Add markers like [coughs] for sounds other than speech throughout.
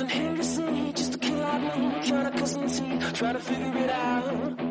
nothing here to see, just a kid like me, trying to cut cousin T, try to figure it out.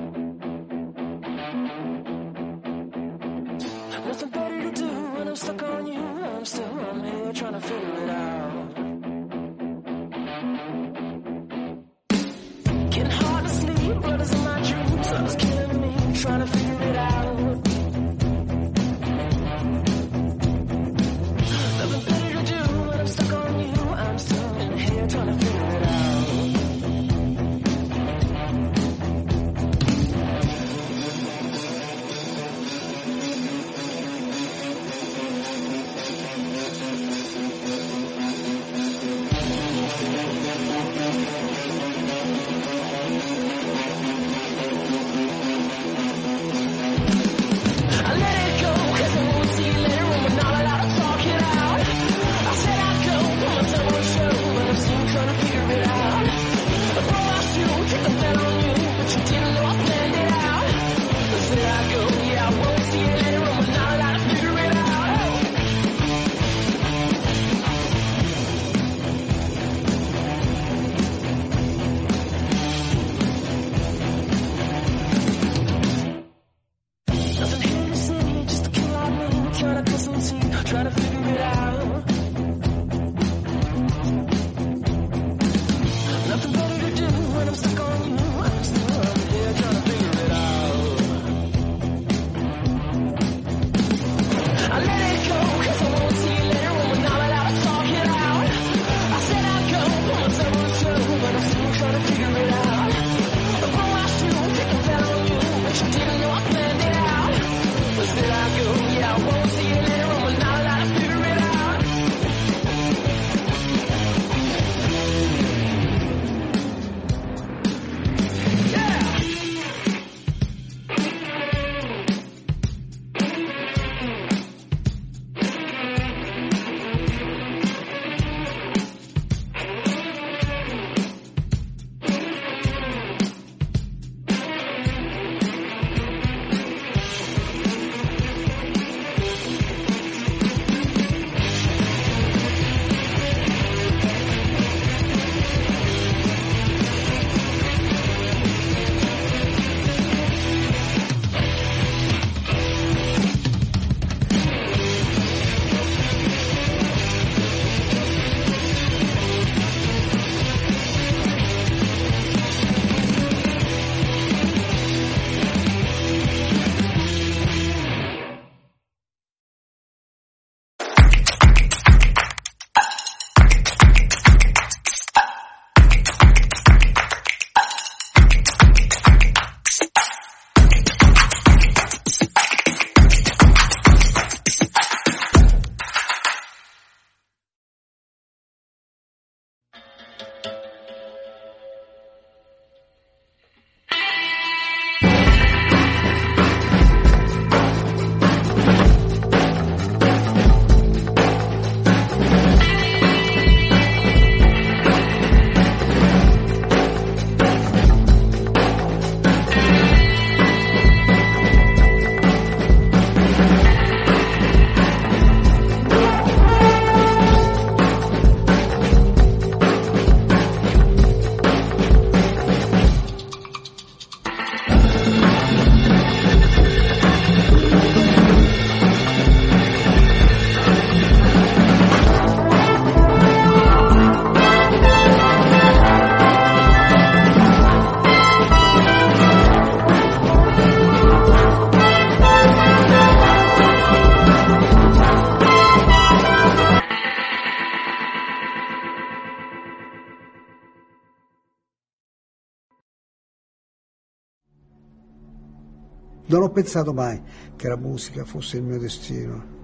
ho pensato mai che la musica fosse il mio destino.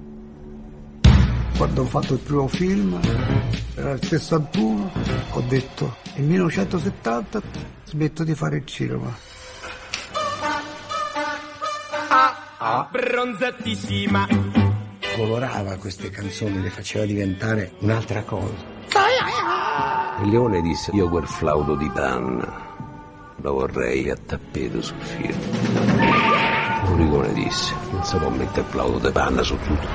Quando ho fatto il primo film, era il 61, ho detto nel 1970 smetto di fare il cinema. Ah, ah. Bronzatissima. Colorava queste canzoni, le faceva diventare un'altra cosa. Il leone disse, io quel flauto di Danna lo vorrei a tappeto sul film. It's rigore disse, mettere panna su tutto.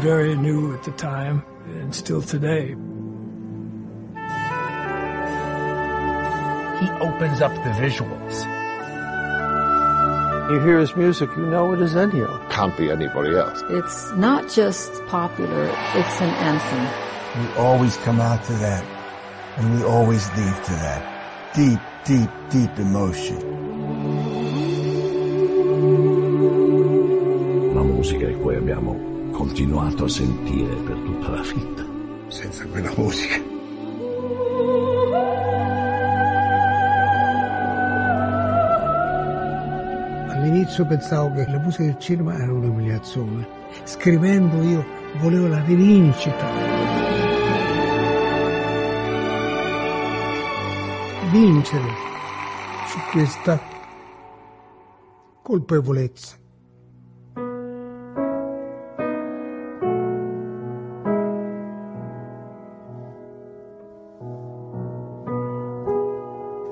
Very new at the time and still today. He opens up the visuals. You hear his music, you know it is Ennio. Can't be anybody else. It's not just popular, it's an anthem. We always come out to that, and we always leave to that. Deep, deep, deep emotion. Abbiamo continuato a sentire per tutta la vita. senza quella musica. All'inizio pensavo che la musica del cinema era un'umiliazione. Scrivendo io volevo la rivincita. Vincere su questa colpevolezza.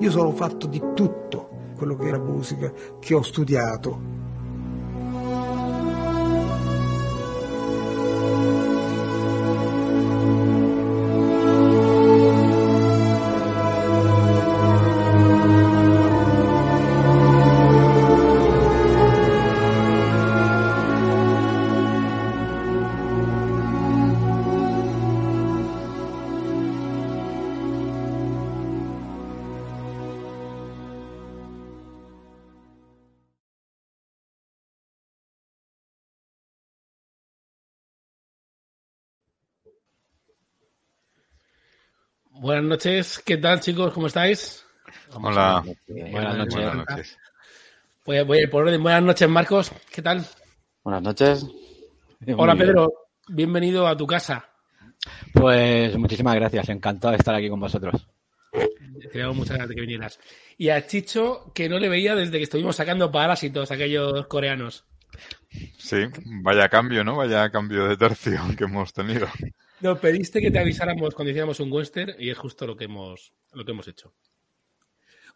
Io sono fatto di tutto quello che la musica che ho studiato. Buenas noches, ¿qué tal chicos? ¿Cómo estáis? Hola. Buenas noches. Buenas noches. Voy, a- voy a ir por orden. Buenas noches, Marcos. ¿Qué tal? Buenas noches. Hola, Muy bien. Pedro. Bienvenido a tu casa. Pues muchísimas gracias, encantado de estar aquí con vosotros. Muchas ganas de que vinieras. Y a Chicho, que no le veía desde que estuvimos sacando parásitos, aquellos coreanos. Sí, vaya cambio, ¿no? Vaya cambio de tercio [laughs] que hemos tenido. Nos pediste que te avisáramos cuando hiciéramos un western y es justo lo que hemos, lo que hemos hecho.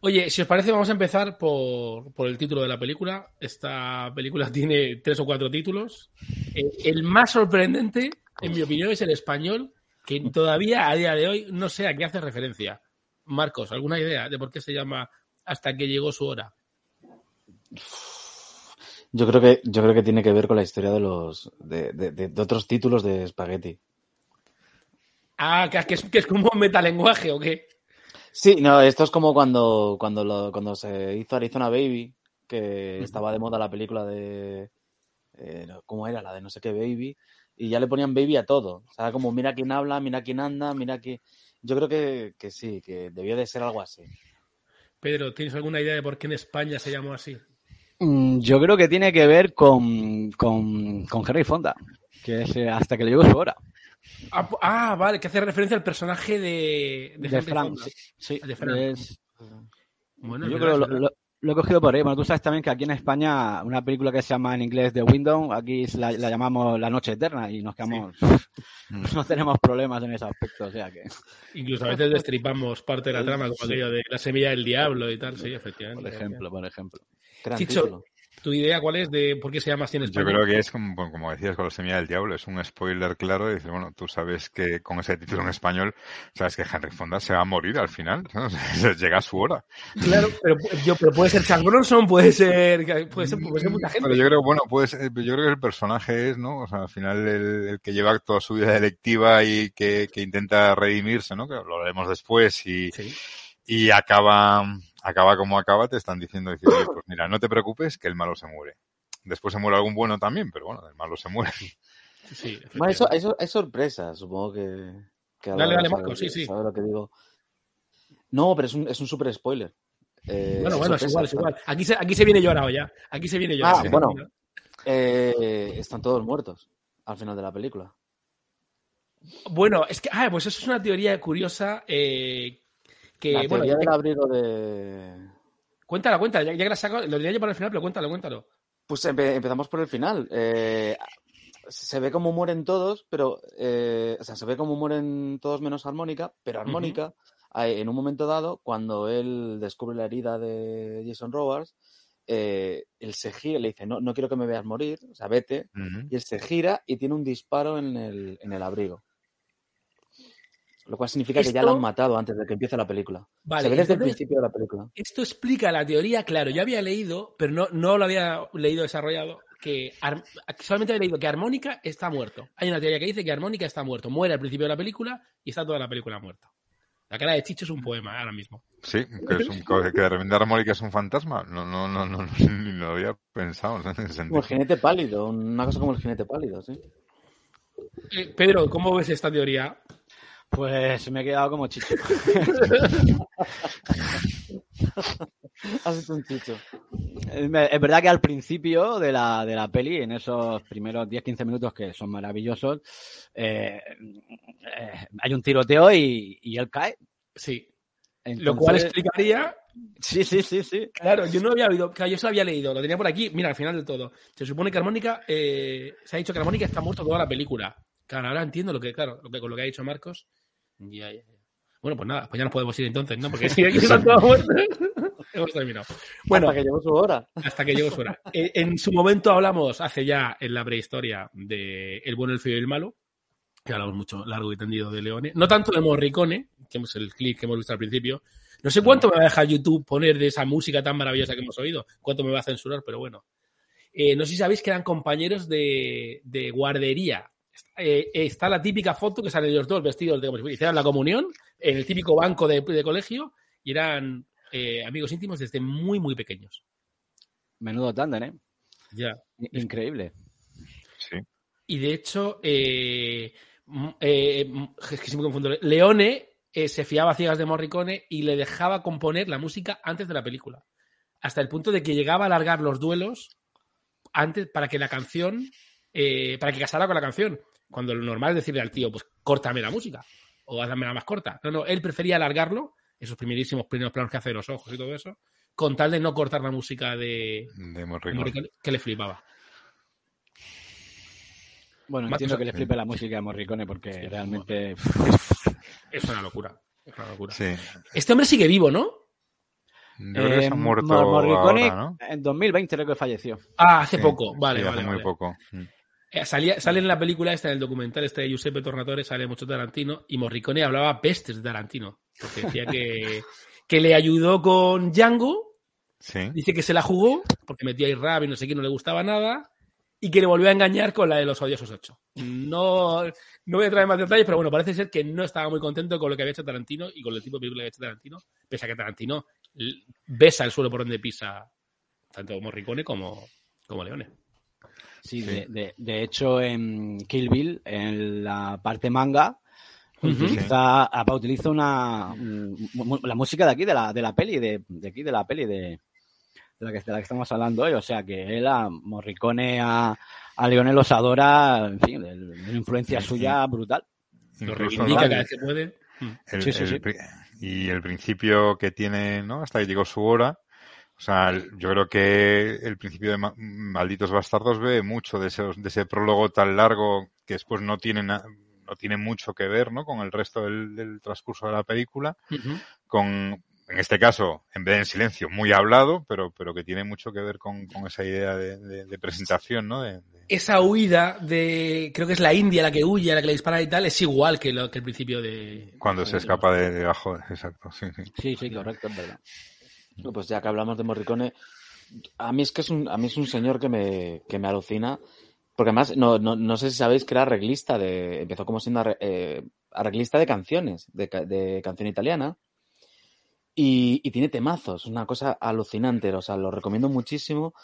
Oye, si os parece, vamos a empezar por, por el título de la película. Esta película [laughs] tiene tres o cuatro títulos. Eh, el más sorprendente, en mi opinión, es el español, que todavía a día de hoy no sé a qué hace referencia. Marcos, ¿alguna idea de por qué se llama Hasta que llegó su hora? Yo creo que, yo creo que tiene que ver con la historia de los de- de- de otros títulos de Spaghetti. Ah, que, que es, que es como un metalenguaje o qué. Sí, no, esto es como cuando, cuando, lo- cuando se hizo Arizona Baby, que estaba de moda la película de... eh, ¿Cómo era? La de no sé qué Baby. Y ya le ponían Baby a todo. O sea, como mira quién habla, mira quién anda, mira quién... Yo creo que, que sí, que debió de ser algo así. Pedro, ¿tienes alguna idea de por qué en España se llamó así? Mm, Yo creo que tiene que ver con, con, con Henry Fonda, que es eh, hasta que le llegó su hora. Ah, ah, vale, que hace referencia al personaje de, de, De Frank, sí, sí, De Frank. es- Bueno, yo creo lo, lo- lo he cogido por ahí. Bueno, tú sabes también que aquí en España una película que se llama en inglés The Window, aquí la, la llamamos La Noche Eterna y nos quedamos... [laughs] No tenemos problemas en ese aspecto, o sea que... Incluso a veces destripamos parte de la trama, como aquello de la semilla del diablo y tal, sí, efectivamente. Por ejemplo, por ejemplo. Chicho, ¿tu idea cuál es de por qué se llama así en Yo España? creo que es como, como decías con la semilla del diablo, es un spoiler claro. Y dices, bueno, tú sabes que con ese título en español, sabes que Henry Fonda se va a morir al final. ¿no? [laughs] Llega su hora. Claro, pero, yo, pero puede ser Charles Bronson, puede ser, puede ser, puede ser mucha gente. Pero yo creo, bueno, pues yo creo que el personaje es, ¿no? O sea, al final el, el que lleva toda su vida delictiva y que, que intenta redimirse, ¿no? Que lo haremos después y, y acaba, acaba como acaba, te están diciendo, diciendo, "Oye, pues mira, no te preocupes que el malo se muere. Después se muere algún bueno también, pero bueno, el malo se muere. Sí, eso, eso es sorpresa, supongo que... que Dale, dale, Marco, sí, sí. sabe lo que digo. No, pero es un, es un super spoiler. Eh, Bueno, es bueno, es igual, es igual. Aquí se, aquí se viene llorado ya. Aquí se viene llorado. Ah, bueno. Eh, están todos muertos al final de la película. Bueno, es que, ah, pues eso es una teoría curiosa eh, que, la bueno, ya- del abrigo de... cuéntala, cuéntala, ya, ya que la saco, lo diría yo para el final, pero cuéntalo, cuéntalo. Pues empe- empezamos por el final. Eh, se ve como mueren todos, pero... eh, o sea, se ve como mueren todos menos Armónica, pero Armónica, en un momento dado, cuando él descubre la herida de Jason Robards, eh, él se gira le dice, no, no quiero que me veas morir, o sea, vete. Y él se gira y tiene un disparo en el, en el abrigo. Lo cual significa que ya la han matado antes de que empiece la película. Vale, Se ve desde el principio de la película. Esto explica la teoría, claro, yo había leído, pero no, no lo había leído desarrollado, que Ar- solamente había leído que Armónica está muerto. Hay una teoría que dice que Armónica está muerto, muere al principio de la película y está toda la película muerta. La cara de Chicho es un poema ahora mismo. Sí, que, es un, que de repente Armónica es un fantasma. No, no, no, no, [laughs] ni lo había pensado en ese Como sentido. el jinete pálido, una cosa como el jinete pálido, sí. Eh, Pedro, ¿cómo ves esta teoría? Pues me he quedado como chicho. Has hecho un chicho. Es verdad que al principio de la, de la peli, en esos primeros 10-15 minutos que son maravillosos, eh, eh, hay un tiroteo y, y él cae. Sí. Lo cual explicaría. Sí, sí, sí, sí. Claro, yo no había oído, claro, yo se lo había leído, lo tenía por aquí. Mira, al final del todo. Se supone que Armónica, eh, se ha dicho que Armónica está muerto toda la película. Claro, ahora entiendo lo que, claro, lo que, con lo que ha dicho Marcos. Ya, ya, ya. Bueno, pues nada, pues ya nos podemos ir entonces, ¿no? Porque [laughs] si aquí están todos. [laughs] Hemos terminado. Bueno, Hasta que llegó su hora. hasta que llegó su hora. Eh, En su momento hablamos, hace ya en la prehistoria, de El bueno, el feo y el malo, que hablamos mucho largo y tendido de Leone. No tanto de Morricone, que es el clip que hemos visto al principio. No sé cuánto me va a dejar YouTube poner de esa música tan maravillosa que hemos oído, cuánto me va a censurar, pero bueno. Eh, no sé si sabéis que eran compañeros de, de guardería. Eh, está la típica foto que salen los dos vestidos de como si hicieran la comunión en el típico banco de, de colegio y eran eh, amigos íntimos desde muy, muy pequeños. Menudo tándem, ¿eh? Ya. Increíble. Sí. Y de hecho, eh, eh, es que siempre confundo. Leone eh, se fiaba a ciegas de Morricone y le dejaba componer la música antes de la película. Hasta el punto de que llegaba a alargar los duelos antes para que la canción, eh, para que casara con la canción. Cuando lo normal es decirle al tío, pues córtame la música o hazme la más corta. No, no, él prefería alargarlo, esos primerísimos primeros planos que hace de los ojos y todo eso, con tal de no cortar la música de De Morricone. Que le flipaba. Bueno, entiendo que le flipe la música de Morricone porque realmente... [laughs] Es una locura. Es una locura. Sí. Este hombre sigue vivo, ¿no? Yo creo que se ha Eh, muerto Mor- Morricone ahora, ¿no? en 2020 creo que falleció. Ah, hace Sí, poco. Vale, sí, vale. hace muy vale. poco. Eh, salía- sale en la película esta, en el documental este de Giuseppe Tornatore, sale mucho Tarantino, y Morricone hablaba pestes de Tarantino. Porque decía que, [laughs] que le ayudó con Django, Sí. dice que se la jugó, porque metía ahí rap y no sé qué, no le gustaba nada, y que le volvió a engañar con la de los odiosos ocho. No, no voy a traer más detalles, pero bueno, parece ser que no estaba muy contento con lo que había hecho Tarantino y con el tipo de película que había hecho Tarantino, pese a que Tarantino besa el suelo por donde pisa tanto Morricone como, como Leone. Sí, Sí. De, de- de hecho en Kill Bill, en la parte manga, utiliza, apa, utiliza una, un- mu- la música de aquí, de la, de la peli, de, de aquí, de la peli, de, de la, que, de la que estamos hablando hoy. O sea, que él a Morricone, a, a Leone los adora, en fin, de, de una influencia Sí, sí. suya brutal. Lo reivindica cada vez que puede. El- Sí, sí, el sí. Y el principio que tiene, ¿no? Hasta que llegó su hora. O sea, yo creo que el principio de Ma- Malditos Bastardos ve mucho de, esos, de ese prólogo tan largo que después no tiene, no tiene mucho que ver, ¿no? Con el resto del, del transcurso de la película. Con, en este caso, en vez de en silencio, muy hablado, pero, pero que tiene mucho que ver con, con esa idea de, de- de presentación, ¿no? De- de- Esa huida de. Creo que es la India la que huye, la que le dispara y tal, es igual que, lo, que el principio de. cuando se escapa de debajo, exacto, sí, sí. Sí, sí, correcto, es verdad. Pues ya que hablamos de Morricone, a mí es que es un, a mí es un señor que me, que me alucina. Porque además, no, no, no sé si sabéis que era arreglista de. Empezó como siendo eh, arreglista de canciones, de, de canción italiana. Y, y tiene temazos, una cosa alucinante. O sea, lo recomiendo muchísimo.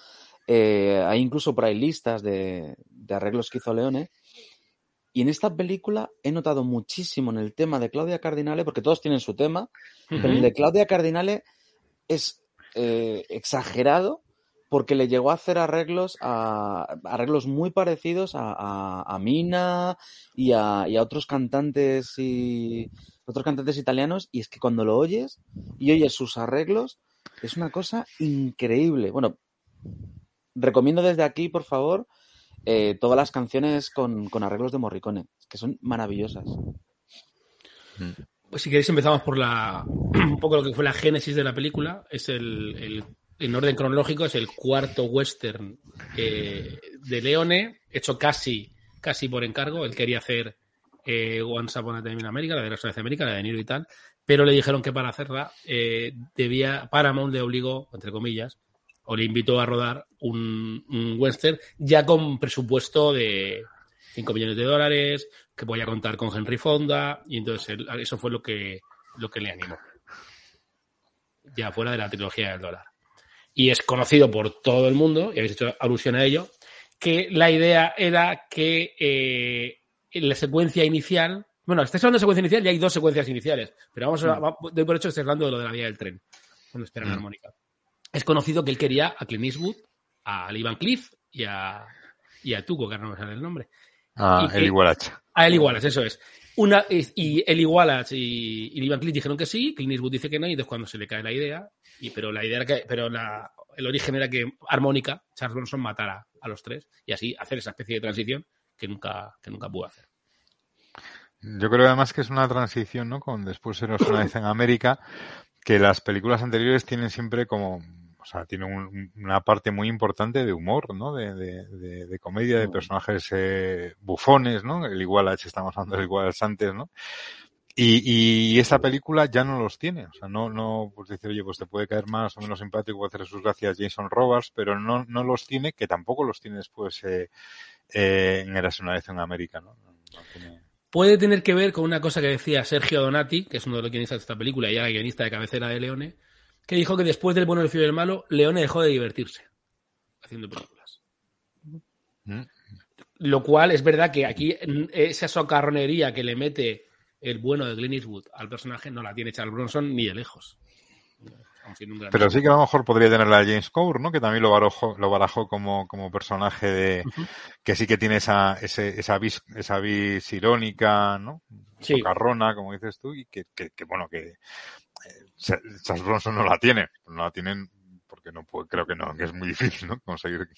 Eh, hay incluso por ahí listas de, de arreglos que hizo Leone. Y en esta película he notado muchísimo en el tema de Claudia Cardinale, porque todos tienen su tema, pero el de Claudia Cardinale es eh, exagerado porque le llegó a hacer arreglos arreglos muy parecidos a, a- Mina y a, y a otros cantantes y otros cantantes italianos y es que cuando lo oyes y oyes sus arreglos es una cosa increíble. Bueno, recomiendo desde aquí, por favor, eh, todas las canciones con, con arreglos de Morricone, que son maravillosas. Pues si queréis empezamos por la [clears throat] un poco lo que fue la génesis de la película. Es el, el- en orden cronológico, es el cuarto western eh, de Leone, hecho casi, casi por encargo. Él quería hacer eh, Once Upon a Time in America, la de Rosales de América, la de Niro y tal, pero le dijeron que para hacerla eh, debía, Paramount le obligó, entre comillas, o le invitó a rodar un, un western ya con presupuesto de 5 millones de dólares, que voy a contar con Henry Fonda, y entonces él- eso fue lo que, lo que le animó. Ya fuera de la trilogía del dólar. Y es conocido por todo el mundo, y habéis hecho alusión a ello, que la idea era que eh, en la secuencia inicial, bueno, estáis hablando de secuencia inicial y hay dos secuencias iniciales, pero vamos a, doy por hecho que estáis hablando de lo de la vía del tren, cuando esperan Mm. armónica. Es conocido que él quería a Clint Eastwood, a Lee Van Cleef y a, y a Tuco, que ahora no me sale el nombre. Ah, el Igualache. A Eli Wallace, eso es. Una, y Eli Wallace y, y Lee Van Cleef dijeron que sí, Clint Eastwood dice que no, y entonces cuando se le cae la idea, y, pero la idea era que, pero la, el origen era que Armónica, Charles Bronson, matara a los tres, y así hacer esa especie de transición que nunca, que nunca pudo hacer. Yo creo además que es una transición, ¿no? Con después de una vez en América, que las películas anteriores tienen siempre como, o sea, tienen un- una parte muy importante de humor, ¿no? De, de, de- de comedia, de personajes eh, bufones, ¿no? El Igualach, estamos hablando del Igualach antes, ¿no? Y, y esta película ya no los tiene, o sea, no, no, pues dice, oye, pues te puede caer más o menos simpático, puede hacer sus gracias Jason Robards, pero no, no los tiene, que tampoco los tiene después eh, eh, en Eras una vez en América, ¿no? No- no tiene- Puede tener que ver con una cosa que decía Sergio Donati, que es uno de los guionistas de esta película y era guionista de cabecera de Leone, que dijo que después del bueno, el feo y el malo, Leone dejó de divertirse haciendo películas. ¿Mm? Lo cual es verdad que aquí esa socarronería que le mete el bueno de Clint Eastwood al personaje no la tiene Charles Bronson ni de lejos. Pero sí que a lo mejor podría tener la James Cour, ¿no? Que también lo barajó, lo barajó como, como personaje de, que sí que tiene esa, ese, esa vis, esa vis irónica, ¿no? Sí. Socarrona, como dices tú, y que, que, que, bueno, que eh, Charles Bronson no la tiene. No la tienen porque no puede, creo que no, que es muy difícil, ¿no? Conseguir que,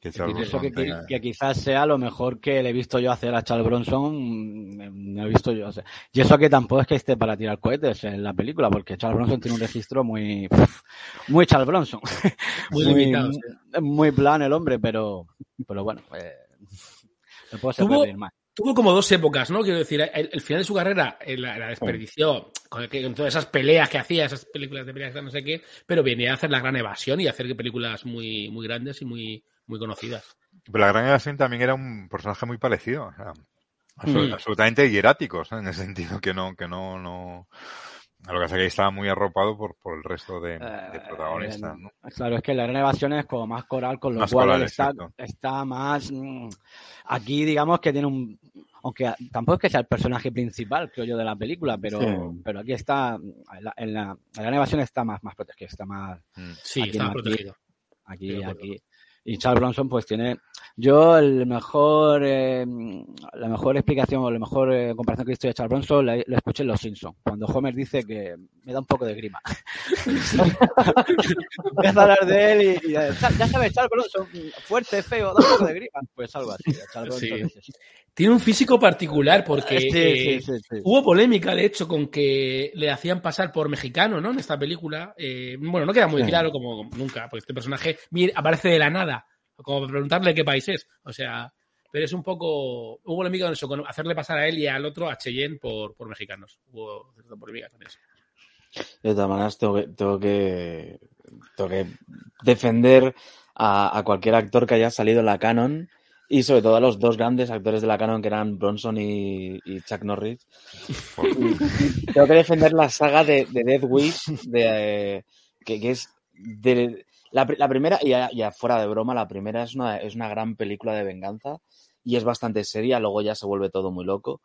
que Charles Bronson que, que- tenga- que quizás sea lo mejor que le he visto yo hacer a Charles Bronson. mm, No he visto yo. o sea, y eso que tampoco es que esté para tirar cohetes en la película, porque Charles Bronson tiene un registro muy. muy Charles Bronson. [laughs] Muy limitado, sí. muy plan el hombre, pero. Pero bueno. Eh, no puedo se Tuvo- puede pedir más. Tuvo como dos épocas, ¿no? Quiero decir, el, el final de su carrera eh, la, la desperdició con, el que- con todas esas peleas que hacía, esas películas de peleas, no sé qué, pero venía a hacer la gran evasión y a hacer películas muy, muy grandes y muy, muy conocidas. Pero la gran evasión también era un personaje muy parecido, o sea, Mm. absolutamente hierático, ¿sabes? en el sentido que no, que no, no, lo que pasa que ahí estaba muy arropado por, por el resto de, de protagonistas, ¿no? Claro, es que la gran evasión es como más coral, con lo Más cual coral, está, está más. mm, Aquí, digamos que tiene un. Aunque tampoco es que sea el personaje principal, creo yo, de la película, pero, Sí. pero aquí está. En la, en la, está más, más protegido, está más. Sí, aquí está no, aquí- protegido. Aquí, acuerdo. aquí. Y Charles Bronson, pues tiene. Yo, el mejor. eh, la mejor explicación o la mejor eh, comparación que he visto de Charles Bronson la, la escuché en Los Simpsons, cuando Homer dice que me da un poco de grima. [laughs] Empieza a hablar de él y, y ya, ya sabes, Charles Bronson, fuerte, feo, da un poco de grima. Pues algo así. Charles Sí. Bronson es. Tiene un físico particular porque Sí, eh, sí, hubo polémica, de hecho, con que le hacían pasar por mexicano, ¿no? En esta película. Eh, bueno, no queda muy claro como nunca, porque este personaje aparece de la nada, como preguntarle qué país es. O sea, pero es un poco... Hubo polémica con eso, con hacerle pasar a él y al otro, a Cheyenne, por, por mexicanos. Hubo cierta polémica con eso. De todas maneras, tengo que, tengo que, tengo que defender a, a cualquier actor que haya salido en la canon y sobre todo a los dos grandes actores de la canon que eran Bronson y, y Chuck Norris. Y [laughs] tengo que defender la saga de, de Death Wish, de, eh, que, que es de, la, la primera, y ya, ya fuera de broma, la primera es una, es una gran película de venganza y es bastante seria, luego ya se vuelve todo muy loco.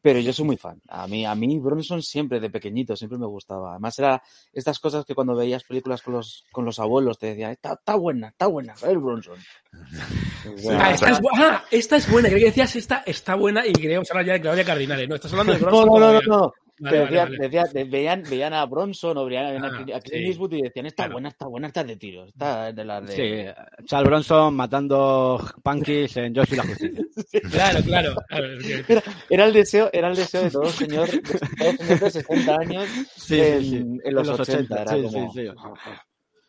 Pero yo soy muy fan. A mí, a mí Bronson siempre, de pequeñito, siempre me gustaba. Además era estas cosas que cuando veías películas con los, con los abuelos te decían, está, está buena, está buena, el Bronson. [laughs] Ah, esta, es, bu- ah, esta es buena, creo que decías esta está buena y queríamos hablar ya de Claudia Cardinales, ¿no? Estás hablando de No, [laughs] Bronson no, no, no. Vale, Pero vale, decía- vale. decía- de- veían, veían a Bronson o veían a, Ah, a Clint sí. Eastwood y decían, está buena, está buena, está de tiro. Está de la de... Sí, Charles Bronson matando punkies en Josh y la Justicia. [laughs] Claro, claro. claro, Era, era el deseo, era el deseo de todo señor, de todo señor de 60 años Sí, en, sí. en los, 80. Era sí, como... sí, sí.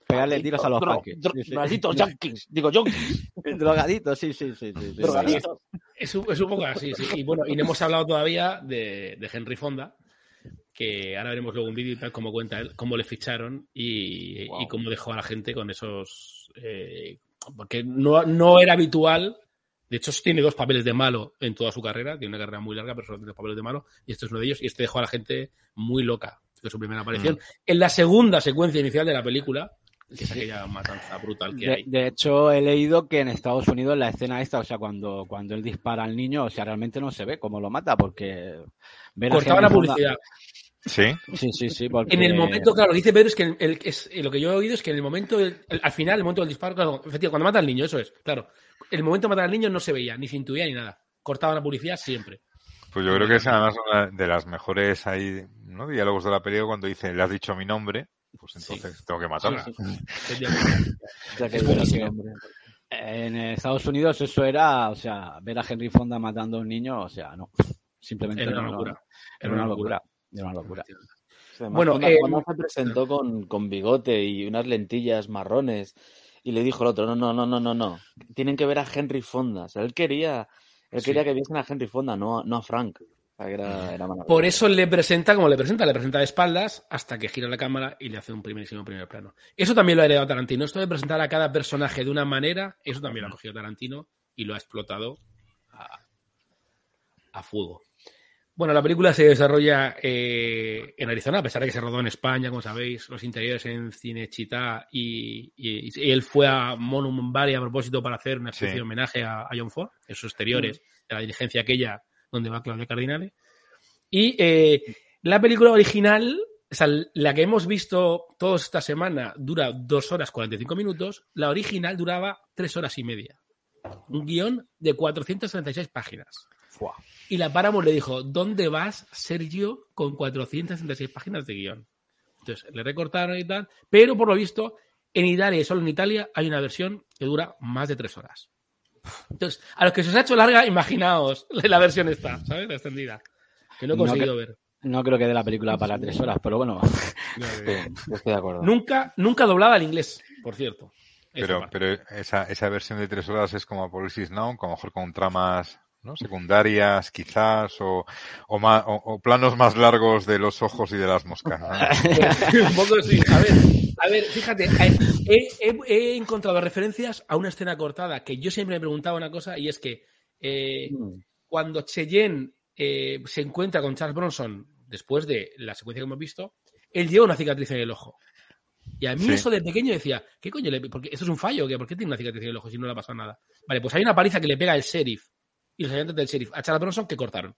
pegarle tiros a los sí. Drogaditos, yankees. Digo, yankees. [laughs] Drogaditos, sí, sí, sí. sí, sí. Drogaditos. Es un, es un poco así, sí. Y bueno, y no hemos hablado todavía de, de Henry Fonda, que ahora veremos luego un vídeo y tal, cómo cuenta él, cómo le ficharon y, y cómo dejó a la gente con esos. eh, porque no, no era habitual. De hecho, tiene dos papeles de malo en toda su carrera. Tiene una carrera muy larga, pero solo tiene dos papeles de malo. Y este es uno de ellos. Y este dejó a la gente muy loca. Es su primera aparición. En la segunda secuencia inicial de la película, que es aquella matanza brutal que De, hay. de hecho, he leído que en Estados Unidos la escena esta, o sea, cuando, cuando él dispara al niño, o sea, realmente no se ve cómo lo mata, porque... Cortaba la publicidad. Sí. Sí, sí, sí, porque... En el momento, claro, lo que dice Pedro es que el- el- es, eh, lo que yo he oído es que en el momento, el- al final, el momento del disparo, claro, efectivamente, cuando mata al niño, eso es, claro. El momento de matar al niño no se veía, ni se intuía ni nada. Cortaba la publicidad siempre. Pues yo creo que es además una de las mejores ahí, ¿no? diálogos de la película cuando dice, le has dicho mi nombre, pues entonces tengo que matarla. Sí, sí. [laughs] Ya que. En Estados Unidos eso era, o sea, ver a Henry Fonda matando a un niño, o sea, no. Simplemente Era una no, no, locura. Era una locura. Era una locura. Además, Bueno, Fonda- eh, se presentó con, con bigote y unas lentillas marrones y le dijo el otro, no, no, no, no, no, no, tienen que ver a Henry Fonda. O sea, él quería, él Sí. quería que viesen a Henry Fonda, no, no a Frank. O sea, que era, era maravilloso. Por eso le presenta como le presenta, le presenta de espaldas hasta que gira la cámara y le hace un primerísimo primer plano. Eso también lo ha heredado Tarantino. Esto de presentar a cada personaje de una manera, eso también lo ha cogido Tarantino y lo ha explotado a, a fuego. Bueno, la película se desarrolla eh, en Arizona, a pesar de que se rodó en España, como sabéis, los interiores en Cinechita y, y- y él fue a Monument Valley a propósito para hacer una especie Sí. de homenaje a, a John Ford, en sus exteriores, de la diligencia aquella donde va Claudia Cardinale. Y eh, la película original, o sea, la que hemos visto todos esta semana, dura dos horas 45 minutos, la original duraba tres horas y media. Un guion de 436 páginas. Fua. Y la Paramount le dijo, ¿dónde vas, Sergio, con 466 páginas de guion? Entonces, le recortaron y tal, pero por lo visto, en Italia y solo en Italia hay una versión que dura más de tres horas. Entonces, a los que se os ha hecho larga, imaginaos [laughs] la versión esta, ¿sabes? La extendida. Que no he No conseguido que- ver. No creo que dé la película para tres horas, pero bueno. [laughs] Sí, yo estoy de acuerdo. Nunca, nunca doblada al inglés, por cierto. Esa Pero, parte. pero esa, esa versión de tres horas es como Policies Now, lo mejor con tramas ¿no? secundarias, quizás, o, o, ma- o- o planos más largos de los ojos y de las moscas. ¿no? [laughs] un poco sí. A ver, a ver, fíjate, he, he- he encontrado referencias a una escena cortada que yo siempre me preguntaba una cosa y es que eh, Mm. cuando Cheyenne eh, se encuentra con Charles Bronson después de la secuencia que hemos visto, él lleva una cicatriz en el ojo. Y a mí Sí. eso de pequeño decía, ¿qué coño le porque ¿Esto es un fallo? ¿Por qué tiene una cicatriz en el ojo si no le ha pasado nada? Vale, pues hay una paliza que le pega el sheriff y los agentes del sheriff a Charles Bronson que cortaron.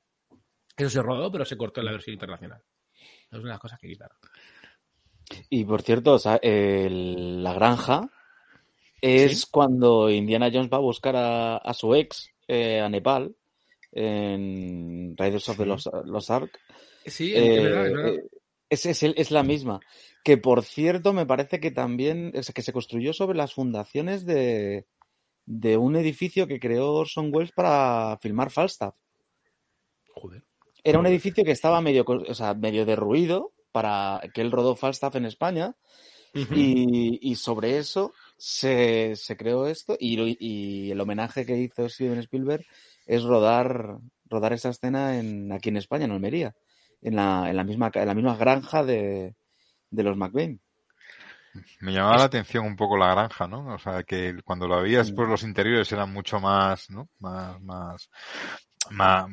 Eso se rodó, pero se cortó en la versión internacional. Es una de las cosas que quitaron. Y por cierto, o sea, el- la granja es Sí. cuando Indiana Jones va a buscar a, a su ex eh, a Nepal en Raiders of the Lost, Lost Ark. Sí, es verdad, es Eh, verdad. eh, es, es el- es la misma. Que por cierto, me parece que también o sea, que se construyó sobre las fundaciones de, de un edificio que creó Orson Welles para filmar Falstaff. Joder. Era un edificio que estaba medio, o sea, medio derruido para que él rodó Falstaff en España. Y, y sobre eso se, se creó esto y, y el homenaje que hizo Steven Spielberg es rodar, rodar esa escena en, aquí en España, en Almería, en la, en la, misma, en la misma granja de, de los McBain. Me llamaba la atención un poco la granja, ¿no? O sea, que cuando lo veías, Mm. pues los interiores eran mucho más, ¿no? Más, más, más,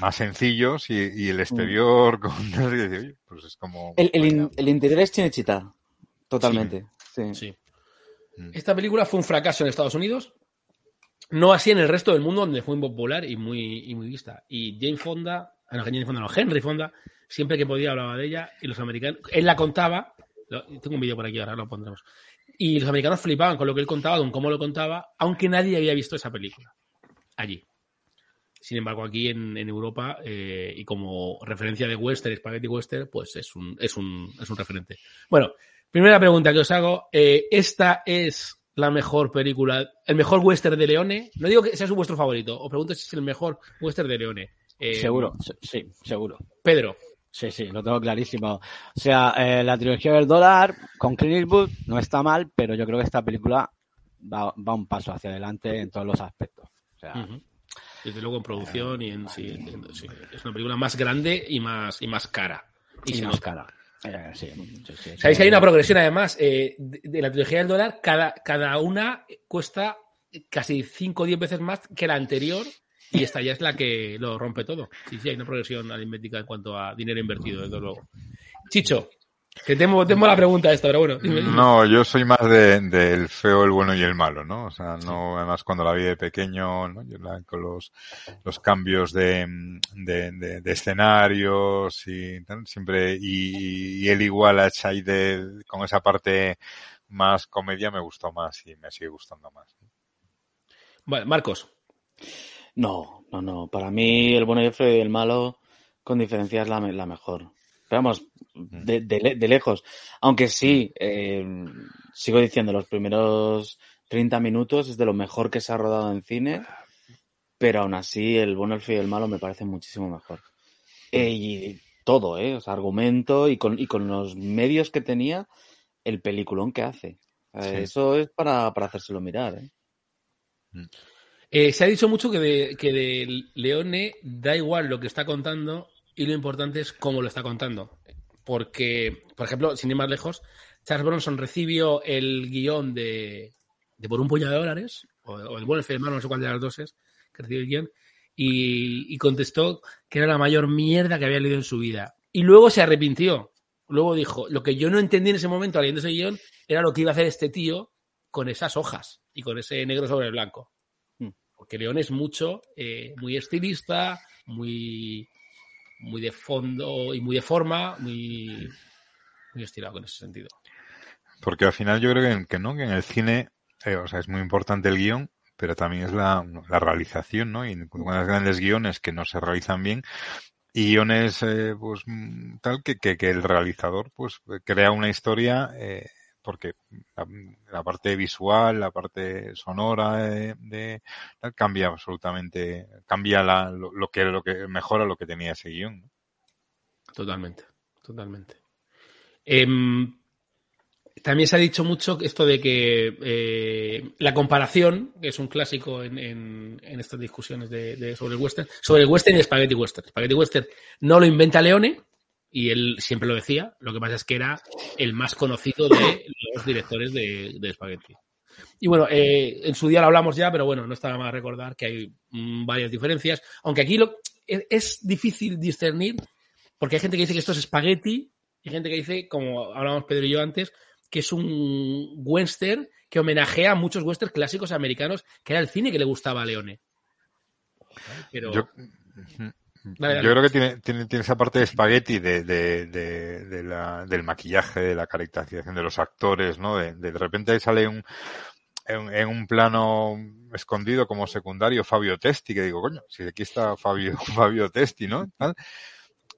más sencillos y, y el exterior [laughs] con... y decía, "Oye, pues es como... El, el, in- el interior es Chinechita, totalmente. Sí. Sí. Mm. Esta película fue un fracaso en Estados Unidos, no así en el resto del mundo, donde fue muy popular y muy, y muy vista. Y Jane Fonda, ah, no, Jane Fonda no, Henry Fonda, siempre que podía hablaba de ella y los americanos, él la contaba, lo- tengo un vídeo por aquí, ahora lo pondremos. Y los americanos flipaban con lo que él contaba, con cómo lo contaba, aunque nadie había visto esa película allí. Sin embargo, aquí en, en Europa, eh, y como referencia de western, spaghetti western, pues es un, es un, es un referente. Bueno, primera pregunta que os hago. eh, ¿Esta es la mejor película, el mejor western de Leone? No digo que sea su vuestro favorito, os pregunto si es el mejor western de Leone. Eh, seguro, se- sí, seguro. Pedro. Sí, sí, lo tengo clarísimo. O sea, eh, la trilogía del dólar con Clint Eastwood no está mal, pero yo creo que esta película va, va un paso hacia adelante en todos los aspectos. O sea. Desde luego en producción y en sí, entiendo, sí. Es una película más grande y más, y más cara. Y, y se más nota. cara. Eh, sí, Sabéis que hay una progresión además eh, de, de la trilogía del dólar, cada, cada una cuesta casi 5 o 10 veces más que la anterior y esta ya es la que lo rompe todo. Sí, sí, hay una progresión aritmética en cuanto a dinero invertido, desde luego. Chicho, que temo, temo la pregunta esta, pero bueno. No, yo soy más de- del feo, el bueno y el malo, ¿no? O sea, no, además cuando la vi de pequeño, ¿no? Yo la- con los, los cambios de, de, de- de escenarios y siempre, y, y él igual a Chaide con esa parte más comedia me gustó más y me sigue gustando más. Vale, Marcos. No, no, no. Para mí el bueno y el feo y el malo con diferencia es la, la mejor. Pero vamos, de, de le- de lejos. Aunque sí, eh, sigo diciendo, los primeros 30 minutos es de lo mejor que se ha rodado en cine, pero aún así el bueno, el feo y el malo me parece muchísimo mejor. Eh, y todo, ¿eh? O sea, argumento y con, y con los medios que tenía, el peliculón que hace. Eh, Sí. Eso es para, para hacérselo mirar, ¿eh? Eh, se ha dicho mucho que de, que de Leone da igual lo que está contando y lo importante es cómo lo está contando. Porque, por ejemplo, sin ir más lejos, Charles Bronson recibió el guion de, de Por un puñado de dólares, o, el el el malo, no sé cuál de las dos es, que recibió el guion, y, y contestó que era la mayor mierda que había leído en su vida. Y luego se arrepintió. Luego dijo, lo que yo no entendí en ese momento leyendo ese guion era lo que iba a hacer este tío con esas hojas y con ese negro sobre blanco porque León es mucho, eh, muy estilista, muy, muy de fondo y muy de forma, muy, muy estirado en ese sentido. Porque al final yo creo que, que no, que en el cine, eh, o sea, es muy importante el guion, pero también es la, la realización, ¿no? Y con los grandes guiones que no se realizan bien, y guiones, eh, pues, mm, tal que, que, que el realizador, pues, crea una historia, eh, porque la, parte visual, la parte sonora de, de- cambia absolutamente, cambia la, lo, lo que, lo que mejora lo que tenía ese guion. Totalmente, totalmente. Em, también se ha dicho mucho esto de que eh, la comparación, que es un clásico en, en- en estas discusiones de, de- sobre el western, sobre el western y Spaghetti Western. Spaghetti Western no lo inventa Leone y él siempre lo decía, lo que pasa es que era el más conocido de los directores de, de Spaghetti. Y bueno, eh, en su día lo hablamos ya, pero bueno, no está nada más recordar que hay mm, varias diferencias, aunque aquí lo, es, es difícil discernir porque hay gente que dice que esto es espagueti y gente que dice, como hablábamos Pedro y yo antes, que es un western que homenajea a muchos westerns clásicos americanos, que era el cine que le gustaba a Leone. Pero... Dale, dale. yo creo que tiene, tiene, tiene esa parte de espagueti de, de, de, de la, del maquillaje, de la caracterización de los actores, ¿no? De, de, de repente sale un, en, en, un plano escondido como secundario Fabio Testi, que digo, coño, si aquí está Fabio, [laughs] Fabio Testi, ¿no? ¿Tal?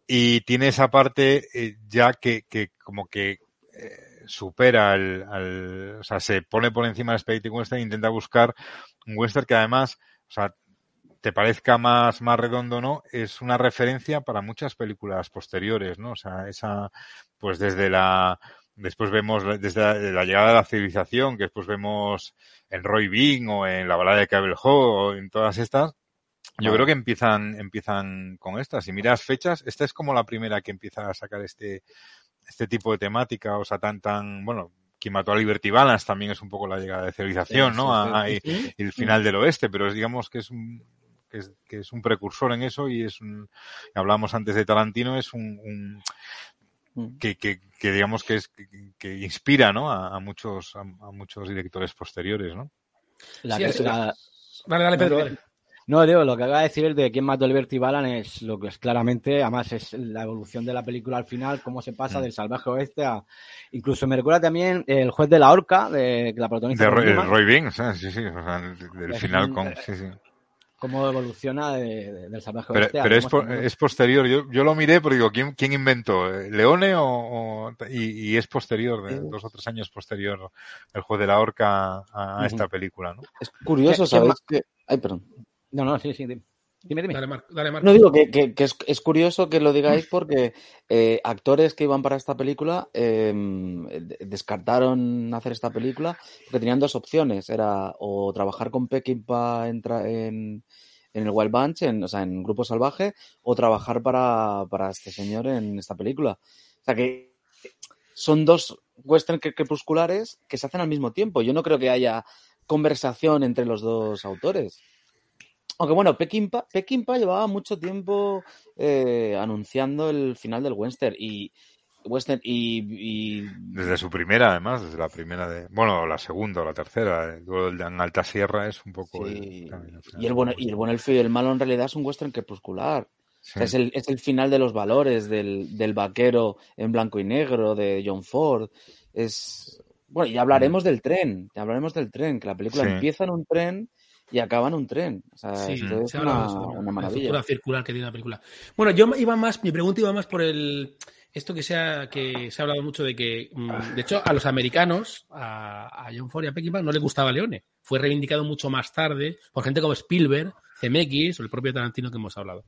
Y tiene esa parte eh, ya que, que como que eh, supera al, al, o sea, se pone por encima del Spaghetti Western e intenta buscar un western que además, o sea, te parezca más, más redondo no, es una referencia para muchas películas posteriores, ¿no? O sea, esa, pues desde la, después vemos desde la, la llegada de la civilización, que después vemos en Roy Bean o en la balada de Cable Ho o en todas estas, yo creo que empiezan, empiezan con estas. Si miras fechas, esta es como la primera que empieza a sacar este, este tipo de temática, o sea, tan, tan, bueno, quien mató a Liberty Balance también es un poco la llegada de civilización, ¿no? A- y el final del oeste, pero es, digamos que es un, que es, que es un precursor en eso y es un, hablábamos antes de Tarantino, es un, un que, que, que digamos que es, que, que inspira, ¿no? A, a muchos, a, a muchos directores posteriores, ¿no? La Sí, que- es- la- Dale, dale, Pedro, dale. No, Leo, lo que acaba de decir el de quién mató a Liberty Balan es lo que es claramente, además es la evolución de la película al final, cómo se pasa Mm. del salvaje oeste a... Incluso me recuerda también el juez de la horca, de la protagonista De Roy, Roy Bean, o sea, sí, sí, o sea, del- del Es final un- con, sí, sí. Cómo evoluciona de- de- del salvaje Pero, oeste a pero es, cómo po- se mueve. es posterior. Yo, yo lo miré porque digo, ¿quién, quién inventó? ¿Eh, ¿Leone o, o- y, y es posterior, de, dos o tres años posterior, el juez de la horca a, esta película, ¿no? Es curioso, ¿Qué- qué ¿sabéis que... Ay, perdón. No, no, sí, sí. dime. Dime, dime. Dale, Mar- dale, Marco. No digo que, que- que es, es curioso que lo digáis porque eh, actores que iban para esta película eh, de- descartaron hacer esta película porque tenían dos opciones. Era o trabajar con Peckinpah en, en, en el Wild Bunch, en, o sea, en Grupo Salvaje, o trabajar para, para este señor en esta película. O sea que son dos western cre- crepusculares que se hacen al mismo tiempo. Yo no creo que haya conversación entre los dos autores. Aunque bueno, Peckinpah, Peckinpah llevaba mucho tiempo eh, anunciando el final del western y western y, y- Desde su primera, además, desde la primera de. Bueno, la segunda o la tercera. El duelo del- en Alta Sierra es un poco. sí, el- también, y el bueno y el bueno, el feo y el malo en realidad es un western crepuscular. O sea, Sí. es, el, es el final de los valores del, del vaquero en blanco y negro de John Ford. Es bueno, y hablaremos del tren, ya hablaremos del tren, que la película Mm. Sí. empieza en un tren y acaba en un tren. O sea, Sí, esto es se una, una la maravilla. estructura circular que tiene la película. Bueno, yo iba más, mi pregunta iba más por el esto que se ha, que se ha hablado mucho de que, mm, de hecho, a los americanos, a, a John Ford y a Peckinpah, no les gustaba Leone. Fue reivindicado mucho más tarde por gente como Spielberg, CMX o el propio Tarantino que hemos hablado.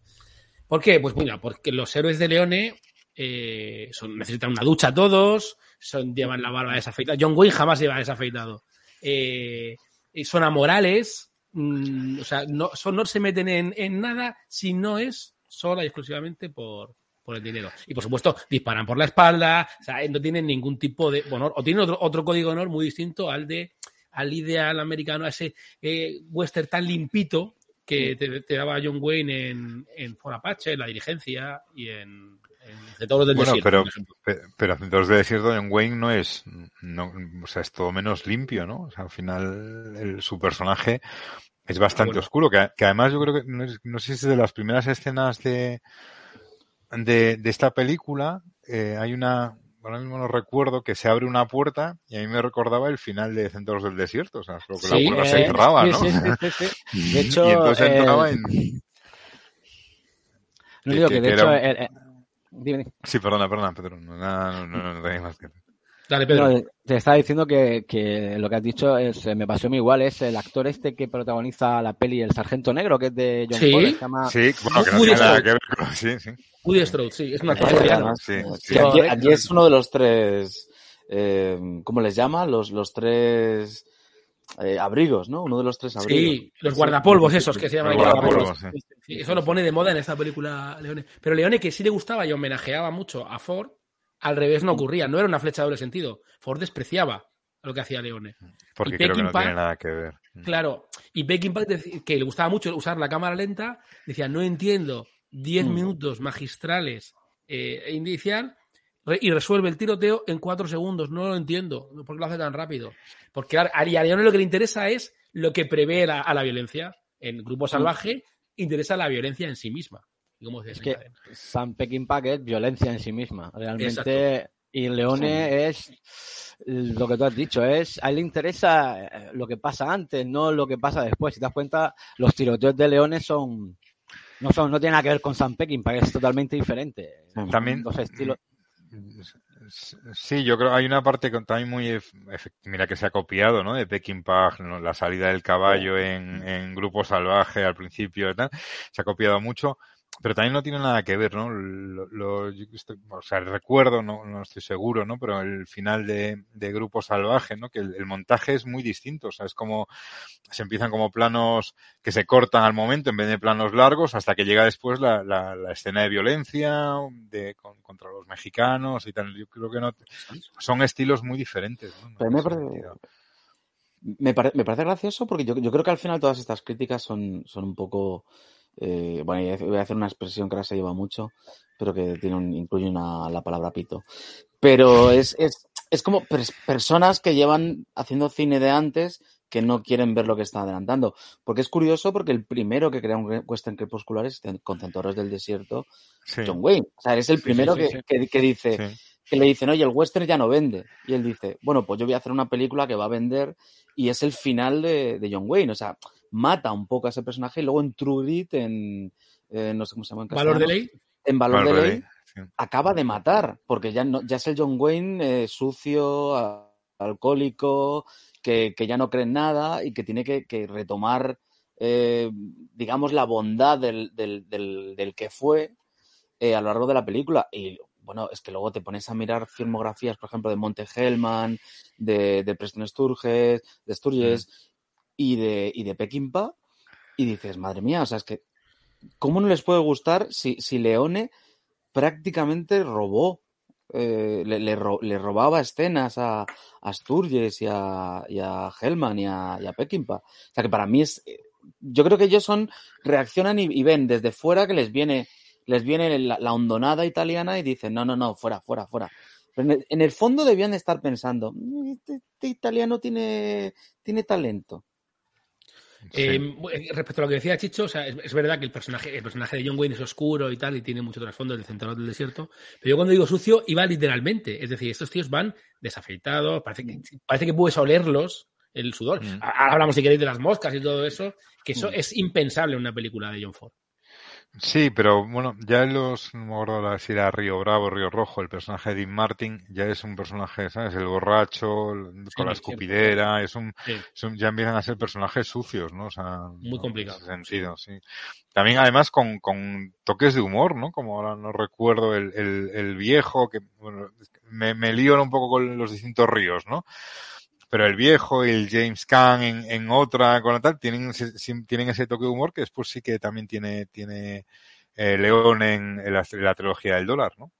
¿Por qué? Pues mira, porque los héroes de Leone eh, son, necesitan una ducha todos, son, llevan la barba desafeitada. John Wayne jamás lleva desafeitado. Eh, y son amorales, mm, o sea, no, son, no se meten en, en nada si no es sola y exclusivamente por, por el dinero. Y por supuesto, disparan por la espalda, o sea, no tienen ningún tipo de honor, o tienen otro, otro código de honor muy distinto al de al ideal americano, a ese eh, western tan limpito que te, te daba John Wayne en, en For Apache, en La Dirigencia y en, en del Bueno, Desierto, pero, por ejemplo. pe- pero Hacedores de Desierto, John Wayne no es, no, o sea, es todo menos limpio, ¿no? O sea, al final el- su personaje es bastante Bueno. oscuro, que, que además yo creo que, no, sé si es de las primeras escenas de, de, de esta película, eh, hay una, ahora mismo no recuerdo, que se abre una puerta y a mí me recordaba el final de Centros del Desierto, o sea, creo que Sí, la puerta se eh, cerraba, sí, ¿no? sí, sí. [laughs] De hecho, y entonces eh, entraba en... No digo que- que, de hecho, era eh, eh, dime. Sí, perdona, perdona, Pedro, no, no, no, no, no tenía más que Dale, Pedro. No, te estaba diciendo que, que lo que has dicho es, eh, me pasó a mí igual, es el actor este que protagoniza la peli El Sargento Negro, que es de John Sí. Ford, se llama... Sí, bueno, que no Woody tiene nada que ver con... Sí, sí. Woody Strode, sí, es un actor coreano. Sí, sí, aquí, es uno de los tres, eh, ¿cómo les llama? Los, los tres eh, abrigos, ¿no? Uno de los tres abrigos. Sí, los guardapolvos esos que se llaman. Guardapolvos, sí. Sí, eso lo pone de moda en esta película Leone. Pero Leone, que sí le gustaba y homenajeaba mucho a Ford, al revés no ocurría, no era una flecha de doble sentido. Ford despreciaba lo que hacía Leone. Porque Y creo que no tiene nada que ver. Claro, y Peckinpah, que le gustaba mucho usar la cámara lenta, decía, no entiendo 10 Mm. minutos magistrales eh, e inicial y resuelve el tiroteo en 4 segundos. No lo entiendo. ¿Por qué lo hace tan rápido? Porque a a Leone lo que le interesa es lo que prevé la- a la violencia. En Grupo Salvaje interesa la violencia en sí misma. Y cómo se Es que. Sam Peckinpah es violencia en sí misma, realmente. Exacto. Y Leone es lo que tú has dicho, es a él le interesa eh, lo que pasa antes, no lo que pasa después. Si te das cuenta, los tiroteos de Leone son no son no tienen nada que ver con Sam Peckinpah, es totalmente diferente. También- Dos estilos. Sí, yo creo que hay una parte con- también muy, mira que se ha copiado, ¿no? De Peckinpah, ¿no? la salida del caballo en, en Grupo Salvaje al principio se ha copiado mucho, pero también no tiene nada que ver, ¿no? Lo, lo- o sea, recuerdo, no, no estoy seguro, ¿no? Pero el final de, de Grupo Salvaje, ¿no? Que el, el montaje es muy distinto, o sea, es como, se empiezan como planos que se cortan al momento en vez de planos largos hasta que llega después la, la, la escena de violencia de, con- contra los mexicanos y tal. Yo creo que no, son estilos muy diferentes, ¿no? Pero me parece- sentido. Me, pare- me parece gracioso porque yo, yo creo que al final todas estas críticas son, son un poco. Eh, bueno, voy a hacer una expresión que ahora se lleva mucho, pero que tiene un- incluye una, la palabra pito. Pero es, es, es como pers- personas que llevan haciendo cine de antes que no quieren ver lo que están adelantando. Porque es curioso porque el primero que crea un western crepuscular es con Centaures del Desierto, Sí. John Wayne. O sea, es el sí, primero sí, que, que- que dice, que le dicen, oye, el western ya no vende. Y él dice, bueno, pues yo voy a hacer una película que va a vender y es el final de, de John Wayne. O sea, mata un poco a ese personaje y luego en True Grit, en, eh, no sé cómo se llama en Valor de ley. En Valor, Valor de de Ley, Ley, sí. acaba de matar, porque ya, no, ya es el John Wayne eh, sucio, a- alcohólico, que, que ya no cree en nada y que tiene que, que retomar eh, digamos, la bondad del, del, del, del que fue eh, a lo largo de la película. Y bueno, es que luego te pones a mirar filmografías, por ejemplo, de Monte Hellman, de, de Preston Sturges, de Sturges y de, y de y dices, madre mía, o sea, es que, ¿cómo no les puede gustar si, si Leone prácticamente robó, eh, le, le ro- le robaba escenas a, a Sturges y a, y a Hellman y a, y? O sea, que para mí es, eh, yo creo que ellos son, reaccionan y, ven desde fuera que les viene, les viene la, la hondonada italiana y dicen, no, no, no, fuera, fuera, fuera. Pero en el, fondo debían de estar pensando, "Mm, este, este italiano tiene, tiene talento. Eh, bu- respecto a lo que decía Chicho, o sea, es, es verdad que el personaje, el personaje de John Wayne es oscuro y tal, y tiene mucho trasfondo del centro del desierto, pero yo cuando digo sucio, iba literalmente. Es decir, estos tíos van desafeitados, parece que, parece que puedes olerlos el sudor. Ahora hablamos, si queréis, de las moscas y todo eso, que eso Mm. es impensable en una película de John Ford. Sí, pero bueno, ya en los, no me acuerdo si era Río Bravo, Río Rojo, el personaje de Dean Martin ya es un personaje, ¿sabes? El borracho, el- con la es escupidera, es un, son- ya empiezan a ser personajes sucios, ¿no? O sea, Muy complicado. En ese sentido, sí. También además con, con toques de humor, ¿no? Como ahora no recuerdo el, el, el viejo, que, bueno, es me, me lío un poco con los distintos ríos, ¿no? Pero el viejo y el James Caan en, en otra con la tal tienen ese, tienen ese toque de humor que después sí que también tiene tiene eh, León en, en la, en la trilogía del dólar, ¿no?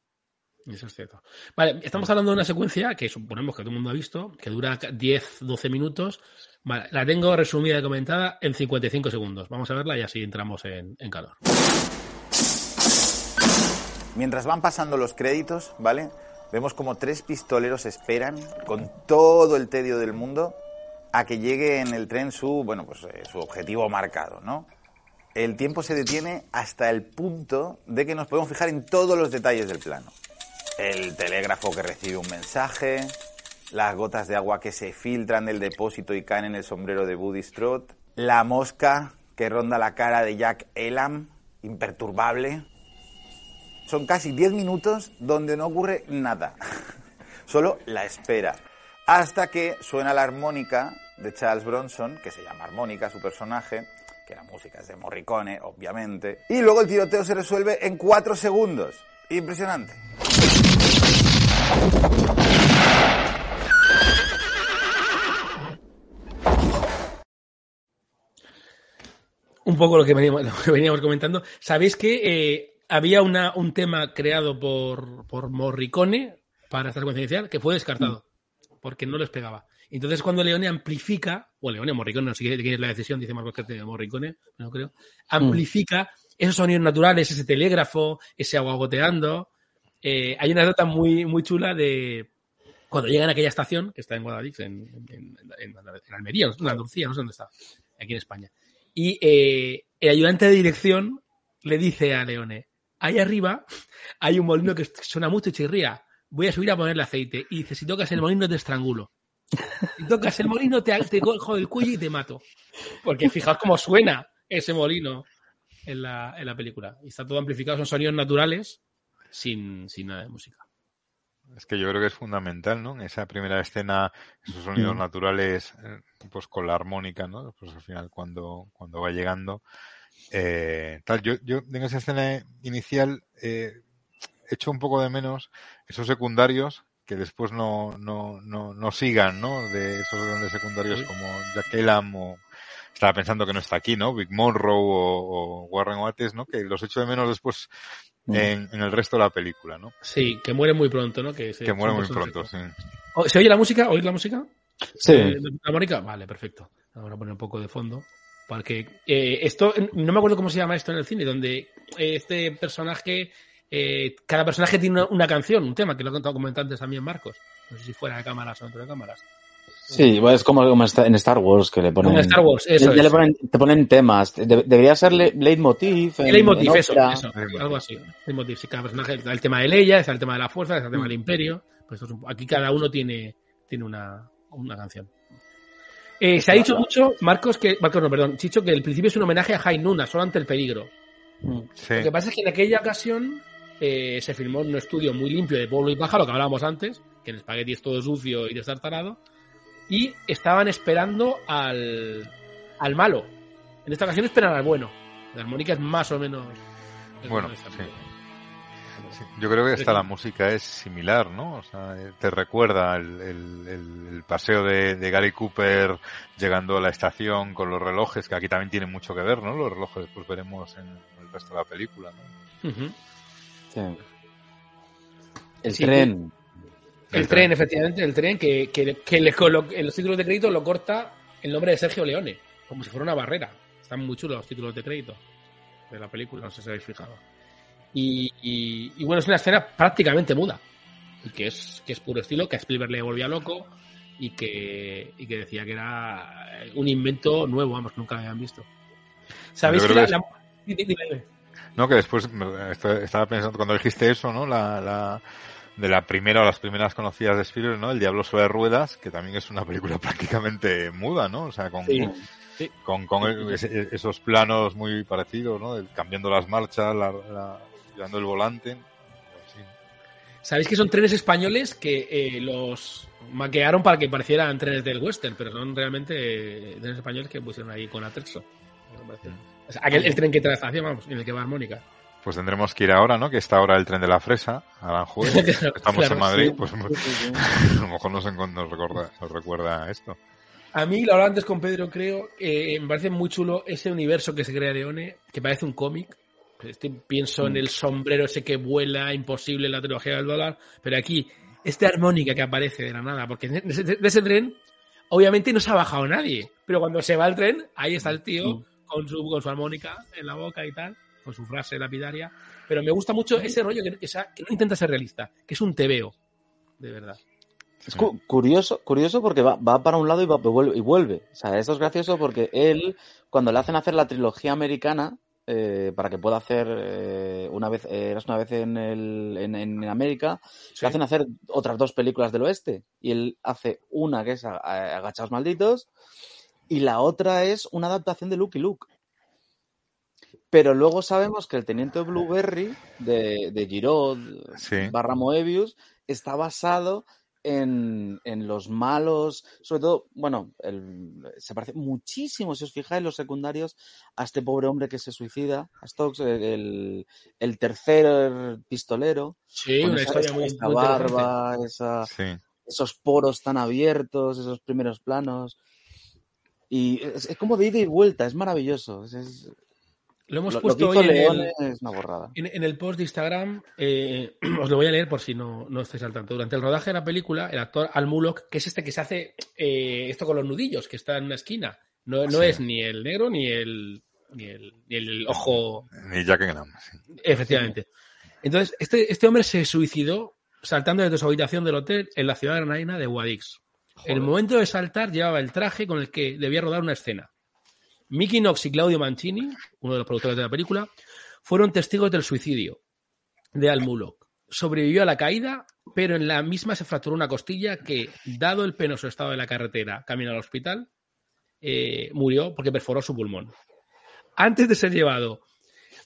Eso es cierto. Vale, estamos hablando de una secuencia que suponemos que todo el mundo ha visto, que dura 10-12 minutos. Vale, la tengo resumida y comentada en 55 segundos. Vamos a verla y así entramos en, en calor. Mientras van pasando los créditos, ¿vale? Vemos como tres pistoleros esperan con todo el tedio del mundo a que llegue en el tren su, bueno, pues eh, su objetivo marcado, ¿no? El tiempo se detiene hasta el punto de que nos podemos fijar en todos los detalles del plano. El telégrafo que recibe un mensaje, las gotas de agua que se filtran del depósito y caen en el sombrero de Buddy Strode, la mosca que ronda la cara de Jack Elam, imperturbable, son casi 10 minutos donde no ocurre nada. [laughs] Solo la espera. Hasta que suena la armónica de Charles Bronson, que se llama armónica, su personaje, que la música es de Morricone, obviamente. Y luego el tiroteo se resuelve en 4 segundos. Impresionante. Un poco [laughs] lo que veníamos, comentando. ¿Sabéis que eh, había una, un tema creado por, por Morricone para esta secuencia inicial que fue descartado? Porque no les pegaba. Entonces, cuando Leone amplifica, o Leone, Morricone, no sé quién es la decisión, dice Marcos de Morricone, no creo, amplifica esos sonidos naturales, ese telégrafo, ese agua goteando. Eh, hay una nota muy, muy chula de cuando llegan a aquella estación, que está en Guadalix, en, en, en- en Almería, en Andalucía, no sé dónde está, aquí en España. Y eh, el ayudante de dirección le dice a Leone, ahí arriba hay un molino que suena mucho y chirría, voy a subir a ponerle aceite. Y dice, si tocas el molino te estrangulo. Si tocas el molino te, te cojo del cuello y te mato. Porque fijaos cómo suena ese molino en la, en la película. Y está todo amplificado, son sonidos naturales sin, sin nada de música. Es que yo creo que es fundamental, ¿no? En esa primera escena, esos sonidos Mm. naturales, eh, pues con la armónica, ¿no? Pues al final cuando, cuando va llegando, eh, tal, yo, yo en esa escena inicial eh, echo un poco de menos esos secundarios que después no, no, no, no sigan, ¿no? De esos grandes secundarios como Jack Elam o estaba pensando que no está aquí, ¿no? Big Monroe o, o Warren Oates, ¿no? Que los echo de menos después Mm. en, en el resto de la película, ¿no? Sí, que muere muy pronto, ¿no? Que, se- Que muere muy pronto, sí. ¿Se oye la música? ¿Oís la música? Sí. Eh, ¿La armónica? Vale, perfecto. Vamos a poner un poco de fondo. Porque eh, esto, no me acuerdo cómo se llama esto en el cine, donde eh, este personaje, eh, cada personaje tiene una, una canción, un tema, que lo he contado como antes también Marcos. No sé si fuera de cámaras o dentro de cámaras. Sí, bueno, es como, en Star Wars que le ponen. Como en Star Wars, eso ya es. le ponen- te ponen temas. De- debería ser le- leitmotiv. en- Leitmotiv, en eso, eso, algo así. Leitmotiv, sí, cada personaje, está el tema de Leia, está el tema de la fuerza, está el tema del imperio. Pues esto es un- aquí cada uno tiene, tiene una, una canción. Eh, se ha dicho mucho, Marcos, que, Marcos, no, perdón, Chicho, que el principio es un homenaje a High Nuna, solo ante el peligro. Sí. Lo que pasa es que en aquella ocasión eh, se filmó en un estudio muy limpio de pueblo y paja, lo que hablábamos antes, que el espagueti es todo sucio y destartalado, y estaban esperando al, al malo. En esta ocasión esperan al bueno. La armónica es más o menos. Bueno, de esta sí. Yo creo que hasta la música es similar, ¿no? O sea, eh, te recuerda el, el- el- el paseo de, de Gary Cooper llegando a la estación con los relojes, que aquí también tiene mucho que ver, ¿no? Los relojes, pues veremos en el resto de la película, ¿no? Sí. El Sí, tren. El tren, efectivamente, el tren que, que, que le en los títulos de crédito lo corta el nombre de Sergio Leone, como si fuera una barrera. Están muy chulos los títulos de crédito de la película, no sé si habéis fijado. Y, y- y bueno, es una escena prácticamente muda, y que es, que es puro estilo, que a Spielberg le volvía loco y que, y que decía que era un invento nuevo, vamos, que nunca habían visto. ¿Sabéis que la. No, que después estaba pensando, cuando dijiste eso, ¿no? La, la, de la primera o las primeras conocidas de Spielberg, ¿no? El Diablo sobre ruedas, que también es una película [laughs] prácticamente muda, ¿no? O sea, con, Sí, sí. con, esos planos muy parecidos, ¿no? Cambiando las marchas, la, la- llevando el volante. Sí. Sabéis que son trenes españoles que eh, los maquearon para que parecieran trenes del western, pero son realmente eh, trenes españoles que pusieron ahí con Atrexo. O sea, aquel- el tren que trae estación, vamos, en el que va Armónica. Pues tendremos que ir ahora, ¿no? Que está ahora el tren de la fresa, Aranjuez. [laughs] Claro, Estamos claro, en Madrid, sí. pues sí. [laughs] a lo mejor nos, nos recuerda, nos recuerda esto. A mí, lo hablaba antes con Pedro, creo, eh, me parece muy chulo ese universo que se crea Leone, que parece un cómic. Este, pienso en el sombrero ese que vuela, imposible en la trilogía del dólar, pero aquí, esta armónica que aparece de la nada, porque de ese, de ese tren, obviamente no se ha bajado nadie, pero cuando se va el tren, ahí está el tío con su, con su armónica en la boca y tal, con su frase lapidaria. Pero me gusta mucho ese rollo que, que sea- que no intenta ser realista, que es un tebeo, de verdad. Es cu- curioso, curioso porque va, va para un lado y, va, y vuelve, y vuelve. O sea, esto es gracioso porque él, cuando le hacen hacer la trilogía americana, eh, para que pueda hacer eh, una vez, eh, eras una vez en, el, en, en América, le hacen hacer otras dos películas del oeste. Y él hace una que es Agachados Malditos y la otra es una adaptación de Lucky Luke. Pero luego sabemos que el Teniente Blueberry de, de Giraud Sí. barra Moebius está basado en, en los malos, sobre todo, bueno, el- se parece muchísimo, si os fijáis, los secundarios, a este pobre hombre que se suicida, a Stokes, el, el tercer pistolero. Sí, con una esa- historia esa- muy- barba, esa- Sí. esos poros tan abiertos, esos primeros planos. Y es, es como de ida y vuelta, es maravilloso. es- es- Lo hemos lo- puesto hoy en el, es una borrada. en, en el post de Instagram. eh, [clears throat] os lo voy a leer por si no, no estáis al tanto. Durante el rodaje de la película, el actor Al Mullock, que es este que se hace eh, esto con los nudillos, que está en una esquina, no, no Sí. es ni el negro ni el, ni el, ni el ojo. Ni Jack Graham, sí. Efectivamente. Entonces, este, este hombre se suicidó saltando desde su habitación del hotel en la ciudad granadina de Guadix. En el momento de saltar llevaba el traje con el que debía rodar una escena. Mickey Knox y Claudio Mancini, uno de los productores de la película, fueron testigos del suicidio de Al Mullock. Sobrevivió a la caída, pero en la misma se fracturó una costilla que, dado el penoso estado de la carretera camino al hospital, eh, murió porque perforó su pulmón. Antes de ser llevado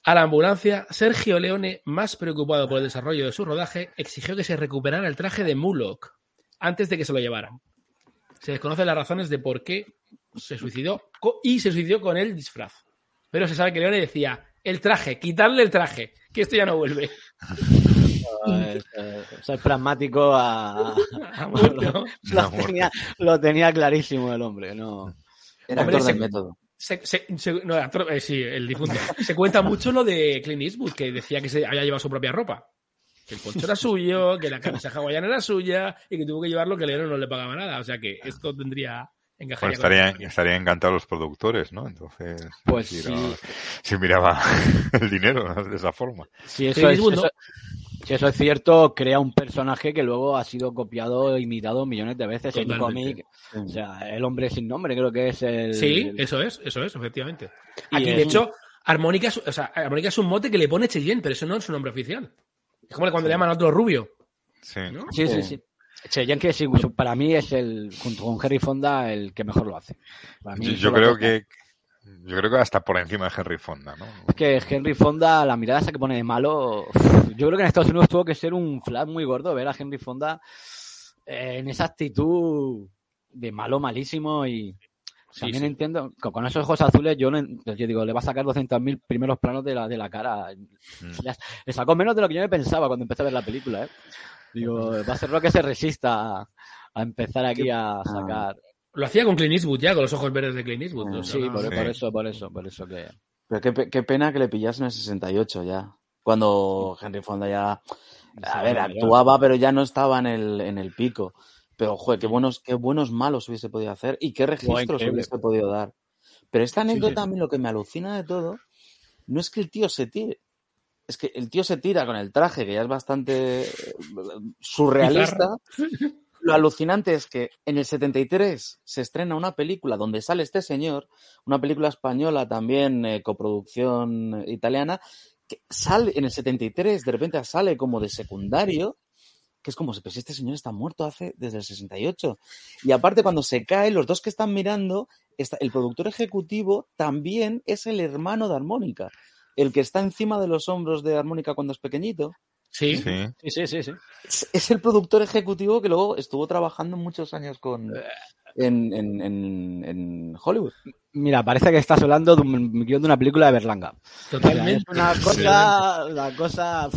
a la ambulancia, Sergio Leone, más preocupado por el desarrollo de su rodaje, exigió que se recuperara el traje de Mullock antes de que se lo llevaran. Se desconocen las razones de por qué se suicidó y se suicidó con el disfraz. Pero se sabe que Leone decía, el traje, quitarle el traje, que esto ya no vuelve. [laughs] Eh, eh, Ser pragmático a... [laughs] ¿no? [laughs] lo, tenía, lo tenía clarísimo el hombre, no. Era Hombre, actor del se- método. se- se- se- no, actor- eh, sí, el difunto. Se cuenta mucho lo de Clint Eastwood, que decía que se había llevado su propia ropa. Que el poncho era suyo, que la camisa hawaiana era suya y que tuvo que llevarlo que Leone no le pagaba nada. O sea que esto tendría Pues estarían, la estarían encantados los productores, ¿no? Entonces, Pues si, sí. no- si miraba [laughs] el dinero ¿no? de esa forma. Si eso, es, eso- si eso es cierto, crea un personaje que luego ha sido copiado e imitado millones de veces en Totalmente. cómic. O sea, el hombre sin nombre creo que es el... Sí, eso es, eso es, efectivamente. Aquí, es de hecho, Armónica es, o sea, Armónica es un mote que le pone Cheyenne, pero eso no es su nombre oficial. Es como cuando le llaman a otro rubio. Sí. ¿no? Sí, sí, sí. Cheyenne, que sí, para mí es el, junto con Henry Fonda, el que mejor lo hace. Para mí Yo, creo que yo creo que hasta por encima de Henry Fonda, ¿no? Es que Henry Fonda, la mirada esa que pone de malo, yo creo que en Estados Unidos tuvo que ser un flash muy gordo ver a Henry Fonda eh, en esa actitud de malo malísimo y También sí. entiendo, con, esos ojos azules, yo, no yo digo, le va a sacar 200.000 primeros planos de la, de la cara. Ya- le sacó menos de lo que yo me pensaba cuando empecé a ver la película, ¿eh? Digo, va a ser lo que se resista a, a empezar aquí a sacar. Lo hacía con Clint Eastwood ya, con los ojos verdes de Clint Eastwood. sea, Sí, por, Sí. por eso, por eso, por eso que. Pero qué, pe- qué pena que le pillasen en el 68 ya. Cuando Henry Fonda ya. A ver, actuaba, pero ya no estaba en el, en el pico. Pero, joder, qué buenos, qué buenos malos hubiese podido hacer y qué registros hubiese podido dar. Pero esta Sí, anécdota, sí. a mí lo que me alucina de todo, no es que el tío se tire. Es que el tío se tira con el traje, que ya es bastante eh, surrealista. Lo alucinante es que en el 73 se estrena una película donde sale este señor, una película española también, eh, coproducción italiana, que sale en el 73, de repente sale como de secundario, que es como si pues este señor está muerto hace desde el 68. Y aparte cuando se cae, los dos que están mirando, está, el productor ejecutivo también es el hermano de Armónica, el que está encima de los hombros de Armónica cuando es pequeñito. Sí. Sí. Sí, sí, sí, sí. Es, es el productor ejecutivo que luego estuvo trabajando muchos años con en, en, en, en Hollywood. Mira, parece que estás hablando de un guion de una película de Berlanga. Totalmente. O sea, es una cosa, una cosa.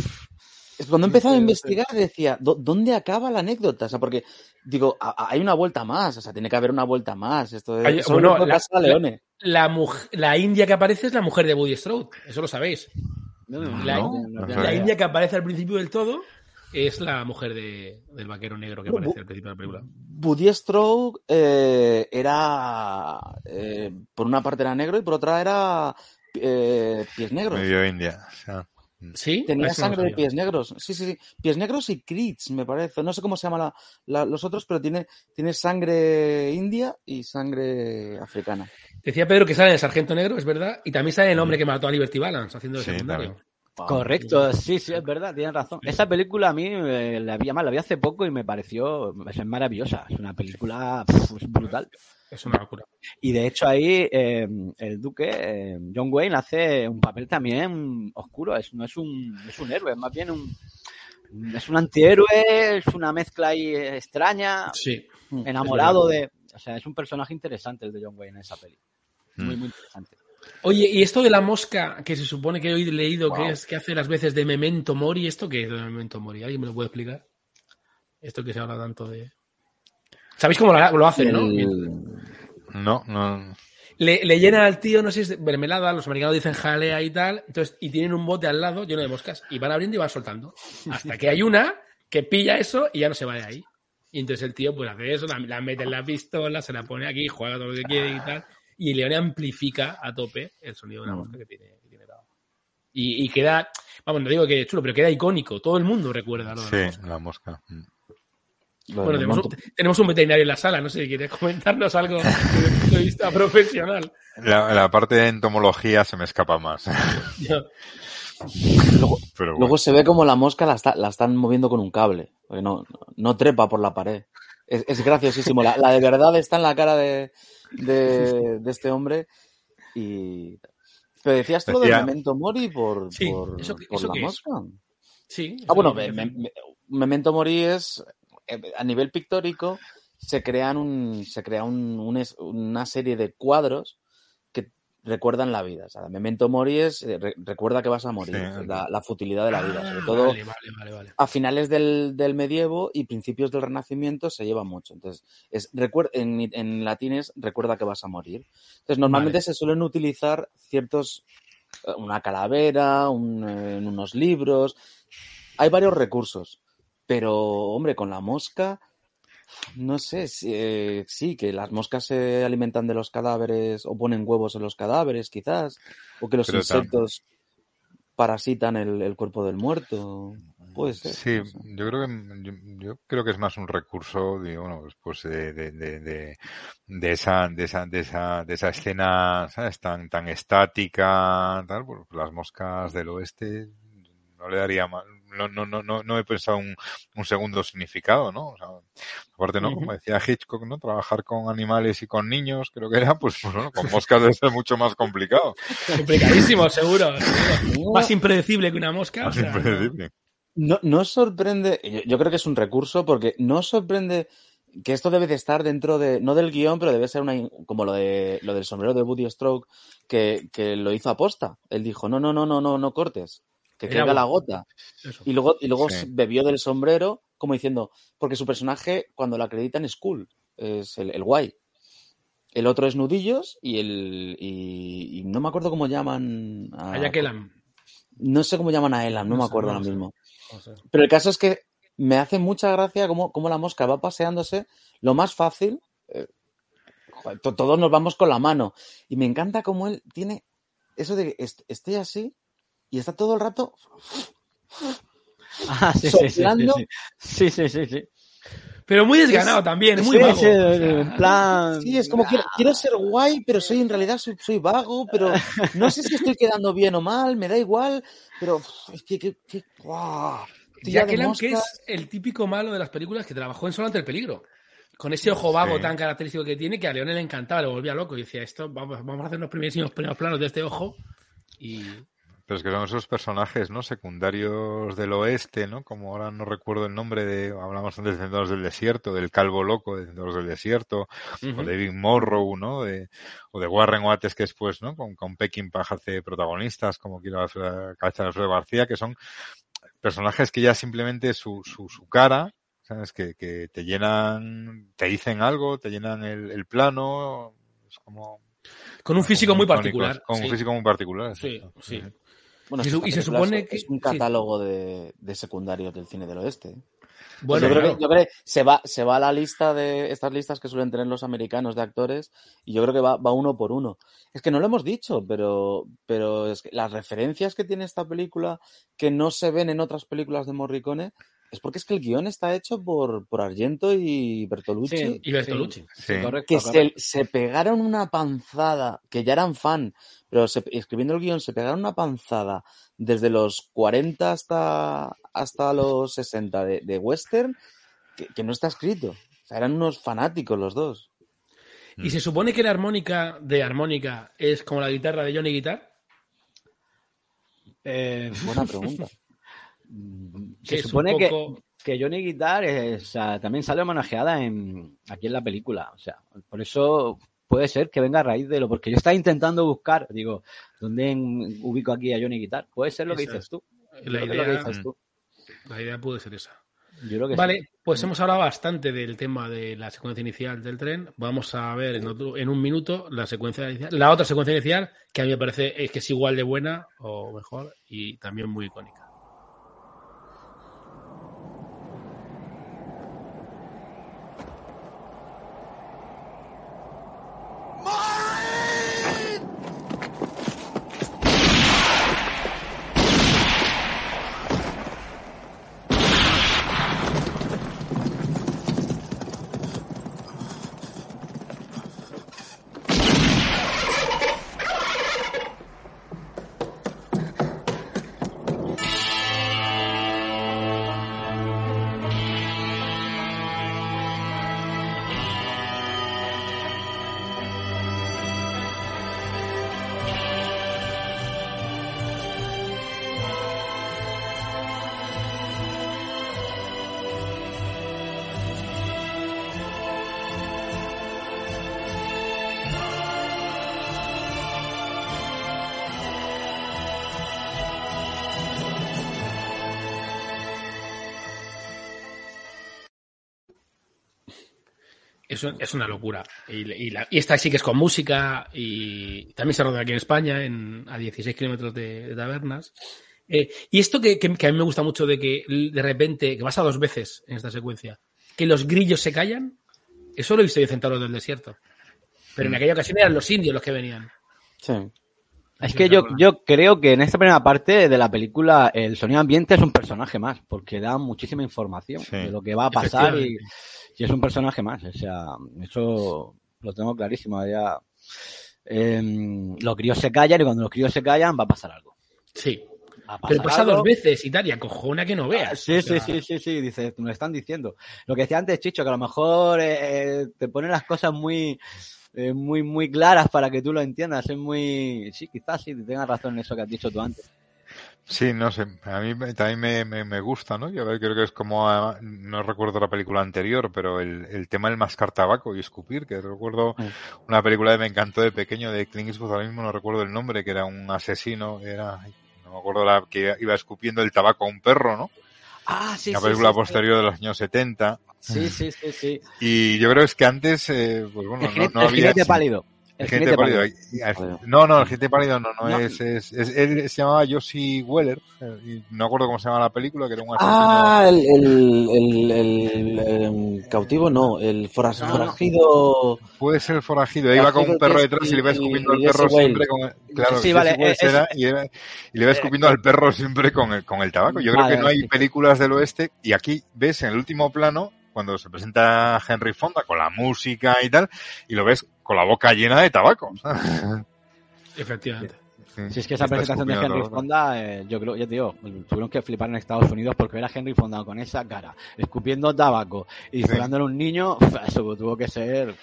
Cuando empezaba a Sí, sí. investigar decía, "¿Dó- ¿dónde acaba la anécdota? O sea, porque digo, a- a- hay una vuelta más, o sea, tiene que haber una vuelta más. Esto es, Hay- bueno, la- a. La, la india que aparece es la mujer de Woody Strode, eso lo sabéis. La, No, la no sabía. india que aparece al principio del todo es la mujer de- del vaquero negro que aparece al principio de la película. Woody Strode eh, era, eh, por una parte era negro y por otra era eh, pies negros. Medio India. o sea, Sí, Tenía Eso no sangre de pies negros. Sí, sí, sí. Pies negros y crits, me parece. No sé cómo se llaman los otros, pero tiene, tiene sangre india y sangre africana. Decía Pedro que sale el sargento negro, es verdad, y también sale el hombre que mató a Liberty Balance haciendo de Sí, secundario. también. Correcto, sí, sí, es verdad, tienes razón. Esa película a mí eh, la vi, además, la vi hace poco y me pareció es maravillosa. Es una película brutal. Es una locura. Y de hecho ahí eh, el duque, eh, John Wayne, hace un papel también oscuro. Es, no es un, es un héroe, es más bien un... Es un antihéroe, es una mezcla ahí extraña, Sí. enamorado es verdad. de... O sea, es un personaje interesante el de John Wayne en esa peli. Mm. Muy, muy interesante. Oye, y esto de la mosca que se supone que he leído Wow. que es que hace las veces de Memento Mori, ¿esto qué es de Memento Mori? ¿Alguien me lo puede explicar? Esto que se habla tanto de. ¿Sabéis cómo lo, lo hacen, no? El- No, no. Le, le llenan al tío, no sé, si es mermelada, los americanos dicen jalea y tal, entonces, y tienen un bote al lado lleno de moscas, y van abriendo y van soltando. Hasta que hay una que pilla eso y ya no se va de ahí. Y entonces el tío pues hace eso, la, la mete en la pistola, se la pone aquí, juega todo lo que quiere y tal. Y Leone amplifica a tope el sonido de una mosca que tiene, que tiene. Y, y queda, vamos, no digo que es chulo, pero queda icónico. Todo el mundo recuerda lo de la Sí, mosca. la mosca. Bueno, del tenemos un, monto- tenemos un veterinario en la sala, no sé si quieres comentarnos algo [laughs] desde un punto de vista profesional. La, la parte de entomología se me escapa más. [laughs] Luego, Pero bueno. luego se ve como la mosca la, está- la están moviendo con un cable, porque no, no trepa por la pared. Es, es graciosísimo. La, la de verdad está en la cara de, de, de este hombre. Y... Pero decías tú lo de Decía- Memento Mori por, Sí, por, ¿eso- por eso la es? mosca. sí. Ah, bueno, me- me- me- Memento Mori es, a nivel pictórico, se crean un, se crea un- un es- una serie de cuadros que recuerdan la vida. O sea, Memento Mori es, eh, re- recuerda que vas a morir, Sí. la, la futilidad de la vida. Sobre Ah, todo Vale, vale, vale, vale. a finales del, del medievo y principios del renacimiento se lleva mucho. Entonces, es, recuer- en, en latín es recuerda que vas a morir. Entonces, normalmente Vale. se suelen utilizar ciertos, eh, una calavera, un, eh, en unos libros. Hay varios recursos. Pero, hombre, con la mosca, no sé, eh, sí, que las moscas se alimentan de los cadáveres o ponen huevos en los cadáveres, quizás, o que los Pero tam- insectos parasitan el, el cuerpo del muerto. Puede ser. Sí, no sé. yo creo que yo, yo creo que es más un recurso de bueno pues, de, de, de, de, de esa de esa de esa de esa escena ¿sabes? tan tan estática tal pues las moscas del oeste no le daría mal no no no no, no he pensado un, un segundo significado no o sea, aparte no como decía Hitchcock no trabajar con animales y con niños creo que era pues, pues bueno, con [laughs] moscas debe ser mucho más complicado Complicadísimo, seguro. seguro. Más impredecible que una mosca. o más sea, impredecible No, no sorprende, yo, yo creo que es un recurso porque no sorprende que esto debe de estar dentro de, no del guion, pero debe ser una, como lo de lo del sombrero de Woody Stroke, que, que lo hizo aposta. Él dijo, no, no, no, no, no, no cortes, que Era caiga la gota. Eso. Y luego, y luego Sí. bebió del sombrero, como diciendo, porque su personaje, cuando lo acreditan, es cool, es el, el guay. El otro es Nudillos y el. Y, y no me acuerdo cómo llaman. A, A Jack Elam. No sé cómo llaman a Elam, no, No me sé, acuerdo no ahora sé. mismo. No sé. Pero el caso es que me hace mucha gracia cómo, cómo la mosca va paseándose. Lo más fácil, eh, todos nos vamos con la mano. Y me encanta cómo él tiene eso de que est- esté así y está todo el rato [laughs] Ah, sí, sí, sí, sí, soplando. sí. Sí, sí, sí, sí. Pero muy desganado Es- también, muy Sí, vago. sí, en plan. Sí, es como quiero, quiero ser guay, pero soy en realidad soy, soy vago, pero no sé si estoy quedando bien o mal, me da igual, pero es que, que, de Elam, que es el típico malo de las películas que trabajó en Solo ante el peligro. Con ese ojo vago Sí. tan característico que tiene, que a Leone le encantaba, le volvía loco. Y decía, esto, vamos, vamos a hacer los primeros, primeros planos de este ojo. Y Pero es que son esos personajes, ¿no? Secundarios del oeste, ¿no? Como ahora no recuerdo el nombre de, hablamos antes de Centauros del Desierto, del Calvo Loco de Centauros del Desierto, o de Big Morrow, ¿no? De, o de Warren Oates, que después, ¿no? Con, con Peckinpah hace protagonistas, como quiero la cabeza de Alfredo García, que son personajes que ya simplemente su, su, su cara, ¿sabes? Que, que te llenan, te dicen algo, te llenan el, el plano, es como... con un físico muy particular. Con un físico muy particular. Sí, sí. Bueno, Y es se- y supone que- es un sí. catálogo de, de secundarios del cine del oeste. ¿eh? Bueno, yo, creo claro. que, yo creo que se va, se va a la lista de estas listas que suelen tener los americanos de actores y yo creo que va, va uno por uno. Es que no lo hemos dicho, pero, pero es que las referencias que tiene esta película que no se ven en otras películas de Morricone es porque es que el guion está hecho por, por Argento y Bertolucci. Sí, Y Bertolucci. Sí. Correcto, que correcto. se, se pegaron una panzada, que ya eran fan, pero se- escribiendo el guion se pegaron una panzada desde los 40 hasta, hasta los 60 de, de western, que, que no está escrito. O sea, eran unos fanáticos los dos. Y se supone que la armónica de armónica es como la guitarra de Johnny Guitar. Eh, Buena pregunta. [laughs] Que se es supone poco- que, que Johnny Guitar es, o sea, también sale homenajeada en, aquí en la película. O sea, por eso puede ser que venga a raíz de lo. Porque yo estaba intentando buscar, digo, ¿dónde ubico aquí a Johnny Guitar? Puede ser lo que Esa dices es tú. Yo La que idea, dices tú. la idea puede ser esa. Yo creo que Vale, sí. pues hemos hablado bastante del tema de la secuencia inicial del tren. Vamos a ver en, otro- en un minuto la secuencia inicial, la otra secuencia inicial, que a mí me parece es que es igual de buena o mejor y también muy icónica. Es, un- es una locura. Y, y la- y esta sí que es con música y también se rodea aquí en España, en, a 16 kilómetros de, de tabernas. Eh, y esto que, que- que a mí me gusta mucho de que de repente, que pasa dos veces en esta secuencia, que los grillos se callan, eso lo he visto yo en Centauros del Desierto. Pero en aquella ocasión eran los indios los que venían. Sí. Es que yo, yo creo que en esta primera parte de la película el sonido ambiente es un personaje más, porque da muchísima información Sí. de lo que va a pasar y, es un personaje más. O sea, eso lo tengo clarísimo. Ya, em, los críos se callan y cuando los críos se callan va a pasar algo. Sí. Pero pasa algo. dos veces y tal, y acojona que no veas. Sí, O sea, sí, sí, sí, sí, dice, me lo están diciendo. Lo que decía antes, Chicho, que a lo mejor eh, te ponen las cosas muy, eh, muy, muy claras para que tú lo entiendas. Es muy, sí, quizás sí, tengas razón en eso que has dicho tú antes. Sí, no sé, a mí me- también me, me, me gusta, ¿no? Yo creo que es como, ah, no recuerdo la película anterior, pero el, el tema del mascar tabaco y escupir, que recuerdo una película que me encantó de pequeño de Clint Eastwood, ahora mismo no recuerdo el nombre, que era un asesino, era, no me acuerdo la, que iba escupiendo el tabaco a un perro, ¿no? Ah, sí, Una sí, película sí, sí. posterior de los años 70. Sí, sí, sí, sí. Y yo creo es que antes, eh, pues bueno, El no, no el había... jinete pálido. El jinete pálido. No, no, el jinete pálido no, no, No. es, es, es- él se llamaba Josie Weller, eh, y no acuerdo cómo se llama la película, que era un asesino. Ah, el, el, el, el, em, cautivo no, el foras- No, no. forajido. Puede ser el forajido, iba con un perro detrás y le iba escupiendo al perro siempre con el, claro, Sí, vale, era, y, era- y le iba escupiendo al perro siempre con el, con el tabaco. Yo creo que no hay sí. películas del oeste y aquí ves en el último plano cuando se presenta Henry Fonda con la música y tal y lo ves con la boca llena de tabaco. Efectivamente. Si es que esa presentación de Henry. Fonda, eh, yo creo, ya te digo, tuvieron que flipar en Estados Unidos porque ver a Henry Fonda con esa cara, escupiendo tabaco y disparándole a un niño, [laughs] eso tuvo que ser.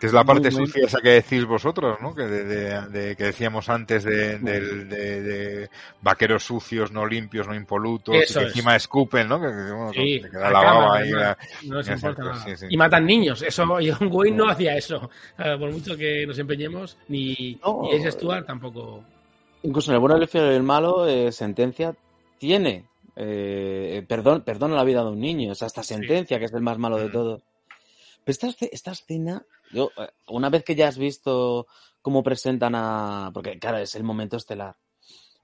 Que es la parte muy- sucia esa que decís vosotros, ¿no? Que, de, de- de- que decíamos antes de, del- de- de vaqueros sucios, no limpios, no impolutos, Eso y que es. encima escupen, ¿no? Que, que, bueno, Sí, a la baba ahí. la- No les Exacto, importa nada. sí, sí. Y matan niños. Eso, John Wayne no hacía eso. Por mucho que nos empeñemos, ni, No. ni Ace Stewart tampoco. Incluso en el bueno, el feo y el malo, eh, sentencia tiene. Eh, perdón, perdona la vida de un niño. O sea, esta sentencia, que es el más malo de todos. Pero esta, esta escena, yo, eh, una vez que ya has visto cómo presentan a. Porque, claro, es el momento estelar.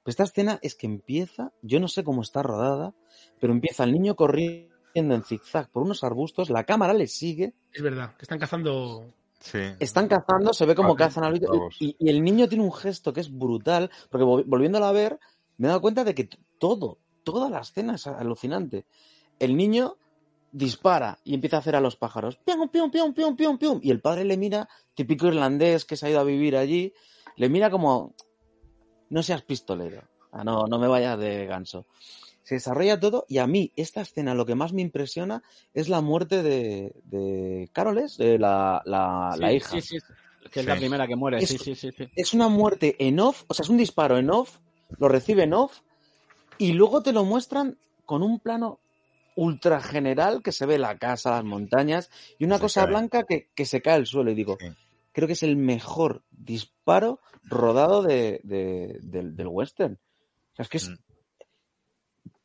Pero esta escena es que empieza, yo no sé cómo está rodada, pero empieza el niño corriendo en zigzag por unos arbustos, la cámara le sigue, Es verdad, que están cazando. Sí. están cazando, se ve como Vale, cazan al vamos. y, y el niño tiene un gesto que es brutal, porque vol- volviéndolo a ver, me he dado cuenta de que todo, toda la escena es alucinante. El niño dispara y empieza a hacer a los pájaros, pium, pium, pium, pium, pium, pium, y el padre le mira, típico irlandés que se ha ido a vivir allí, le mira como, no seas pistolero, ah, no, no me vayas de ganso. Se desarrolla todo y a mí esta escena lo que más me impresiona es la muerte de, de Caroles, de la, la, la Sí, hija. sí, sí, que es la primera que muere. Es- Sí, sí, sí, sí. Es una muerte en off, o sea, es un disparo en off, lo recibe en off, y luego te lo muestran con un plano ultra general que se ve la casa, las montañas, y una Se cosa cae. blanca que, que se cae al suelo. Y digo, creo que es el mejor disparo rodado de, de- del, del western. O sea, es que es... Mm.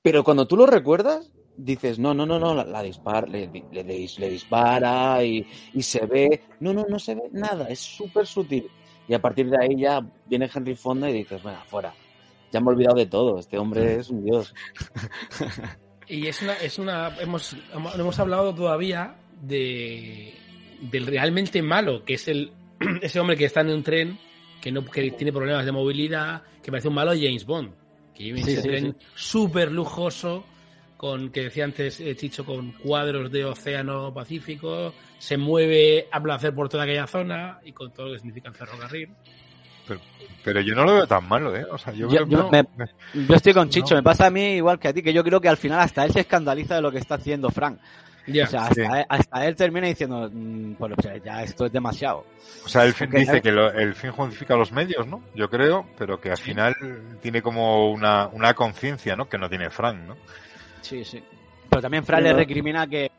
Pero cuando tú lo recuerdas, dices, no, no, no, no, la, la dispara, le, le- le dis- le dispara y, y se ve. No, no, no se ve nada, es súper sutil. Y a partir de ahí ya viene Henry Fonda y dices, bueno, fuera. Ya me he olvidado de todo, este hombre es un dios. [laughs] Y es una, es una, hemos, hemos hablado todavía de del realmente malo, que es el [clears throat] ese hombre que está en un tren, que no que tiene problemas de movilidad, que parece un malo James Bond, que lleva Sí, ese sí, tren súper lujoso, con que decía antes eh, Chicho, con cuadros de océano Pacífico, se mueve a placer por toda aquella zona y con todo lo que significa el ferrocarril. Pero, pero yo no lo veo tan malo, ¿eh? O sea, yo, Yo, veo- yo me- yo estoy con Chicho, No. me pasa a mí igual que a ti, que yo creo que al final hasta él se escandaliza de lo que está haciendo Frank. O sea, hasta, Sí. él, hasta él termina diciendo, mm, pues, o sea, ya esto es demasiado. O sea, el fin Porque, dice que lo- el fin justifica los medios, ¿no? Yo creo, pero que al final tiene como una, una conciencia, ¿no? Que no tiene Frank, ¿no? Sí, sí. Pero también Frank le recrimina que,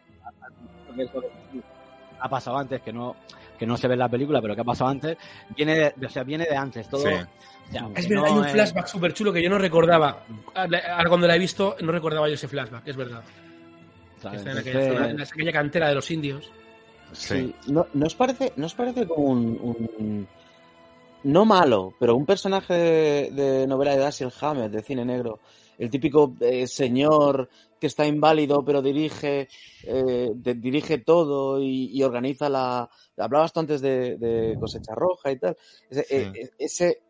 que eso ha pasado antes, que no que no se ve en la película, pero que ha pasado antes, viene de, o sea, viene de antes, todo. Sí. o sea, Es verdad, no hay un es- flashback súper chulo que yo no recordaba. Ahora cuando la he visto, no recordaba yo ese flashback, es verdad. en aquella, Entonces- zona- en aquella cantera de los indios. Sí. Sí, ¿No, ¿no os parece, ¿no os parece como un, un- no malo, pero un personaje de, de novela de Dashiell Hammett, de cine negro? El típico eh, señor que está inválido, pero dirige, eh, de- dirige todo y, y organiza la. Hablabas tú antes de, de cosecha roja y tal. Ese, Sí. eh, ese-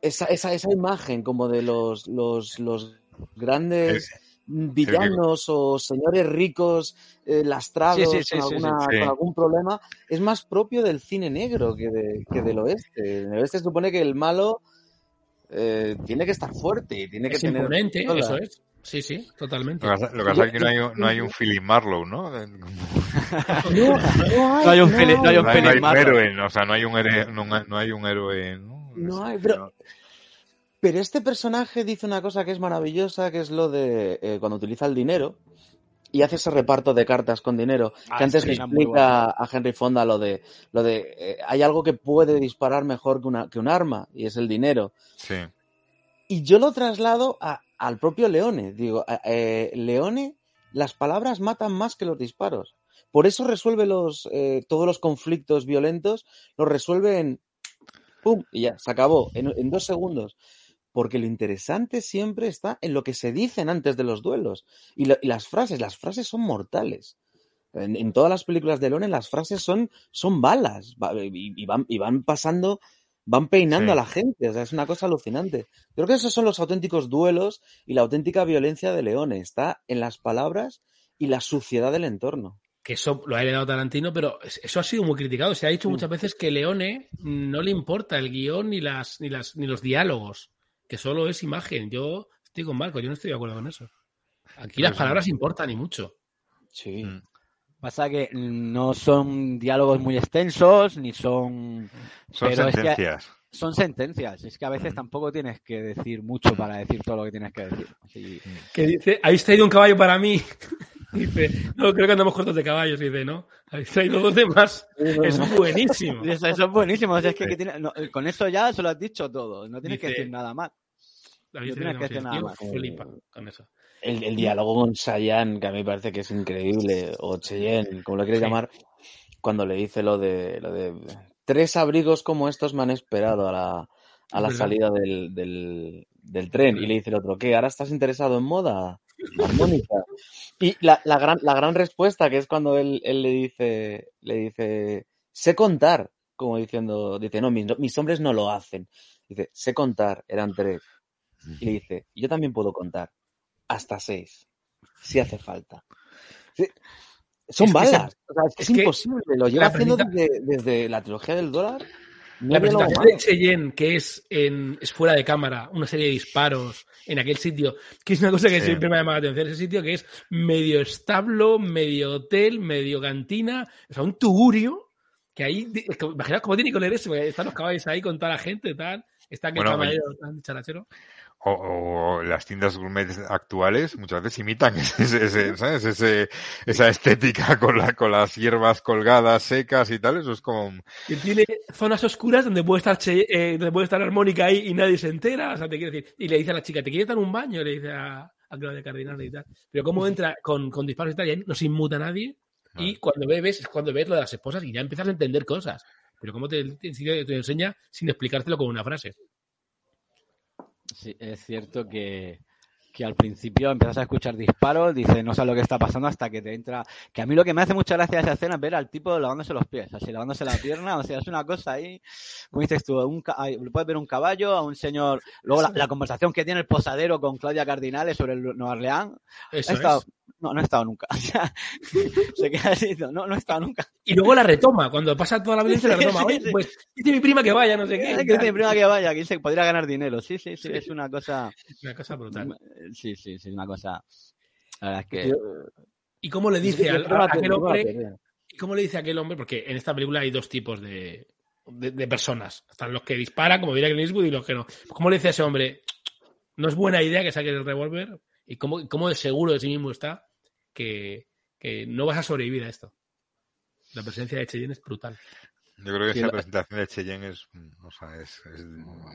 esa, esa, esa imagen como de los, los, los grandes villanos o señores ricos eh, lastrados Sí, sí, sí, con, sí, alguna- sí. con algún problema es más propio del cine negro que, de- que del oeste. En el oeste se supone que el malo eh, tiene que estar fuerte y tiene que Es tener imponente, eso es. Sí, sí, totalmente. Lo que pasa, lo que pasa es que no hay, un- no hay un Philip Marlowe, ¿no? No, No, hay, No hay un Philip- no hay un hay, no hay Philip un Marlowe. héroe, o sea, no hay un héroe, no, no hay un héroe, ¿no? No hay, pero Pero este personaje dice una cosa que es maravillosa, que es lo de eh, cuando utiliza el dinero y hace ese reparto de cartas con dinero, Ah, que antes sí, le explica a Henry Fonda lo de, lo de eh, hay algo que puede disparar mejor que, una, que un arma, y es el dinero. Sí. Y yo lo traslado a- al propio Leone. Digo, a- eh, Leone, las palabras matan más que los disparos. Por eso resuelve los, eh, todos los conflictos violentos, los resuelve en ¡pum! Y ya, se acabó, en, en dos segundos. Porque lo interesante siempre está en lo que se dicen antes de los duelos. Y, las frases, las frases son mortales. En, todas las películas de Leone las frases son, son balas y, y van, y van pasando, van peinando Sí. a la gente. O sea, es una cosa alucinante. Creo que esos son los auténticos duelos y la auténtica violencia de Leone. Está en las palabras y la suciedad del entorno. que eso lo ha heredado Tarantino, pero es- eso ha sido muy criticado. Se ha dicho muchas veces que Leone no le importa el guion ni las, ni las, ni los diálogos, que solo es imagen. Yo estoy con Marco, yo no estoy de acuerdo con eso. Aquí las palabras importan y mucho. Sí. Mm. Pasa que no son diálogos muy extensos, ni son... Son pero es que sentencias. son sentencias. Es que a veces tampoco tienes que decir mucho para decir todo lo que tienes que decir. Sí. Que dice, ¿habéis traído un caballo para mí? [laughs] dice, no, creo que andamos cortos de caballos. Dice, no, habéis traído dos de más. Es buenísimo. Eso, [laughs] eso es buenísimo. o sea, es que, que tiene- no, con eso ya se lo has dicho todo. No tienes que decir nada más. Que nada más. flipa con eso. El, el diálogo con Sayan, que a mí me parece que es increíble, o Cheyenne, como lo quieres Sí. llamar, cuando le dice lo de, lo de tres abrigos como estos me han esperado a la, a la salida del, del, del tren. Y le dice el otro, ¿qué? ¿Ahora estás interesado en moda? Armónica. Y la, la gran, la gran respuesta, que es cuando él, él le dice, le dice, sé contar, como diciendo, dice, no, mis, mis hombres no lo hacen. Dice, sé contar, eran tres. Y le dice, yo también puedo contar, hasta seis, si hace falta. Sí, Son Es que se- balas, o sea, es, que es es que imposible, lo lleva haciendo desde, desde la trilogía del dólar. No La presentación de. Cheyenne, que es, en, es fuera de cámara, una serie de disparos en aquel sitio, que es una cosa que Sí. siempre me ha llamado la atención, ese sitio que es medio establo, medio hotel, medio cantina, o sea, un tugurio, que ahí, es que imaginaos cómo tiene que oler eso, porque están los caballos ahí con toda la gente, tal, está aquel Bueno, caballero tan charachero. O, o las tiendas gourmet actuales muchas veces imitan [laughs] ese, ese- ¿sabes? Ese- esa estética con, la, con las hierbas colgadas, secas y tal. Eso es como... Que tiene zonas oscuras donde puede estar Che- eh, donde puede estar armónica ahí y nadie se entera, o sea, te quiero decir, y le dice a la chica, ¿te quieres dar un baño? Le dice a, a Claudia Cardinal y tal. Pero cómo entra con, con disparos y tal, y ahí no se inmuta nadie, y cuando bebes es cuando ves lo de las esposas y ya empiezas a entender cosas. Pero cómo te, te, te enseña sin explicártelo con una frase. Sí, es cierto que, que al principio empiezas a escuchar disparos, dices, no sabes lo que está pasando hasta que te entra. Que a mí lo que me hace mucha gracia esa escena es ver al tipo lavándose los pies, así lavándose la pierna, o sea, es una cosa ahí, como dices tú, un, puedes ver un caballo, a un señor. Luego la, la conversación que tiene el posadero con Claudia Cardinales sobre el Nueva Orleans. Eso he estado- es. No, no he estado nunca. [laughs] Se queda así, no, no he estado nunca. Y luego la retoma, cuando pasa toda la violencia la retoma. Oye, pues dice mi prima que vaya, no sé qué. Eh, que dice mi prima que vaya, que se podría ganar dinero. Sí, sí, sí, Sí. es una cosa. Una cosa brutal. Sí, sí, sí, es una cosa. La verdad es que. ¿Y cómo le dice al- a que- aquel hombre? que- ¿Y cómo le dice a aquel hombre? Porque en esta película hay dos tipos de, de, de personas. Están los que disparan, como diría Clint Eastwood, y los que no. ¿Cómo le dice a ese hombre? No es buena idea que saques el revólver. ¿Y cómo, cómo de seguro de sí mismo está que, que no vas a sobrevivir a esto? La presencia de Cheyenne es brutal. Yo creo que Sí, esa la- presentación de Cheyenne es, mm, o sea, es, es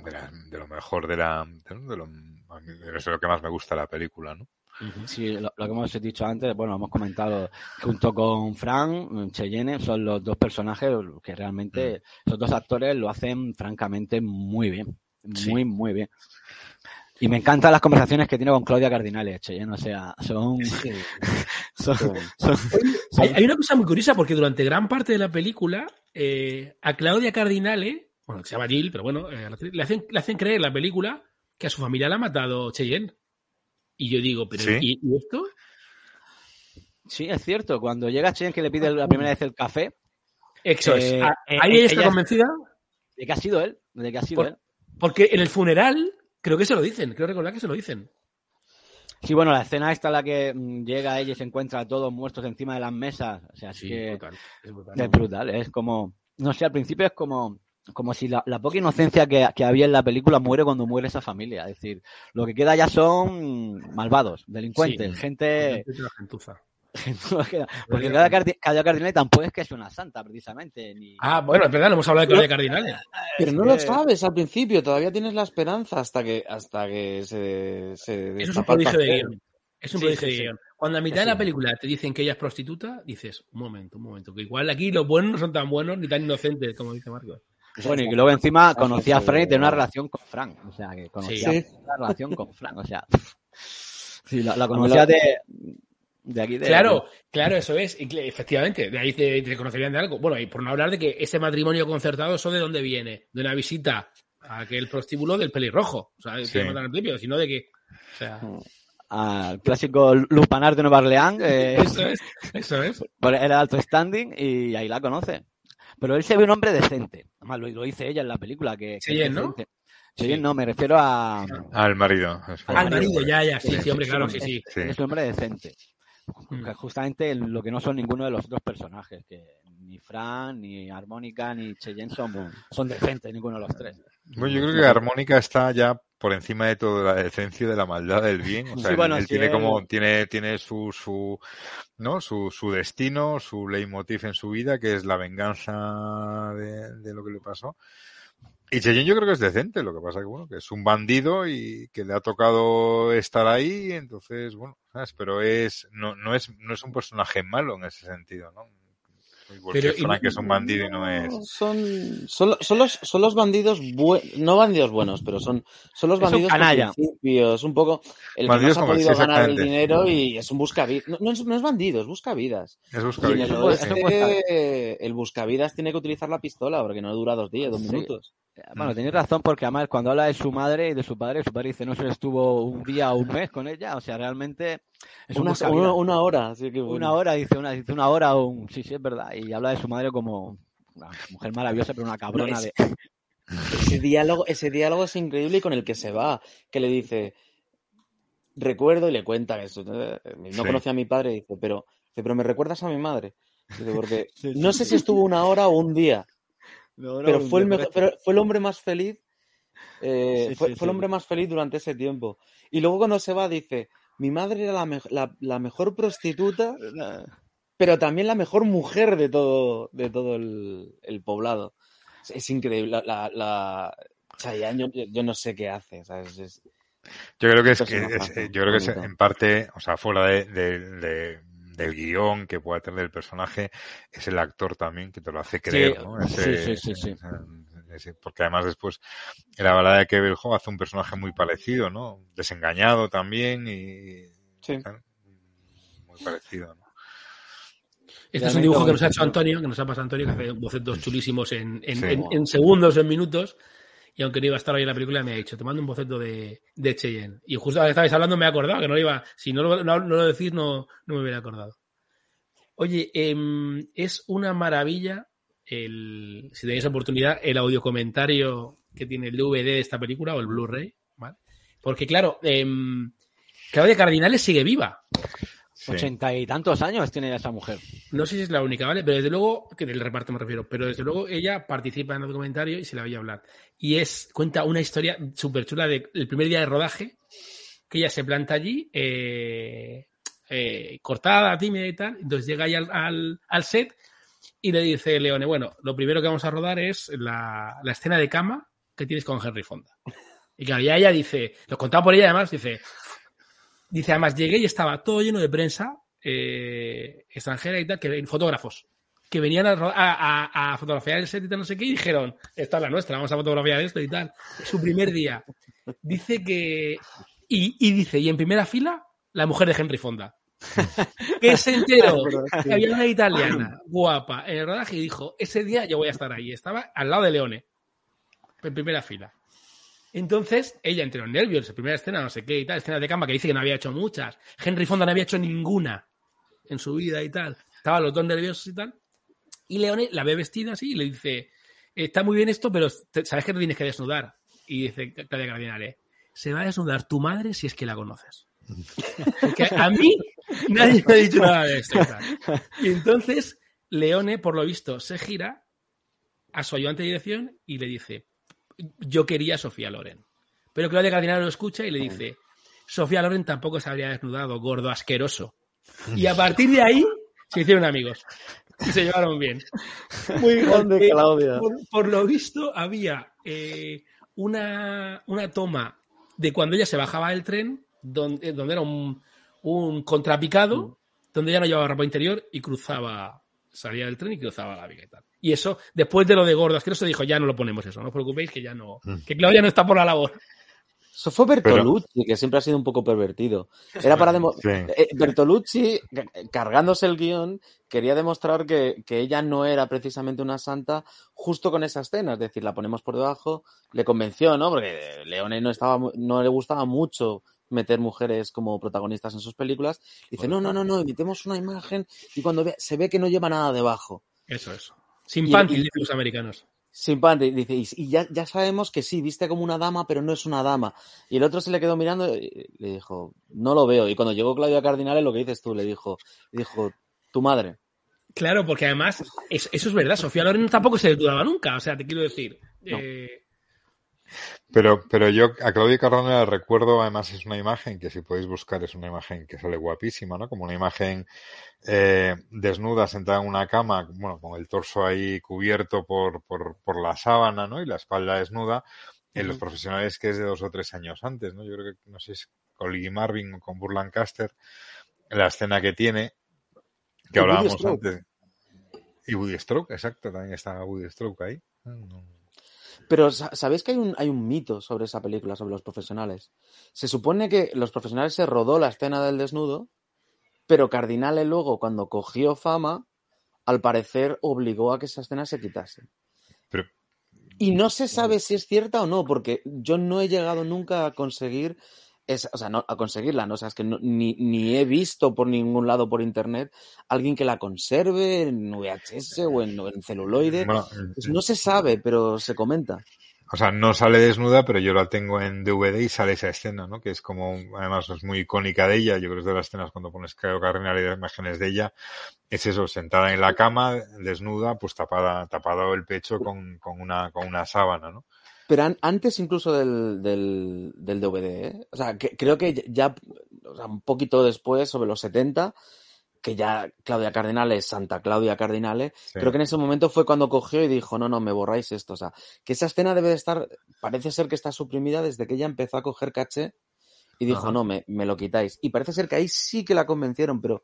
de, la- de lo mejor de la... De, lo, es lo que más me gusta de la película, ¿no? Sí, lo, lo que hemos dicho antes, bueno, hemos comentado junto con Frank, Cheyenne, son los dos personajes que realmente, esos dos actores lo hacen francamente muy bien. Sí. Muy, muy bien. Y me encantan las conversaciones que tiene con Claudia Cardinales, Cheyenne, o sea, son... [laughs] son, son- Hay, hay una cosa muy curiosa porque durante gran parte de la película eh, a Claudia Cardinale, bueno, que se llama Jill, pero bueno, eh, le, hacen, le hacen creer en la película que a su familia la ha matado Cheyenne. Y yo digo, pero ¿Sí? ¿y, y esto? Sí, es cierto, cuando llega Cheyenne que le pide la primera vez el café, Eso es. Eh, Ah, Ahí ella está ella- convencida de que ha sido él, de que ha sido Por- él. porque en el funeral creo que se lo dicen, creo recordar que se lo dicen. Sí, bueno, la escena esta en la que mm, llega ella y se encuentra a todos muertos encima de las mesas, o sea, Sí, que brutal, es brutal. es brutal, es como, no sé, al principio es como, como si la, la poca inocencia que, que había en la película muere cuando muere esa familia. Es decir, lo que queda ya son malvados, delincuentes, Sí. gente. La gentuza. [laughs] Porque cada, cardi- cada cardinal tampoco es que es una santa, precisamente. Ni... Ah, bueno, es verdad, no hemos hablado de Claudia Cardinales. [laughs] Pero no que- lo sabes al principio, todavía tienes la esperanza hasta que, hasta que se, se Eso es un prodigio de guion. Es un Sí, prodigio sí, de sí. guion. Cuando a mitad de la película te dicen que ella es prostituta, dices, un momento, un momento, que igual aquí los buenos no son tan buenos ni tan inocentes, como dice Marcos. Bueno, y que luego encima conocía a gente Fran y tenía una relación con Fran. O sea, que conocía Sí. una relación con Fran. O sea, sí, la, la conocía de, de aquí. De, Claro, claro, eso es. Efectivamente, de ahí te, te conocerían de algo. Bueno, y por no hablar de que ese matrimonio concertado, ¿eso de dónde viene? De una visita a aquel prostíbulo del pelirrojo. O sea, que Sí. matan al principio, sino de que. O sea, al clásico Lupanar de Nueva Orleans. eh, [laughs] eso es. Eso es. Era alto standing y ahí la conoce. Pero él se ve un hombre decente. Además, lo, lo dice ella en la película. que, que es ¿no? Cheyenne, no, me refiero a. Al marido. Al marido, ya, ya, sí, sí, hombre, claro que sí. Sí. Es un hombre decente. Mm. Justamente lo que no son ninguno de los otros personajes. Que ni Fran, ni Armónica, ni Cheyenne son, son decentes, ninguno de los tres. Bueno, yo creo que Armónica está ya por encima de toda la decencia de la maldad del bien. O sea, Sí, él, bueno, él sí, tiene él- como, tiene, tiene su, su, ¿no? Su, su destino, su leitmotiv en su vida, que es la venganza de, de lo que le pasó. Y Cheyenne yo creo que es decente, lo que pasa que bueno, que es un bandido y que le ha tocado estar ahí, entonces, bueno, ¿sabes? Pero es, no, no es, no es un personaje malo en ese sentido, ¿no? Pero, que y- Frank es un bandido y no es. Son, son, son los, son los bandidos buenos, no bandidos buenos, pero son, son los bandidos principios, un poco el que Bandidos más ha podido sí, ganar el dinero y es un buscavidas. No, no es, no es bandido, es buscavidas. Es Y en el buscavidas. el buscavidas tiene que utilizar la pistola porque no dura dos días, dos Sí. Bueno, tenéis razón porque además cuando habla de su madre y de su padre, su padre dice no se estuvo un día o un mes con ella, o sea, realmente es un Una, una, una hora, así que bueno. Una hora, dice una, dice una hora o un... Sí, sí, es verdad. Y habla de su madre como una mujer maravillosa, pero una cabrona No, es- de... Ese diálogo, ese diálogo es increíble y con el que se va, que le dice, recuerdo y le cuenta eso. eh, No Sí. conocía a mi padre, dice, pero, dice, pero me recuerdas a mi madre. Dice, porque [laughs] Sí, sí, no sé si estuvo una hora o un día, No, no, pero fue el, me mejor- pero fue el hombre más feliz. eh, Sí, fue, sí, fue el hombre más feliz durante ese tiempo. Y luego cuando se va dice, mi madre era la, me- la, la mejor prostituta, pero también la mejor mujer de todo, de todo el, el poblado. Es, es increíble. La, la, la- Chayanne, yo, yo- yo no sé qué hace. ¿sabes? Es- Yo creo que es, que personajazo, es- eh, yo creo que es en parte, o sea, fuera de, de- de- del guion que pueda tener el personaje, es el actor también que te lo hace creer, ¿no? Ese- sí, sí, sí, sí. ese- ese- porque además después en la balada de Kevin Hall hace un personaje muy parecido, ¿no? Desengañado también y Sí. muy parecido, ¿no? Este es un dibujo que nos ha hecho Antonio, que nos ha pasado Antonio, que hace bocetos chulísimos en, en, Sí. en- en segundos, en minutos. Y aunque no iba a estar hoy en la película, me ha dicho, te mando un boceto de, de Cheyenne. Y justo ahora estabais hablando me he acordado, que no lo iba, si no lo, no, no lo decís, no, no me hubiera acordado. Oye, em, es una maravilla, el, si tenéis oportunidad, el audio comentario que tiene el DVD de esta película o el Blu-ray, ¿vale? Porque claro, em, Claudia Cardinales sigue viva. Sí. Ochenta y tantos años tiene esa mujer. No sé si es la única, ¿vale? Pero desde luego, que del reparto me refiero, pero desde luego ella participa en el documentario y se la voy a hablar. Y es, cuenta una historia súper chula del primer día de rodaje, que ella se planta allí, eh, eh, cortada, tímida y tal. Entonces llega ahí al, al- al set y le dice Leone, bueno, lo primero que vamos a rodar es la, la escena de cama que tienes con Henry Fonda. Y claro, ya ella dice, lo contaba por ella además, dice, dice, además llegué y estaba todo lleno de prensa eh, extranjera y tal, que fotógrafos que venían a, fotografiar el set y tal, no sé qué, y dijeron, esta es la nuestra, vamos a fotografiar esto y tal. Su primer día. Dice que... Y, y dice, y en primera fila, la mujer de Henry Fonda. [laughs] que se enteró que había una italiana guapa en el rodaje y dijo, ese día yo voy a estar ahí. Estaba al lado de Leone, en primera fila. Entonces, ella entró en nervios, primera escena, no sé qué y tal, escena de cama que dice que no había hecho muchas. Henry Fonda no había hecho ninguna en su vida y tal. Estaban los dos nerviosos y tal. Y Leone la ve vestida así y le dice, está muy bien esto, pero sabes que te tienes que desnudar. Y dice Claudia Cardinale, se va a desnudar tu madre si es que la conoces. [laughs] Porque a mí nadie me ha dicho nada de esto. Y entonces Leone, por lo visto, se gira a su ayudante de dirección y le dice, yo quería a Sofía Loren. Pero Claudia Cardinal lo escucha y le dice, Sofía Loren tampoco se habría desnudado, gordo asqueroso. Y a partir de ahí se hicieron amigos y se llevaron bien. Muy grande, Porque, Claudia. Por, por lo visto, había eh, una, una toma de cuando ella se bajaba del tren, donde, donde era un, un contrapicado, donde ella no llevaba ropa interior y cruzaba, salía del tren y cruzaba la viga y eso, después de lo de gordo asqueroso, dijo, ya no lo ponemos eso, no os preocupéis que ya no, que Claudia no está por la labor. Eso fue Bertolucci, que siempre ha sido un poco pervertido. Era para demo- Sí. eh, Bertolucci, ca- cargándose el guion, quería demostrar que, que ella no era precisamente una santa justo con esa escena. Es decir, la ponemos por debajo, le convenció, ¿no? Porque Leone no, estaba, no le gustaba mucho meter mujeres como protagonistas en sus películas. Dice, no, no, no, no, metemos una imagen y cuando ve- se ve que no lleva nada debajo. Eso, eso. Sin dicen los americanos. Sin dice, y, ya, ya sabemos que sí, viste como una dama, pero no es una dama. Y el otro se le quedó mirando y le dijo, no lo veo. Y cuando llegó Claudia Cardinale, lo que dices tú, le dijo, dijo, tu madre. Claro, porque además, es- eso es verdad, Sofía Loren tampoco se dudaba nunca, o sea, te quiero decir. No. eh, Pero, pero yo a Claudia Cardone la recuerdo, además es una imagen que si podéis buscar es una imagen que sale guapísima, ¿no? Como una imagen eh, desnuda, sentada en una cama, bueno, con el torso ahí cubierto por, por, por la sábana, ¿no? Y la espalda desnuda, en los profesionales que es de dos o tres años antes, ¿no? Yo creo que, no sé si es con Lee Marvin o con Burl Lancaster, la escena que tiene, que hablábamos antes. Y Woody Stroke, exacto, también está Woody Stroke ahí. Ah, no. Pero sa- ¿sabéis que hay un, hay un mito sobre esa película, sobre los profesionales? Se supone que los profesionales se rodó la escena del desnudo, pero Cardinale luego, cuando cogió fama, al parecer obligó a que esa escena se quitase. Pero, Y no se sabe si es cierta o no, porque yo no he llegado nunca a conseguir, esa- o sea, no, a conseguirla, ¿no? O sea, es que no- ni, ni he visto por ningún lado por internet alguien que la conserve en VHS o en, en celuloide. bueno, Pues no se sabe, pero se comenta. O sea, no sale desnuda, pero yo la tengo en DVD y sale esa escena, ¿no? Que es como, además es muy icónica de ella. Yo creo que es de las escenas cuando pones Claro Cardinal y las imágenes de ella. Es eso, sentada en la cama, desnuda, pues tapada, tapado el pecho con, con una, con una sábana, ¿no? Pero an- antes incluso del, del, del DVD, ¿eh? O sea, que, creo que ya, o sea, un poquito después, sobre los 70, que ya Claudia Cardinale es Santa Claudia Cardinale, Sí. creo que en ese momento fue cuando cogió y dijo, no, no, me borráis esto. O sea, que esa escena debe de estar, parece ser que está suprimida desde que ella empezó a coger caché y dijo, Ajá. no, me, me lo quitáis. Y parece ser que ahí sí que la convencieron, pero...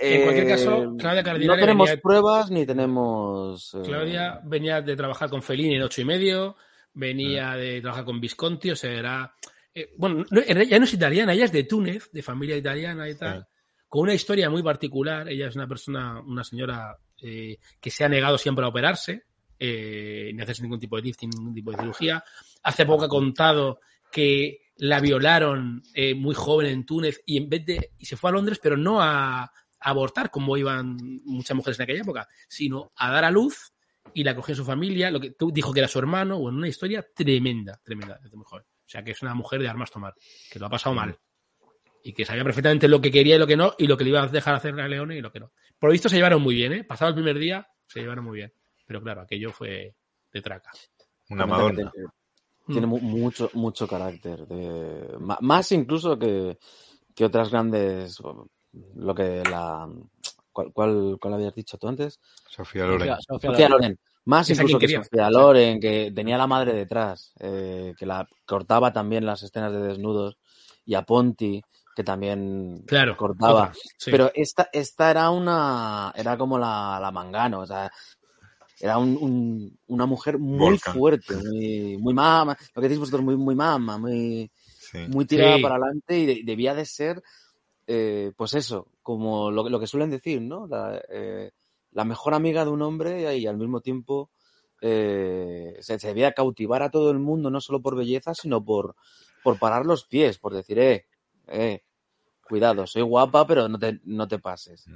En cualquier eh, caso, Claudia Cardinale No tenemos venía- pruebas ni tenemos... eh, Claudia venía de trabajar con Fellini en ocho y medio, venía de trabajar con Visconti, o sea, era... eh, bueno, no, ya no es italiana, ella es de Túnez, de familia italiana y tal, con una historia muy particular. Ella es una persona, una señora eh, que se ha negado siempre a operarse, eh, ni hacerse ningún tipo de lifting, ningún tipo de cirugía. Hace poco ha contado que la violaron eh, muy joven en Túnez y en vez de y se fue a Londres, pero no a, a abortar como iban muchas mujeres en aquella época, sino a dar a luz y la cogió en su familia, lo que tú dijo que era su hermano, bueno, una historia tremenda, tremenda, desde muy joven. O sea, que es una mujer de armas tomar, que lo ha pasado mal. Y que sabía perfectamente lo que quería y lo que no, y lo que le iba a dejar hacer a Leone y lo que no. Por lo visto se llevaron muy bien, ¿eh? Pasado el primer día, se llevaron muy bien. Pero claro, aquello fue de traca. Una Madonna. tiene- Tiene mu- mucho, mucho carácter. de- más incluso que, que otras grandes. Lo que la. ¿Cuál, cuál, cuál habías dicho tú antes? Sofía Loren. Sofía- Sofía Sofía Loren. Loren. Más Esa incluso que. Sofía Loren, que tenía la madre detrás, eh, que la cortaba también las escenas de desnudos, y a Ponti, que también Claro, cortaba. otra, sí. Pero esta, esta era una. Era como la, la mangano, o sea. Era un- un- una mujer muy Volcan. fuerte, muy, muy mama, lo que decís vosotros, muy, muy mama, muy, Sí. muy tirada Sí. para adelante y de- debía de ser, eh, pues eso, como lo, lo que suelen decir, ¿no? La, eh, mejor amiga de un hombre y al mismo tiempo eh, se, se debía cautivar a todo el mundo, no solo por belleza, sino por, por parar los pies, por decir, eh, eh, cuidado, soy guapa, pero no te, no te pases.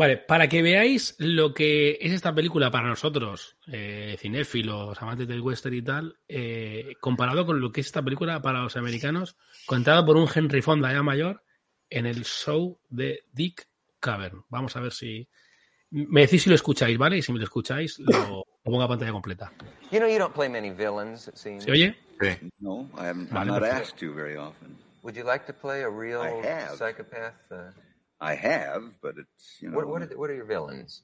Vale, para que veáis lo que es esta película para nosotros, eh, cinéfilos, amantes del western y tal, eh, comparado con lo que es esta película para los americanos, contada por un Henry Fonda ya mayor en el show de Dick Cavern. Vamos a ver si Me decís si lo escucháis, ¿vale? Y si me lo escucháis, lo, lo pongo a pantalla completa. You know, you don't play many villains, it seems. ¿Se oye? No, I haven't, Vale, I'm not asked to very often. Would you like to play a real I have. psychopath? Uh, I have, but it's, you know. what, what, are the, what are your villains?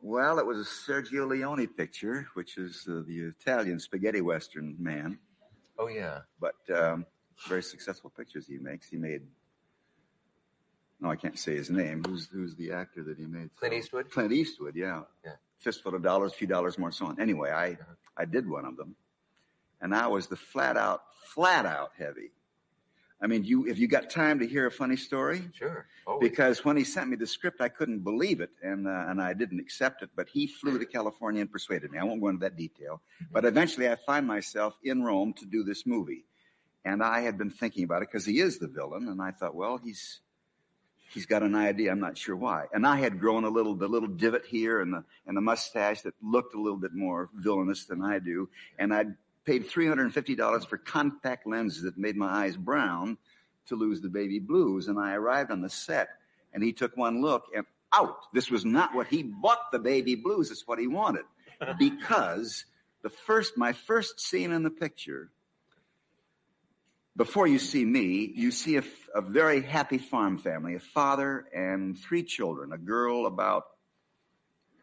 Well, it was a Sergio Leone picture, which is uh, the Italian spaghetti western man. Oh, yeah. But um, very successful pictures he makes. He made. No, I can't say his name. Who's who's the actor that he made? Clint Eastwood? Clint Eastwood, yeah. Yeah. Fistful of dollars, few dollars more, so on. Anyway, I I did one of them, and I was the flat out, flat out heavy. I mean, you if you got time to hear a funny story, Sure. Always. because when he sent me the script, I couldn't believe it, and uh, and I didn't accept it. But he flew to California and persuaded me. I won't go into that detail, but eventually I find myself in Rome to do this movie, and I had been thinking about it because he is the villain, and I thought, well, he's he's got an idea. I'm not sure why. And I had grown a little, the little divot here and the and the mustache that looked a little bit more villainous than I do, and I'd paid three hundred and fifty dollars for contact lenses that made my eyes brown to lose the baby blues. And I arrived on the set, and he took one look and out. This was not what he bought the baby blues. It's what he wanted [laughs] because the first, my first scene in the picture before you see me, you see a very happy farm family, a father and three children, a girl about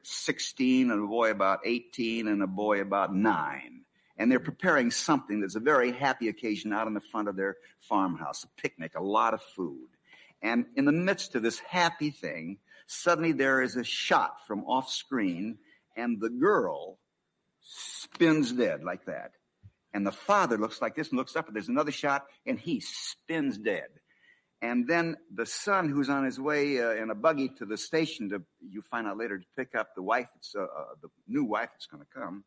16 and a boy about 18 and a boy about nine. And they're preparing something that's a very happy occasion out in the front of their farmhouse, a picnic, a lot of food. And in the midst of this happy thing, suddenly there is a shot from off screen and the girl spins dead like that. And the father looks like this and looks up, and there's another shot, and he spins dead. And then the son, who's on his way uh, in a buggy to the station to, you find out later, to pick up the wife, that's, uh, uh, the new wife that's going to come,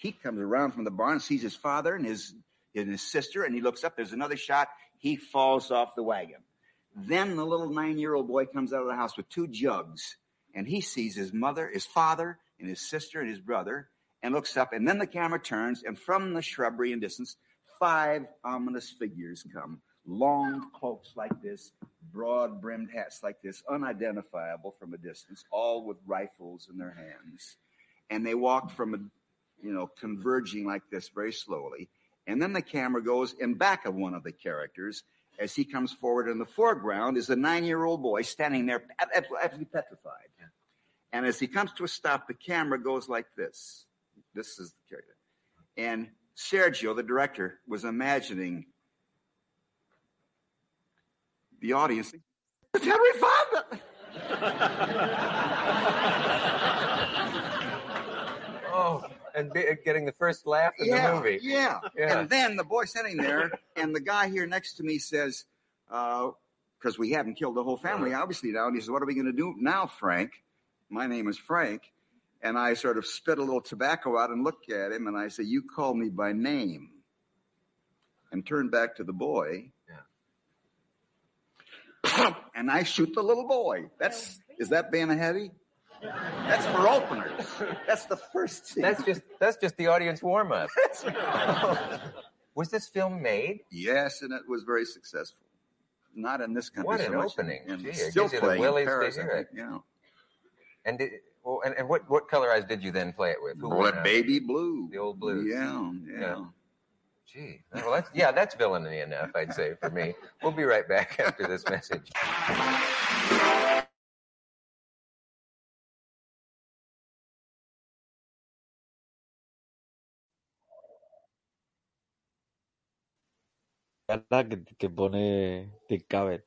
he comes around from the barn, sees his father and his, and his sister, and he looks up. There's another shot. He falls off the wagon. Then the little nine-year-old boy comes out of the house with two jugs, and he sees his mother, his father, and his sister and his brother, and looks up. And then the camera turns, and from the shrubbery in distance, five ominous figures come. Long cloaks like this, broad brimmed hats like this, unidentifiable from a distance, all with rifles in their hands. And they walk from a, you know, converging like this very slowly. And then the camera goes in back of one of the characters as he comes forward. In the foreground is a nine year old boy standing there, absolutely petrified. And as he comes to a stop, the camera goes like this. This is the character. And Sergio, the director, was imagining the audience. It's Henry Fonda! Oh, and be, getting the first laugh in yeah, the movie. Yeah. Yeah. And then the boy sitting there, and the guy here next to me says, uh, because we haven't killed the whole family, obviously, now. And he says, What are we going to do now, Frank? My name is Frank. And I sort of spit a little tobacco out and look at him, and I say, You call me by name. And turn back to the boy. [coughs] And I shoot the little boy. That's oh, is that being a heavy? That's for openers. That's the first scene. That's just that's just the audience warm up. [laughs] [laughs] Was this film made? Yes, and it was very successful. Not in this country. What so an much, opening. and Gee, still gives you the playing in willies to Paris, I hear it. think, Yeah. And did, well, and, and what what color eyes did you then play it with? Who Well, were, that baby blue. The old blues. Yeah, yeah. Gee, well, that's yeah, that's villainy enough, I'd say for me. We'll be right back [laughs] after this message. Cara que, que pone Dick Cavett.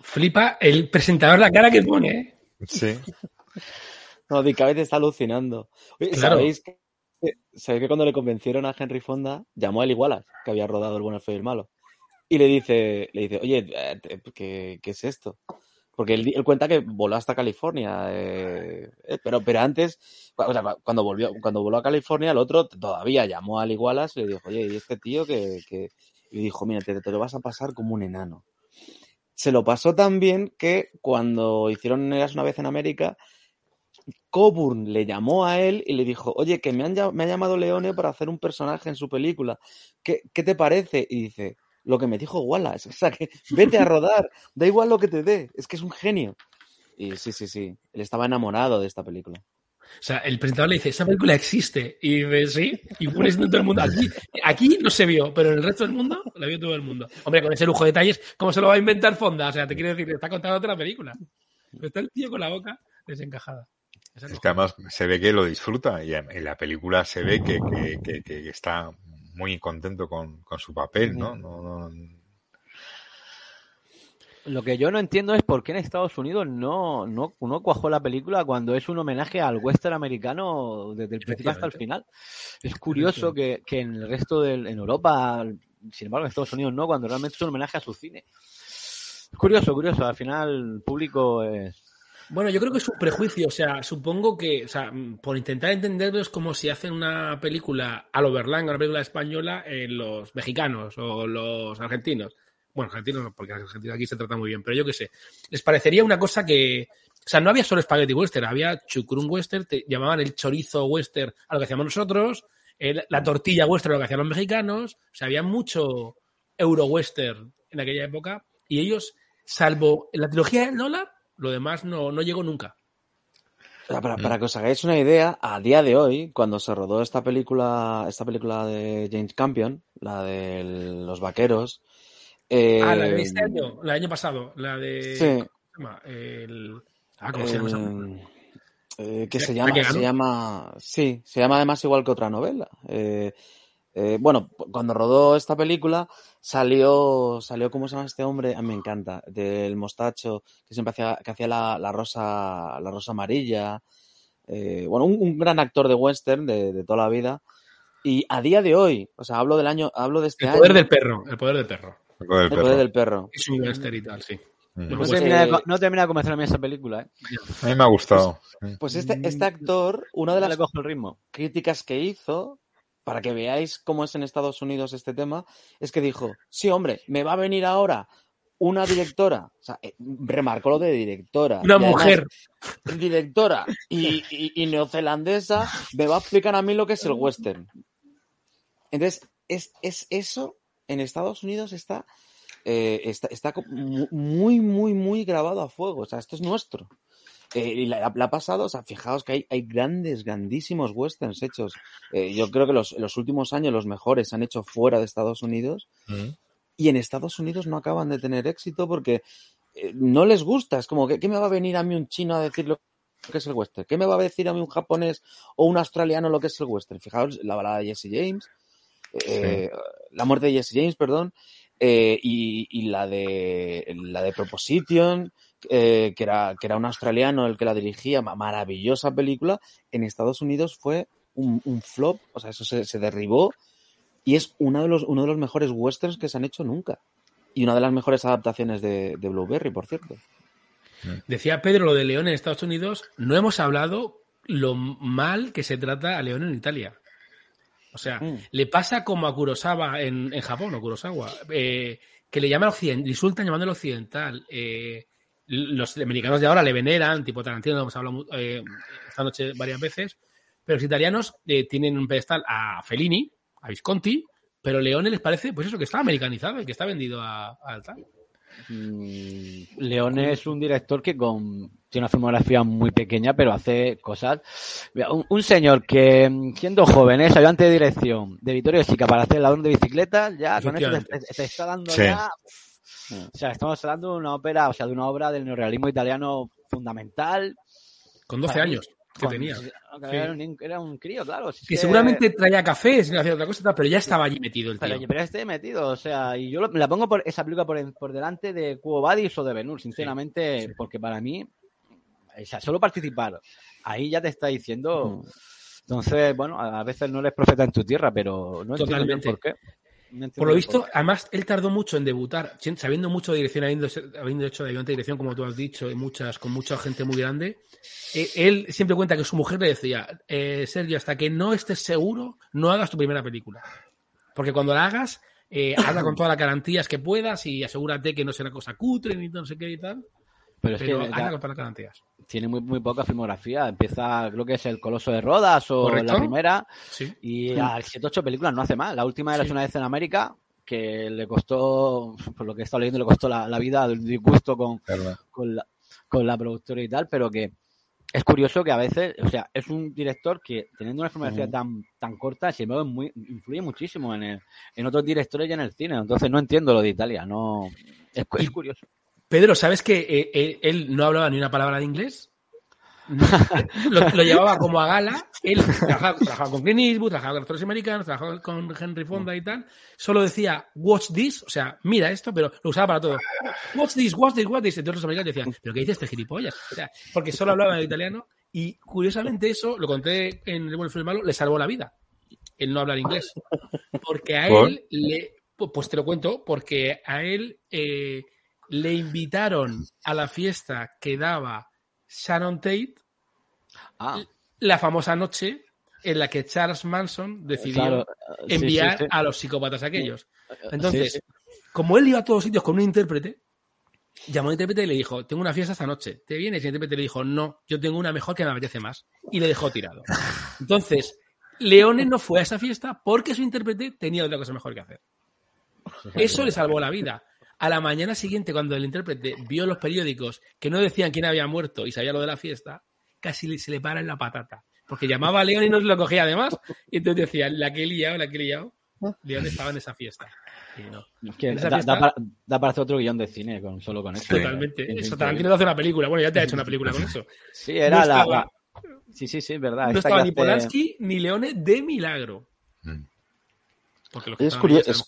Flipa el presentador la cara que pone, ¿eh? Sí. No, Dick Cavett está alucinando. Oye, Claro. ¿sabéis, que, ¿sabéis que cuando le convencieron a Henry Fonda, llamó a Eli Wallace, que había rodado El bueno, el feo y el malo? Y le dice, le dice oye, eh, ¿qué, qué es esto? Porque él, cuenta que voló hasta California, eh, eh, pero, pero antes, cuando volvió, cuando voló a California, el otro todavía llamó a Ali Wallace y le dijo, oye, ¿y este tío que, que... Y dijo, mira, te, te lo vas a pasar como un enano. Se lo pasó tan bien que cuando hicieron Eras una vez en América, Coburn le llamó a él y le dijo, oye, que me, han, me ha llamado Leone para hacer un personaje en su película. ¿Qué, qué te parece? Y dice, lo que me dijo Wallace, [laughs] o sea, que vete a rodar, da igual lo que te dé, es que es un genio. Y sí, sí, sí. Él estaba enamorado de esta película. O sea, el presentador le dice, esa película existe. Y dice, sí. Y pone todo el mundo. Aquí, aquí no se vio, pero en el resto del mundo la vio todo el mundo. Hombre, con ese lujo de detalles, ¿cómo se lo va a inventar Fonda? O sea, te quiere decir, está contando otra película. Pero está el tío con la boca desencajada. Es que además se ve que lo disfruta y en la película se ve que, que, que, que está muy contento con, con su papel, ¿no? No, no, Lo que yo no entiendo es por qué en Estados Unidos no, no, no cuajó la película cuando es un homenaje al western americano desde el principio hasta el final. Es curioso que, que en el resto de en Europa, sin embargo en Estados Unidos no, cuando realmente es un homenaje a su cine. Es curioso, curioso. Al final el público es, Bueno, yo creo que es un prejuicio, o sea, supongo que, o sea, por intentar entenderlo es como si hacen una película al Overland, una película española en los mexicanos o los argentinos. Bueno, argentinos no, porque aquí se trata muy bien, pero yo qué sé. Les parecería una cosa que, o sea, no había solo spaghetti western, había chucrún western, te llamaban el chorizo western a lo que hacíamos nosotros, la tortilla western a lo que hacían los mexicanos, o sea, había mucho euro western en aquella época y ellos, salvo la trilogía del dólar, lo demás no, no llegó nunca. Para, para que os hagáis una idea, a día de hoy, cuando se rodó esta película, esta película de James Campion, la de los vaqueros, eh, Ah, la de este año, la del año pasado, la de. Sí. Ah, ¿cómo se llama esa? Eh, eh, que ¿La- se la llama, que se llama, sí, se llama además igual que otra novela. Eh, eh, bueno, cuando rodó esta película salió, salió, ¿cómo se llama este hombre? A mí me encanta, del mostacho que siempre hacía, que hacía la, la rosa, la rosa amarilla. Eh, bueno, un, un gran actor de western de, de toda la vida. Y a día de hoy, o sea, hablo del año, hablo de este El año. poder del perro, el poder del perro. El poder El poder del perro. Es un western y tal, sí. Mm. Bueno, no, pues, termina de, no termina de convencerme esa película, ¿eh? A mí me ha gustado. Pues este, este actor, una de No las le cojo el ritmo. críticas que hizo, para que veáis cómo es en Estados Unidos este tema, es que dijo, sí, hombre, me va a venir ahora una directora, o sea, eh, remarcó lo de directora. Una además, mujer. Directora y, y- y neozelandesa, me va a explicar a mí lo que es el western. Entonces, es, es eso en Estados Unidos está, eh, está, está muy, muy, muy grabado a fuego. O sea, esto es nuestro. Eh, y la, ha pasado, o sea, fijaos que hay, hay grandes, grandísimos westerns hechos. Eh, yo creo que los, los últimos años los mejores se han hecho fuera de Estados Unidos y en Estados Unidos no acaban de tener éxito porque eh, no les gusta. Es como, ¿qué, qué me va a venir a mí un chino a decir lo que es el western? ¿Qué me va a decir a mí un japonés o un australiano lo que es el western? Fijaos, la balada de Jesse James, la muerte de Jesse James, perdón, eh, y, y la de la de Proposition, eh, que, era, que era un australiano el que la dirigía, ma- maravillosa película, en Estados Unidos fue un, un flop, o sea, eso se, se derribó y es uno de, los, uno de los mejores westerns que se han hecho nunca. Y una de las mejores adaptaciones de, de Blueberry, por cierto. Decía Pedro lo de León en Estados Unidos. No hemos hablado lo mal que se trata a León en Italia. O sea, Mm. le pasa como a Kurosawa en, en Japón, o Kurosawa, eh, que le llaman occidental, insultan llamándolo occidental. Eh, los americanos de ahora le veneran, tipo Tarantino, lo hemos hablado eh, esta noche varias veces, pero los italianos eh, tienen un pedestal a Fellini, a Visconti, pero Leone les parece, pues eso, que está americanizado y que está vendido a, a tal. Leone es un director que con tiene una filmografía muy pequeña, pero hace cosas. Un, un señor que, mm, siendo joven, es ayudante de dirección de Vittorio Sica para hacer ladrón de bicicletas, ya con eso te, Efectivamente. te- te está dando Sí. ya. O sea, estamos hablando de una ópera, o sea, de una obra del neorrealismo italiano fundamental. Con 12 Para mí, años que con- tenía. Era, un, era un crío, claro. si es Que seguramente traía café sin hacer otra cosa, pero ya estaba allí metido el tío. Pero, pero este metido, o sea, y yo lo- la pongo por esa película por, en- por delante de Cubo Badis o de Benur, sinceramente, porque para mí, o sea, solo participar, ahí ya te está diciendo. Entonces, bueno, a a veces no eres profeta en tu tierra, pero no entiendo por qué. No Por lo visto, además, él tardó mucho en debutar, sabiendo mucho de dirección, habiendo, habiendo hecho de ayudante de dirección, como tú has dicho, y muchas, con mucha gente muy grande. eh, él siempre cuenta que su mujer le decía, eh, Sergio, hasta que no estés seguro, no hagas tu primera película. Porque cuando la hagas, eh, [coughs] hazla con todas las garantías que puedas y asegúrate que no sea una cosa cutre ni no sé qué y tal. Pero es que hazla con todas las garantías. Tiene muy, muy poca filmografía. Empieza, creo que es el Coloso de Rodas o ¿Correcto? la primera. Sí. Y Sí. a 7 8 películas no hace más. La última era Sí. una vez en América, que le costó, por lo que he estado leyendo, le costó la, la vida, el disgusto con, con la, con la productora y tal, pero que es curioso que a veces, o sea, es un director que teniendo una filmografía tan, tan corta, sin embargo, muy, influye muchísimo en, el- en otros directores y en el cine. Entonces no entiendo lo de Italia, no es, es curioso. Pedro, ¿sabes que eh, eh, él no hablaba ni una palabra de inglés? [laughs] lo, lo llevaba como a gala. Él trabajaba, trabajaba con Clint Eastwood, trabajaba con actores americanos, trabajaba con Henry Fonda y tal. Solo decía, watch this, o sea, mira esto, pero lo usaba para todo. Watch this, watch this, watch this. Entonces los americanos decían, ¿pero qué dice este gilipollas? O sea, porque solo hablaba en italiano y curiosamente eso, lo conté en El y el Malo, le salvó la vida. El no hablar inglés. Porque a él le. pu- Pues te lo cuento, porque a él eh, le invitaron a la fiesta que daba Sharon Tate, Ah, la famosa noche en la que Charles Manson decidió Claro, sí, enviar sí, sí. a los psicópatas aquellos. Entonces, como él iba a todos sitios con un intérprete, llamó al intérprete y le dijo, tengo una fiesta esta noche, ¿te vienes? Y el intérprete le dijo, no, yo tengo una mejor que me apetece más. Y le dejó tirado. [laughs] Entonces, Leone no fue a esa fiesta porque su intérprete tenía otra cosa mejor que hacer. Eso le salvó la vida. A la mañana siguiente, cuando el intérprete vio los periódicos que no decían quién había muerto y sabía lo de la fiesta, casi se le para en la patata. Porque llamaba a León y no se lo cogía además. Y entonces decía, la que he liado, la que he liado. León estaba en esa fiesta. Y no. Es que En esa da, fiesta- da para, da para hacer otro guion de cine con, solo con eso. Totalmente. Sí, Eso. Tarantino te hace una película. Bueno, ya te ha hecho una película con eso. Sí, era No la, estaba- la- Sí, sí, sí, es verdad. No Esta estaba ni hace- Polanski ni Leone de milagro. Porque los que Es curioso, es.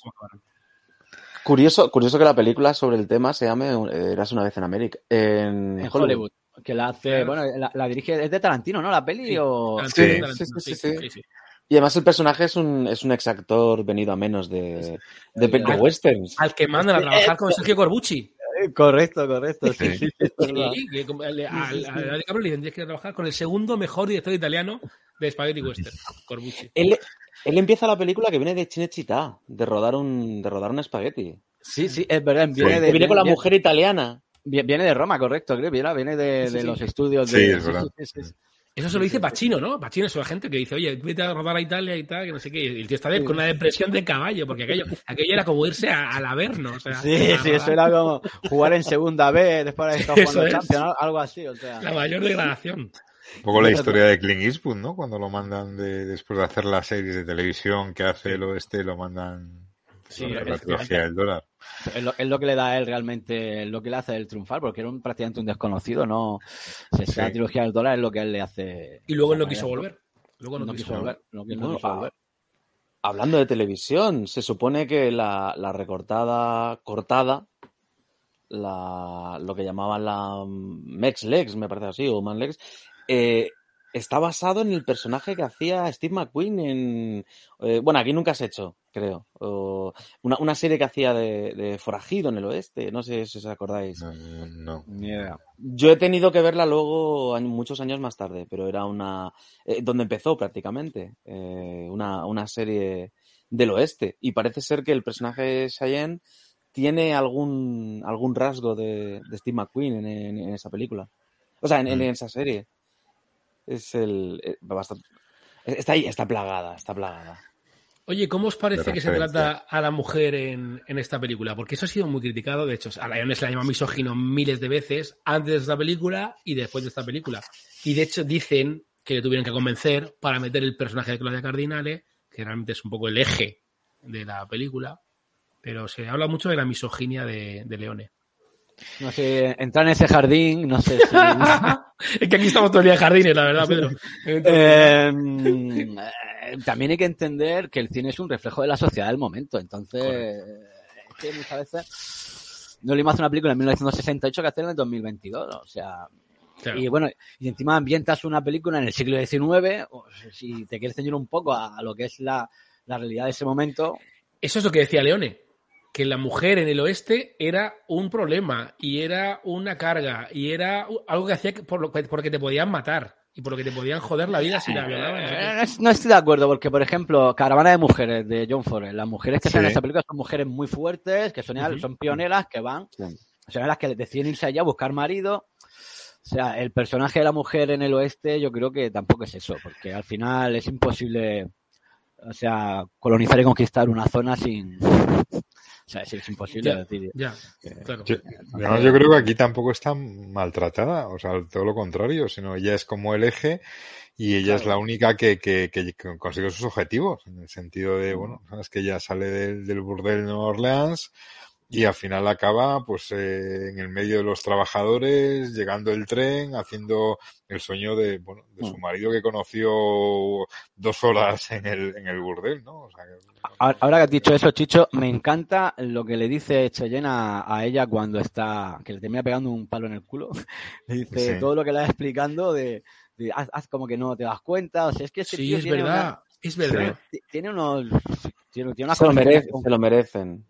Curioso, curioso que la película sobre el tema se llame eh, Eras una vez en América. En, en Hollywood. Hollywood. Que la hace, bueno, la, la dirige, es de Tarantino, ¿no? La peli Sí, o. Tarantino, Sí, Tarantino, sí, sí, sí, sí. sí, sí. Y además el personaje es un, es un ex actor venido a menos de, de, de Al- westerns. Al que mandan a trabajar con Sergio Corbucci. Eh, Correcto, correcto. Sí, Sí. sí. Sí, al, al, al le tendrías que trabajar con el segundo mejor director italiano de Spaghetti Western, Corbucci. Él, él empieza la película que viene de Cinecittà, de rodar un, de rodar un espagueti. Sí, sí, es verdad. Viene, de, viene con la viene- mujer italiana. Viene de Roma, correcto, creo. Viene, viene de, Sí, de sí. los estudios Sí, de. es verdad. sí, sí, sí. Eso se lo dice Pacino, ¿no? Pacino es la gente que dice, oye, vete a rodar a Italia y tal, que no sé qué. Y el tío está de- con una depresión de caballo, porque aquello, aquello era como irse a- al Averno. O sea, Sí, sí, eso era como jugar en segunda B después de [laughs] estar jugando es. Champions, algo así, o sea. La mayor degradación. Un poco la historia de Clint Eastwood, ¿no? Cuando lo mandan de, después de hacer las series de televisión que hace el oeste, lo mandan Sí, la, la efectivamente. trilogía del dólar. Es lo, es lo que le da a él realmente, lo que le hace el triunfar, porque era un, prácticamente un desconocido, ¿no? Se Sí. la trilogía del dólar es lo que él le hace. Y luego él no quiso volver. Luego no, No quiso quiso volver. volver. no quiso- no Bueno, quiso volver. Hablando de televisión, se supone que la, la recortada, cortada, la, lo que llamaban la Mex Legs, me parece así, o Man Legs, eh, está basado en el personaje que hacía Steve McQueen en... eh, bueno, aquí nunca has hecho, creo. o una, una serie que hacía de, de forajido en el oeste, no sé si os acordáis. No, no. Yo he tenido que verla luego muchos años más tarde, pero era una eh, donde empezó prácticamente eh, una, una serie del oeste y parece ser que el personaje de Cheyenne tiene algún algún rasgo de, de Steve McQueen en, en- en esa película, o sea, en, en Mm. esa serie. Es el eh, bastante- está ahí, está plagada, está plagada. Oye, ¿cómo os parece que se trata a la mujer en, en esta película? Porque eso ha sido muy criticado. De hecho, a Leone se la llama misógino miles de veces antes de esta película y después de esta película. Y de hecho dicen que le tuvieron que convencer para meter el personaje de Claudia Cardinale, que realmente es un poco el eje de la película. Pero se habla mucho de la misoginia de, de Leone. No sé, entrar en ese jardín, no sé si. [laughs] es que aquí estamos todo el día en jardines, la verdad, Pedro. Eh, eh, también hay que entender que el cine es un reflejo de la sociedad del momento. Entonces, es que muchas veces no le hacer una película en 1968 que hacer en el 2022. O sea, Claro. y bueno, y encima ambientas una película en el siglo XIX, o si te quieres ceñir un poco a, a lo que es la, la realidad de ese momento. Eso es lo que decía Leone, que la mujer en el oeste era un problema y era una carga y era algo que hacía que- por lo que, porque te podían matar y por lo que te podían joder la vida si la violaban. no sé qué. Eh, No, estoy de acuerdo, porque, por ejemplo, Caravana de Mujeres de John Forrest, las mujeres que Sí. salen en esta película son mujeres muy fuertes, que son, Ujú. son pioneras, que van, son las que deciden irse allá a buscar marido. O sea, el personaje de la mujer en el oeste, yo creo que tampoco es eso, porque al final es imposible, o sea, colonizar y conquistar una zona sin, sea, es, es imposible Ya, decir. ya, que- claro. Yo, además, yo creo que aquí tampoco está maltratada, o sea, todo lo contrario, sino ella es como el eje y ella es la única que, que, que consigue sus objetivos, en el sentido de, bueno, es que ella sale del, del burdel de Nueva Orleans y al final acaba pues eh, en el medio de los trabajadores, llegando el tren, haciendo el sueño de, bueno, de su marido que conoció dos horas en el, en el burdel, ¿no? O sea, que- Ahora que has dicho eso, Chicho, me encanta lo que le dice Cheyenne a, a ella cuando está, que le termina pegando un palo en el culo. [laughs] Le dice Sí. todo lo que le va explicando de, de haz, haz como que no te das cuenta. O sea, es que este Sí, tío es tiene verdad, una- es verdad. ti- Tiene unos, tiene, tiene Se lo, con- se lo merecen.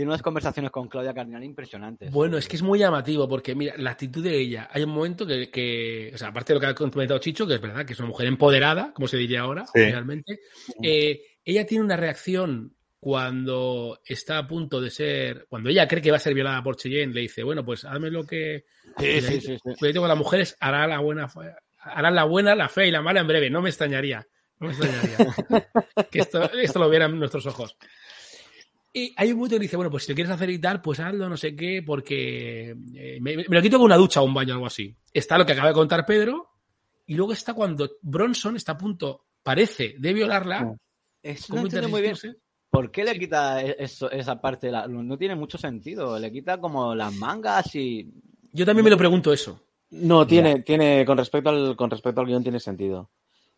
Tiene unas conversaciones con Claudia Cardinal impresionantes. Bueno, es que es muy llamativo porque, mira, la actitud de ella, hay un momento que, que, o sea, aparte de lo que ha comentado Chicho, que es verdad, que es una mujer empoderada, como se diría ahora, Sí. realmente, eh, ella tiene una reacción cuando está a punto de ser, cuando ella cree que va a ser violada por Cheyenne, le dice, bueno, pues hazme lo que... Sí, sí, sí, sí. Con las mujeres, hará la buena, fe- harán la buena, la fea y la mala en breve, no me extrañaría, no me extrañaría [laughs] que esto, esto lo vieran nuestros ojos. Y hay un momento que dice, bueno, pues si lo quieres hacer y tal, pues hazlo, no sé qué, porque eh, me, me lo quito con una ducha o un baño o algo así. Está lo que acaba de contar Pedro, y luego está cuando Bronson está a punto, parece, de violarla. Es, ¿Cómo no entiendo muy bien. ¿Por qué le quita eso, esa parte? de la- no tiene mucho sentido. Le quita como las mangas y. Yo también me lo pregunto eso. No, tiene, tiene, con respecto al, con respecto al guion tiene sentido.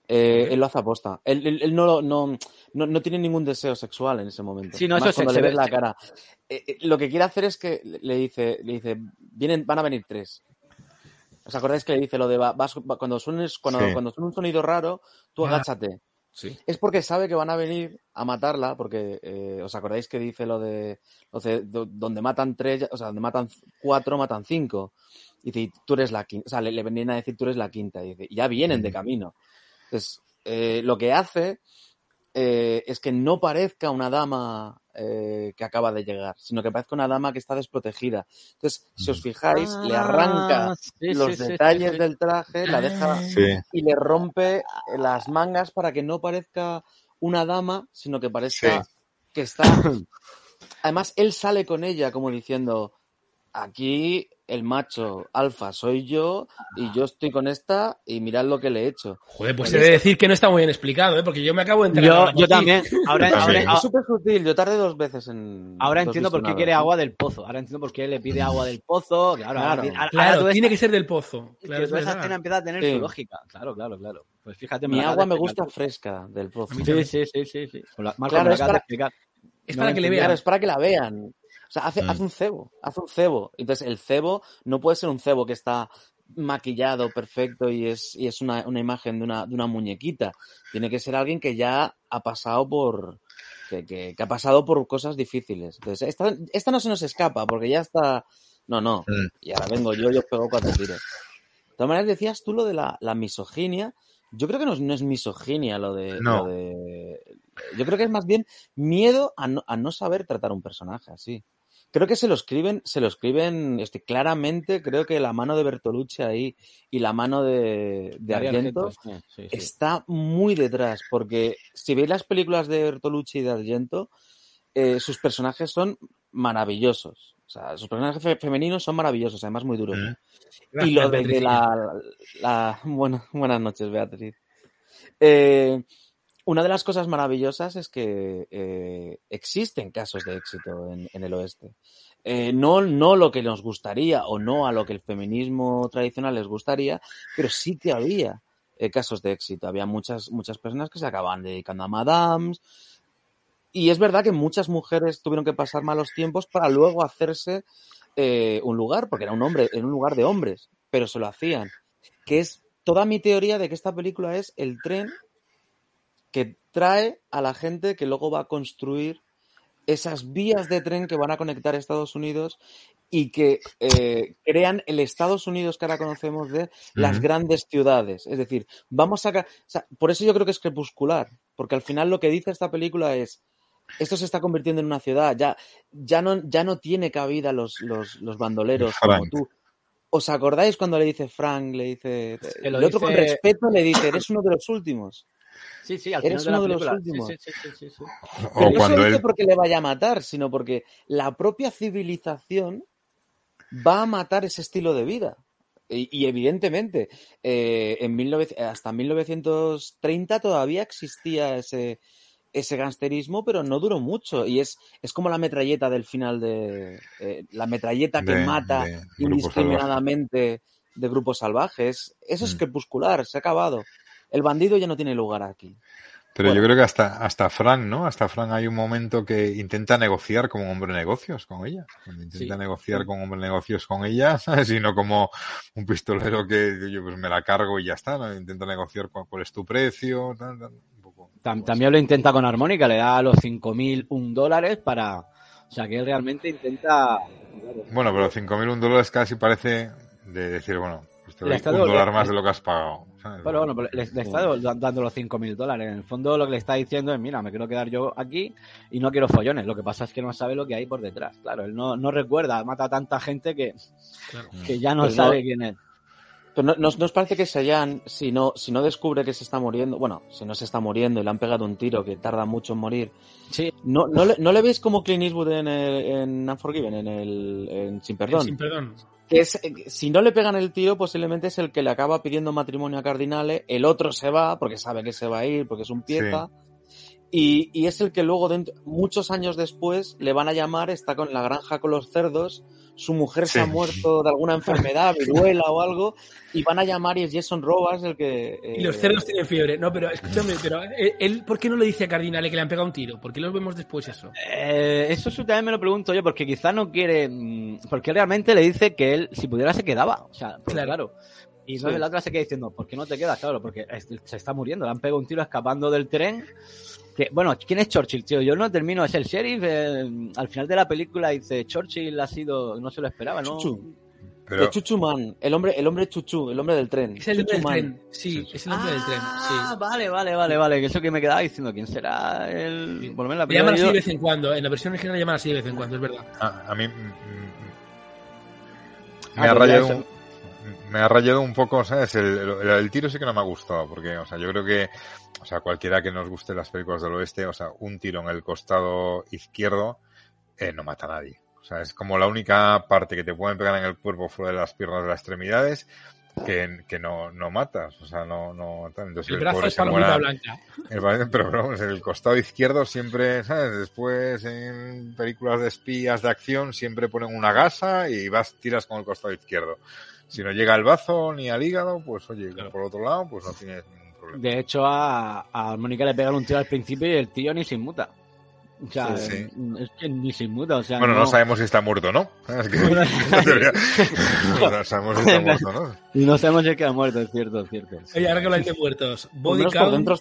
Eh, él lo hace aposta. Él, él- él no, no, no, no tiene ningún deseo sexual en ese momento. Sí, no, Más eso cuando se le ve- ves la cara. Eh, eh, lo que quiere hacer es que le dice, le dice, vienen, van a venir tres. ¿Os acordáis que le dice lo de va- vas- va- cuando suenes, cuando, Sí. cuando suene un sonido raro, tú agáchate? Sí. Es porque sabe que van a venir a matarla, porque eh, os acordáis que dice lo de, lo de- do- donde matan tres, o sea, donde matan cuatro, matan cinco. Y dice, "Y tú eres la quinta, o sea, le, le venían a decir tú eres la quinta, y dice, "Y ya vienen de camino. Entonces, eh, lo que hace eh, es que no parezca una dama eh, que acaba de llegar, sino que parezca una dama que está desprotegida. Entonces, si os fijáis, le arranca Ah, sí, los sí, sí, sí, detalles sí. del traje, la deja Sí. y le rompe las mangas para que no parezca una dama, sino que parezca Sí. que está. Además, él sale con ella como diciendo: aquí el macho alfa soy yo y yo estoy con esta y mirad lo que le he hecho. Joder, pues he de decir que no está muy bien explicado, ¿eh? porque yo me acabo de enterar. Yo, también. [laughs] Ahora, Es súper sutil, yo tardé dos veces en. ahora entiendo por qué quiere agua del pozo. Ahora entiendo por qué le pide agua del pozo. Claro, Claro. ahora- ahora Claro, toda tiene esta- que ser del pozo. Claro, toda esa verdad. escena empieza a tener Sí. su lógica. Claro, claro, claro. Pues fíjate, Mi agua me gusta fresca del pozo. Sí, sí, sí, sí, sí. Marco, Claro, me es acabas de para- explicar. Es No para que le vean. Claro, es para que la vean. O sea, hace, Mm. hace un cebo, hace un cebo. Entonces, el cebo no puede ser un cebo que está maquillado perfecto y es, y es una, una imagen de una, de una muñequita. Tiene que ser alguien que ya ha pasado por. que, que- que ha pasado por cosas difíciles. Entonces, esta, esta no se nos escapa, porque ya está. No, no. Mm. Y ahora vengo yo y os pego cuatro tiros. De todas maneras, decías tú lo de la, la misoginia. Yo creo que no es, no es misoginia lo de, No. lo de- Yo creo que es más bien miedo a no, a no saber tratar un personaje así. Creo que se lo escriben, se lo escriben este, claramente, creo que la mano de Bertolucci ahí y la mano de, de Argento sí, sí, sí. está muy detrás, porque si veis las películas de Bertolucci y de Argento, eh, sus personajes son maravillosos. O sea, sus personajes fe- femeninos son maravillosos, además muy duros. Y lo de Beatriz. la, [laughs] la- Bueno, buenas noches, Beatriz. Eh, una de las cosas maravillosas es que eh, existen casos de éxito en, en el oeste. Eh, no, no lo que nos gustaría o no a lo que el feminismo tradicional les gustaría, pero sí que había eh, casos de éxito. Había muchas, muchas personas que se acababan dedicando a madams. Y es verdad que muchas mujeres tuvieron que pasar malos tiempos para luego hacerse un lugar, porque era un hombre, era un lugar de hombres, pero se lo hacían. Que es toda mi teoría de que esta película es el tren que trae a la gente que luego va a construir esas vías de tren que van a conectar Estados Unidos y que eh, crean el Estados Unidos que ahora conocemos de las grandes ciudades. Es decir, vamos a... o sea, por eso yo creo que es crepuscular, porque al final lo que dice esta película es, esto se está convirtiendo en una ciudad, ya, ya, no, ya no tiene cabida los, los, los bandoleros como tú. ¿Os acordáis cuando le dice Frank, le dice... El otro con respeto le dice, eres uno de los últimos. Sí, sí, al Eres final uno de los últimos. Sí, sí, sí, sí, sí. O Pero no él- porque le vaya a matar, sino porque la propia civilización va a matar ese estilo de vida. Y, y evidentemente, eh, en 19 hasta 1930 todavía existía ese, ese gangsterismo, pero no duró mucho. Y es, es como la metralleta del final de. eh, la metralleta que De- mata de Grupo indiscriminadamente de grupos salvajes. Eso Mm. es crepuscular, se ha acabado. El bandido ya no tiene lugar aquí. Pero Bueno. yo creo que hasta, hasta Frank, ¿no? Hasta Frank hay un momento que intenta negociar como hombre de negocios con ella. Cuando intenta Sí. negociar como hombre de negocios con ella, [laughs] ¿sabes? Y no como un pistolero que yo pues me la cargo y ya está, ¿no? Intenta negociar cu- cuál es tu precio, tal, tal, un poco. Tam- También lo intenta con Armónica, le da los 5.001 dólares para... O sea, que él realmente intenta... Bueno, pero 5.000 dólares casi parece de decir, bueno, pues te doy un dólar más de lo que has pagado. ¿Sabes? Bueno, bueno, pero le, le está da- dando los 5.000 dólares. En el fondo lo que le está diciendo es, mira, me quiero quedar yo aquí y no quiero follones. Lo que pasa es que no sabe lo que hay por detrás. Claro, él no, no recuerda, mata a tanta gente que, que ya no Pues sabe no- quién es. Pero no, nos, nos parece que Sayan, si no, si no descubre que se está muriendo, bueno, si no se está muriendo y le han pegado un tiro que tarda mucho en morir, sí. no, no, le, no le veis como Clint Eastwood en, el, en Unforgiven, en, el, en Sin Perdón. Sin perdón. Que es, si no le pegan el tiro, posiblemente es el que le acaba pidiendo matrimonio a Cardinale, el otro se va, porque sabe que se va a ir, porque es un pieza, y, y es el que luego, dentro, muchos años después, le van a llamar, está con la granja con los cerdos, su mujer se ha muerto de alguna enfermedad, [laughs] viruela o algo, y van a llamar y es Jason Robards el que... eh, Y los cerdos tienen fiebre. No, pero escúchame, pero él, ¿por qué no le dice a Cardinale que le han pegado un tiro? ¿Por qué los vemos después eso? Eh, eso también me lo pregunto yo, porque quizá no quiere. mm, Porque realmente le dice que él, si pudiera, se quedaba. O sea, pues, Claro. claro. Y entonces Sí. la otra se queda diciendo, ¿por qué no te quedas? Claro, porque se está muriendo, le han pegado un tiro escapando del tren. Que, bueno, ¿quién es Churchill, tío? Yo no termino, es el sheriff. eh, al final de la película dice, Churchill ha sido, no se lo esperaba, ¿no? Chuchu. Pero- Chuchu Man, el hombre, el hombre Chuchu, el hombre del tren. Es el hombre del Chuchu Man. tren. Sí, es el hombre del tren. Ah, Sí. vale, vale, vale, vale. Que eso que me quedaba diciendo, ¿quién será el. Por lo menos la llaman así yo- de vez en cuando. En la versión original llaman así de vez en cuando, es verdad. A, a mí mm, mm, Ah, me ha pues ya rayado me ha rayado un poco, ¿sabes? El, el- el tiro sí que no me ha gustado, porque, o sea, yo creo que, o sea, cualquiera que nos guste las películas del oeste, o sea, un tiro en el costado izquierdo eh, no mata a nadie. O sea, es como la única parte que te pueden pegar en el cuerpo fuera de las piernas de las extremidades que, que no, no matas. O sea, no, no. Entonces El el, brazo es palomita blanca. el pero vamos, el costado izquierdo siempre, ¿sabes? Después en películas de espías de acción siempre ponen una gasa y vas, tiras con el costado izquierdo. Si no llega al bazo ni al hígado, pues oye, por otro lado, pues no tienes ningún problema. De hecho, a, a Mónica le pegan un tiro al principio y el tío ni se inmuta. O sea, Sí, es que ni se inmuta. O sea, Bueno, no, no sabemos si está muerto o no. [laughs] Es que- no [laughs] sabemos si está muerto o no. No sabemos si es que ha muerto, es cierto, es cierto. Oye, ahora que habláis de muertos. Body count, dentro-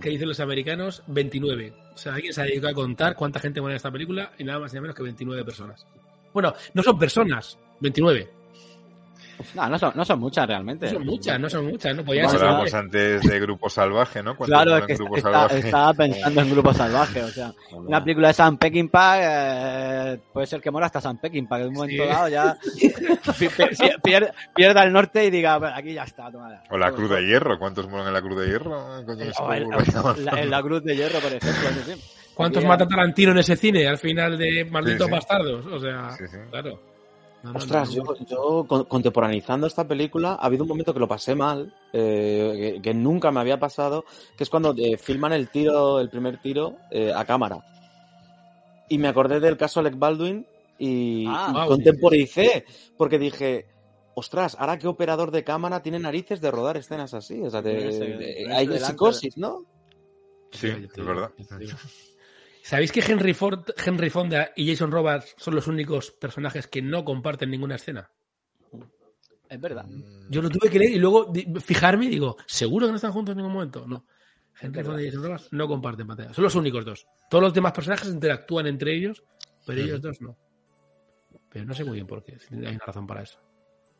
que dicen los americanos, 29. O sea, alguien se ha dedicado a contar cuánta gente muere en esta película y nada más y nada menos que 29 personas. Bueno, no son personas, 29. No, no son, no son muchas realmente. No son muchas, no son muchas, no podían Como ser. hablábamos antes de Grupo Salvaje, ¿no? ¿Cuántos Claro, es que en Grupo está- Salvaje? estaba pensando en Grupo Salvaje. O sea, una película de Sam Peckinpah eh, puede ser que muera hasta Sam Peckinpah, que en un momento Sí. dado ya [laughs] pi- pi- pier- pierda el norte y diga, "Bueno, aquí ya está, toma. O la Cruz de Hierro. ¿Cuántos mueren en la Cruz de Hierro? Coño, O en, la, en la Cruz de Hierro, por ejemplo. ¿Cuántos mata Tarantino en ese cine al final de Malditos sí. Bastardos? O sea, Sí, sí. claro. No, no, Ostras, no, yo, yo con- contemporaneizando esta película, ha habido un momento que lo pasé mal, eh, que, que nunca me había pasado, que es cuando eh, filman el tiro, el primer tiro, eh, a cámara. Y me acordé del caso Alec Baldwin y, Ah, y wow, contemporicé, porque dije, ostras, ahora qué operador de cámara tiene narices de rodar escenas así. O sea, de- Ponerse- de- ponerse hay psicosis, ¿no? Sí, es verdad. ¿Sabéis que Henry, Ford, Henry Fonda y Jason Robards son los únicos personajes que no comparten ninguna escena? Es verdad. Yo lo tuve que leer y luego fijarme y digo, ¿seguro que no están juntos en ningún momento? No. Henry Fonda y Jason Robards no comparten pantalla. Son los únicos dos. Todos los demás personajes interactúan entre ellos, pero ellos dos no. Pero no sé muy bien por qué. si Hay una razón para eso.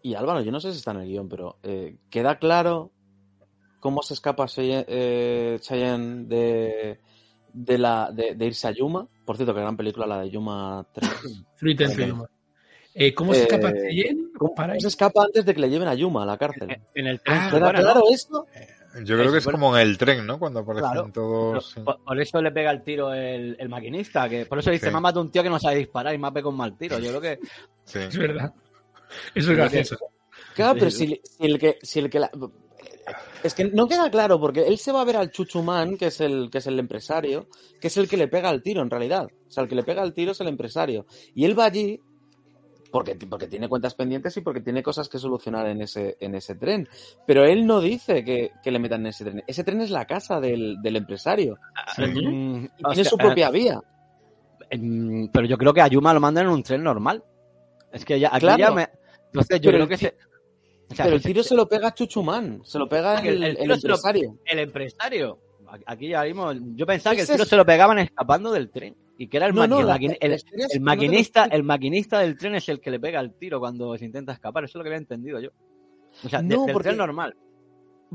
Y Álvaro, yo no sé si está en el guion, pero eh, ¿queda claro cómo se escapa Cheyenne, eh, Cheyenne de, de, la, de, de irse a Yuma? Por cierto, que gran película la de Yuma 3. Three Ten Vale. Yuma. Eh, ¿Cómo se escapa Eh? ¿Cómo Para se escapa antes de que le lleven a Yuma a la cárcel? En el tren Ah, se ¿Queda muere, ¿no? claro esto? Yo creo que es bueno. como en el tren, ¿no? Cuando aparecen Claro. todos. sí. Por, por eso le pega el tiro el, el maquinista, que por eso dice, Sí. me ha matado un tío que no sabe disparar y me ha pegado un mal tiro. Yo creo que... Sí. Es verdad. Eso es gracioso. Claro, pero si, si el que, si el que la- es que no queda claro porque él se va a ver al Chuchumán, que es el que es el empresario, que es el que le pega el tiro en realidad. O sea, el que le pega el tiro es el empresario. Y él va allí porque, porque tiene cuentas pendientes y porque tiene cosas que solucionar en ese, en ese tren. Pero él no dice que, que le metan en ese tren. Ese tren es la casa del, del empresario. Mm, Y tiene hostia, su propia eh, vía. mm, Pero yo creo que a Yuma lo mandan en un tren normal. Es que ya, aquí Claro. ya me... Entonces yo Pero creo que se... o sea, Pero el tiro se lo pega a Chuchumán. Se lo pega el, lo- empresario. el empresario. Aquí ya vimos. Yo pensaba que el tiro es- se lo pegaban escapando del tren. Y que era el, No, maqui- no, el la- no maquinista, el maquinista del tren es el que le pega el tiro cuando se intenta escapar. Eso es lo que había entendido yo. O sea, de- del porque- tren normal.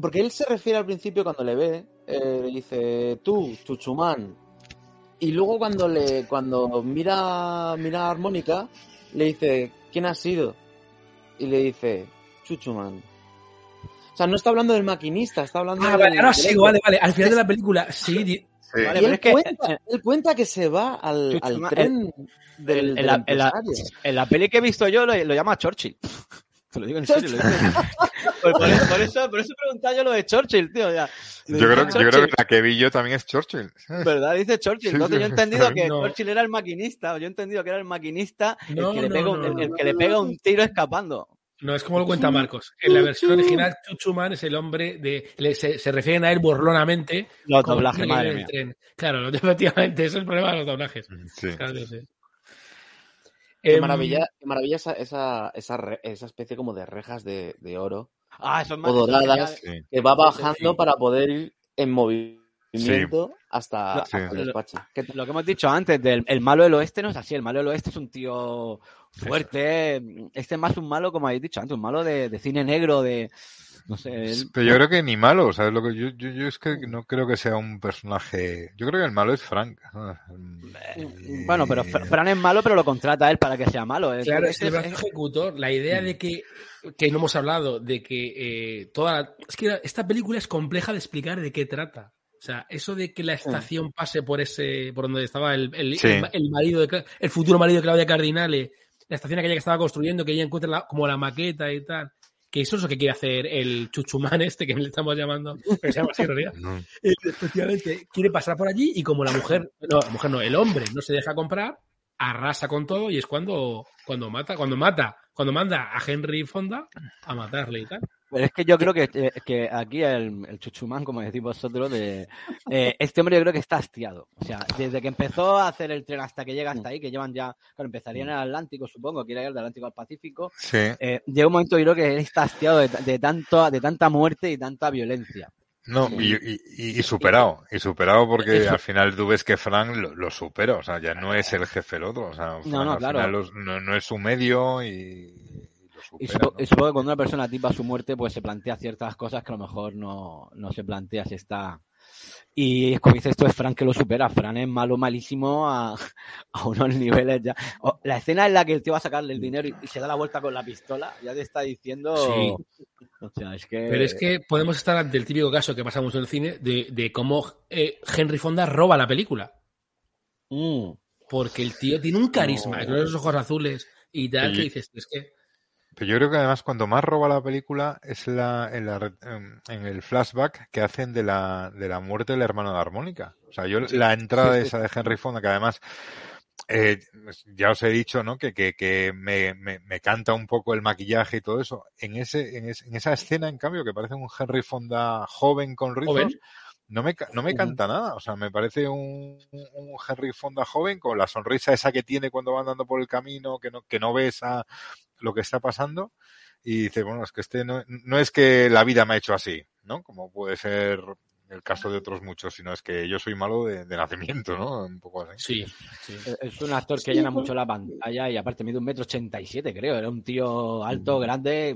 Porque él se refiere al principio cuando le ve, eh, le dice tú, Chuchumán. Y luego cuando le, cuando mira, mira a Armónica, le dice, ¿quién ha sido? Y le dice, Chuchumán. O sea, no está hablando del maquinista, está hablando Ah, del- vale, ahora del sí, vale, vale. Al final de la película, sí. di- Sí. Vale, Y él, es que- cuenta, él cuenta que se va al, al tren del, En del la, en la- empresario. en la peli que he visto yo lo, lo llama Churchill. [laughs] Te lo digo en serio. lo digo en- por, por eso, por, eso, por eso preguntaba yo lo de Churchill, tío. Ya. Yo creo, yo creo que la que vi yo también es Churchill. ¿sabes? ¿Verdad? Dice Churchill. Sí, Entonces sí, yo he entendido que No. Churchill era el maquinista. o Yo he entendido que era el maquinista el, No, que, le no, pega un, no, el- el no. que le pega un tiro escapando. No, es como lo cuenta Marcos. En la versión original, Chuchuman es el hombre de. le- se, se refieren a él burlonamente. Los doblajes, madre mía. tren. Claro, lo- [laughs] efectivamente, ese es el problema de los doblajes. Sí. Claro sí. Qué Em, maravilla, qué maravilla esa, esa, esa, especie como de rejas de, de oro Ah, eso es o doradas. Sí. que va bajando sí. para poder ir en movimiento hasta, el despacho. Lo que hemos dicho antes del el malo del oeste no es así. El malo del oeste es un tío fuerte. Este es más un malo, como habéis dicho antes, un malo de, de cine negro, de. No sé. él- Pero yo creo que ni malo, ¿sabes? Lo que yo, yo, yo es que no creo que sea un personaje. Yo creo que el malo es Frank. Y- Bueno, pero Fra- Fran es malo, pero lo contrata a él para que sea malo. Es- Claro, es este el brazo ejecutor. La idea de que, que no hemos hablado, de que eh, toda la- Es que esta película es compleja de explicar de qué trata. O sea, eso de que la estación pase por ese, por donde estaba el, el, Sí. el- el marido de, el futuro marido de Claudia Cardinale, la estación aquella que estaba construyendo, que ella encuentra la- como la maqueta y tal. Que eso es lo que quiere hacer el chuchumán [laughs] este que le estamos llamando, pero se llama así en realidad. [laughs] No. Efectivamente, quiere pasar por allí y como la mujer, no, la mujer no, el hombre no se deja comprar, arrasa con todo y es cuando, cuando mata, cuando mata, cuando manda a Henry Fonda a matarle y tal. Pero es que yo creo que, eh, que aquí el, el chuchumán, como decís vosotros, de, eh, este hombre yo creo que está hastiado. O sea, desde que empezó a hacer el tren hasta que llega hasta ahí, que llevan ya, claro, empezaría en el Atlántico, supongo, quiere ir del Atlántico al Pacífico. Sí. Eh, llega un momento, yo creo que él está hastiado de, de tanto, de tanta muerte y tanta violencia. No, y, y, y- superado, y superado porque al final tú ves que Frank lo, lo supera, o sea, ya no es el jefe el otro, o sea, Frank no, al claro. final los- no, no es su medio y, Y, supera. y supongo que cuando una persona tipa su muerte, pues se plantea ciertas cosas que a lo mejor no, no se plantea si está. Y es como dice esto, es Fran que lo supera. Fran es malo, malísimo a, a unos [laughs] niveles ya. O- la escena en la que el tío va a sacarle el dinero y, y se da la vuelta con la pistola, ya te está diciendo. Sí. O sea, es que. Pero es que podemos estar ante el típico caso que pasa mucho en el cine de, de cómo eh, Henry Fonda roba la película. Mm. Porque el tío tiene un carisma, No. con esos ojos azules y tal, Sí. que dices, es que... Pero yo creo que además cuando más roba la película es la, en, la el flashback que hacen de la, de la muerte del hermano de Armónica. O sea, yo la entrada sí, sí. esa de Henry Fonda, que además eh, ya os he dicho, ¿no? Que, que, que me, me, me canta un poco el maquillaje y todo eso. En ese, en, es- en esa escena, en cambio, que parece un Henry Fonda joven con rizos, no me, no me canta nada. O sea, me parece un, un Henry Fonda joven con la sonrisa esa que tiene cuando va andando por el camino, que no, que no ves a lo que está pasando. Y dice, bueno, es que este no, no es que la vida me ha hecho así, ¿no? Como puede ser el caso de otros muchos, sino es que yo soy malo de, de nacimiento, ¿no? Un poco así. Sí, sí. Es- Es un actor que llena mucho la pantalla y aparte mide un metro ochenta y siete, creo. Era un tío alto, grande.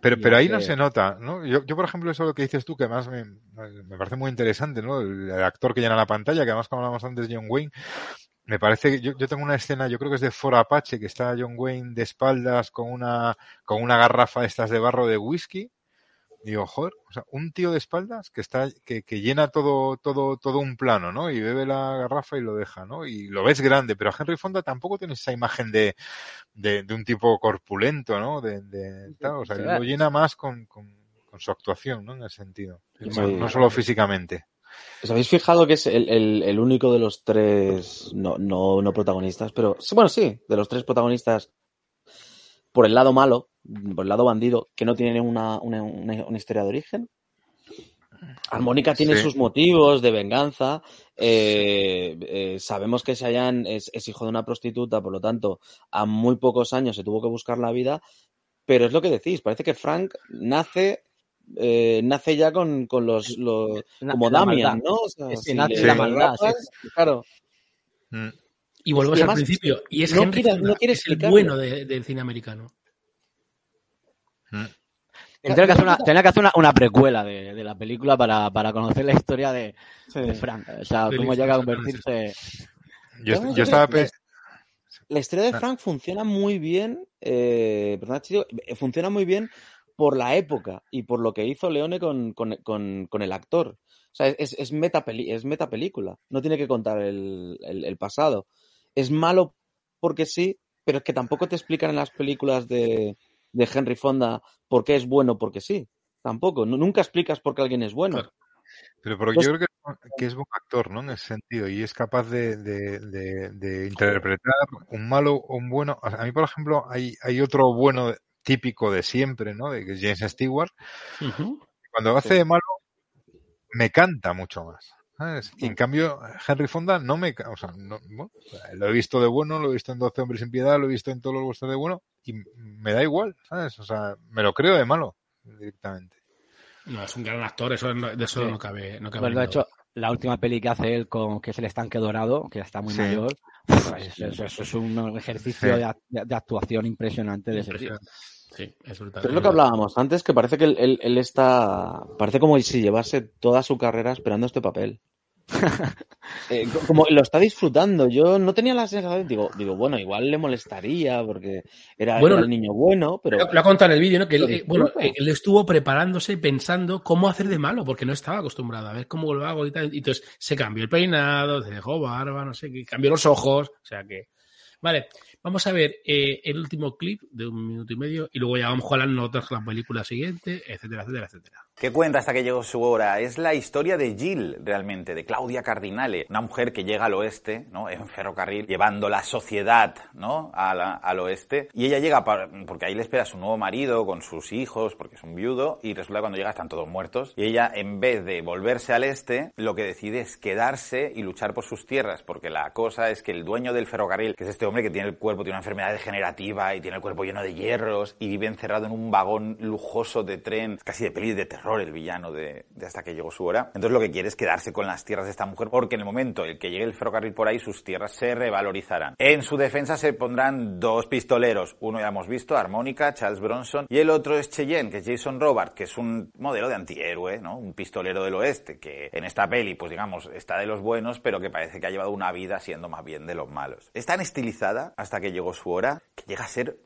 Pero, pero ahí no se nota, ¿no? Yo, yo, por ejemplo, eso lo que dices tú, que además me, me parece muy interesante, ¿no? El, el actor que llena la pantalla, que además, como hablamos antes, John Wayne, me parece que yo, yo tengo una escena, yo creo que es de Fora Apache, que está John Wayne de espaldas con una, con una garrafa de estas de barro de whisky, digo, joder, o sea, un tío de espaldas que está, que, que llena todo, todo, todo un plano, ¿no? Y bebe la garrafa y lo deja, ¿no? Y lo ves grande, pero Henry Fonda tampoco tiene esa imagen de, de, de un tipo corpulento, ¿no? De, de tal, o sea, lo llena más con, con, con su actuación, ¿no? En ese sentido. Sí. No, no solo físicamente. ¿Os habéis fijado que es el, el- el único de los tres, no, no, no protagonistas, pero sí, bueno, sí, de los tres protagonistas por el lado malo, por el lado bandido, que no tiene una, una, una- una historia de origen? Armónica tiene Sí. sus motivos de venganza. eh, eh, sabemos que es, es hijo de una prostituta, por lo tanto, a muy pocos años se tuvo que buscar la vida. Pero es lo que decís, parece que Frank nace, eh, nace ya con, con los, los La- como la Damian, maldad. ¿no? O sea, Sí, sí, si nace la maldad, sí. Claro. Mm. Y volvemos Y al principio. Y es no Henry quiere- Fonda, no quiere es el bueno de- del cine americano. Tendría que hacer una, que hacer una, una precuela de, de la película para, para conocer la historia de, de Frank. O sea, cómo llega a convertirse. Yo, estaba, creo que pe- La historia de Ah. Frank funciona muy bien, eh, perdona, Chirio, eh, funciona muy bien por la época y por lo que hizo Leone con, con, con- con el actor. O sea, es, es, metapeli- es metapelícula, no tiene que contar el, el- el pasado. Es malo porque sí, pero es que tampoco te explican en las películas de, de Henry Fonda por qué es bueno porque sí. Tampoco, Nu- nunca explicas por qué alguien es bueno. Pero porque Pues- yo creo que, que es buen actor, ¿no? En ese sentido, y es capaz de, de, de, de interpretar un malo o un bueno. A mí, por ejemplo, hay, hay otro bueno típico de siempre, ¿no? De que es James Stewart. Cuando hace de malo, me canta mucho más. ¿sabes? Y en cambio, Henry Fonda no me... O sea, no, bueno, lo he visto de bueno, lo he visto en 12 hombres sin piedad, lo he visto en todos los vuestros de bueno, y me da igual, ¿sabes? O sea, me lo creo de malo, directamente. No, es un gran actor, eso no- de eso Sí. no cabe, no cabe Bueno, de hecho, la última peli que hace él con que es el estanque dorado, que ya está muy Sí. mayor, pues eso, eso- eso es un ejercicio Sí. de, act- de actuación impresionante de ese tío. Sí, es brutal. Pero es lo que hablábamos antes, que parece que él, él- él está. Parece como si llevase toda su carrera esperando este papel. Eh, co- como lo está disfrutando. Yo no tenía la sensación, digo, digo, bueno, igual le molestaría porque era, Bueno, era el niño bueno, pero. Lo, lo ha contado en el vídeo, ¿no? Que él, eh, bueno, eh, él estuvo preparándose pensando cómo hacer de malo, porque no estaba acostumbrado a ver cómo lo hago y tal. Y entonces se cambió el peinado, se dejó barba, no sé qué, cambió los ojos, o sea que. Vale, vamos a ver eh, el último clip de un minuto y medio y luego ya vamos con las notas de la película siguiente, etcétera, etcétera, etcétera. ¿Qué cuenta hasta que llegó su hora? Es la historia de Jill, realmente, de Claudia Cardinale, una mujer que llega al oeste, ¿no? En ferrocarril, llevando la sociedad, ¿no? La- al oeste. Y ella llega porque ahí le espera a su nuevo marido con sus hijos, porque es un viudo, y resulta que cuando llega están todos muertos. Y ella, en vez de volverse al este, lo que decide es quedarse y luchar por sus tierras, porque la cosa es que el dueño del ferrocarril, que es este hombre que tiene el cuerpo, tiene una enfermedad degenerativa y tiene el cuerpo lleno de hierros y vive encerrado en un vagón lujoso de tren, casi de peli de terror, el villano de, hasta que llegó su hora. Entonces lo que quiere es quedarse con las tierras de esta mujer, porque en el momento en que llegue el ferrocarril por ahí, sus tierras se revalorizarán. En su defensa se pondrán dos pistoleros, uno ya hemos visto, Armónica, Charles Bronson, y el otro es Cheyenne, que es Jason Robert, que es un modelo de antihéroe, ¿no? Un pistolero del oeste, que en esta peli, pues digamos, está de los buenos, pero que parece que ha llevado una vida siendo más bien de los malos. Es tan estilizada hasta que llegó su hora, que llega a ser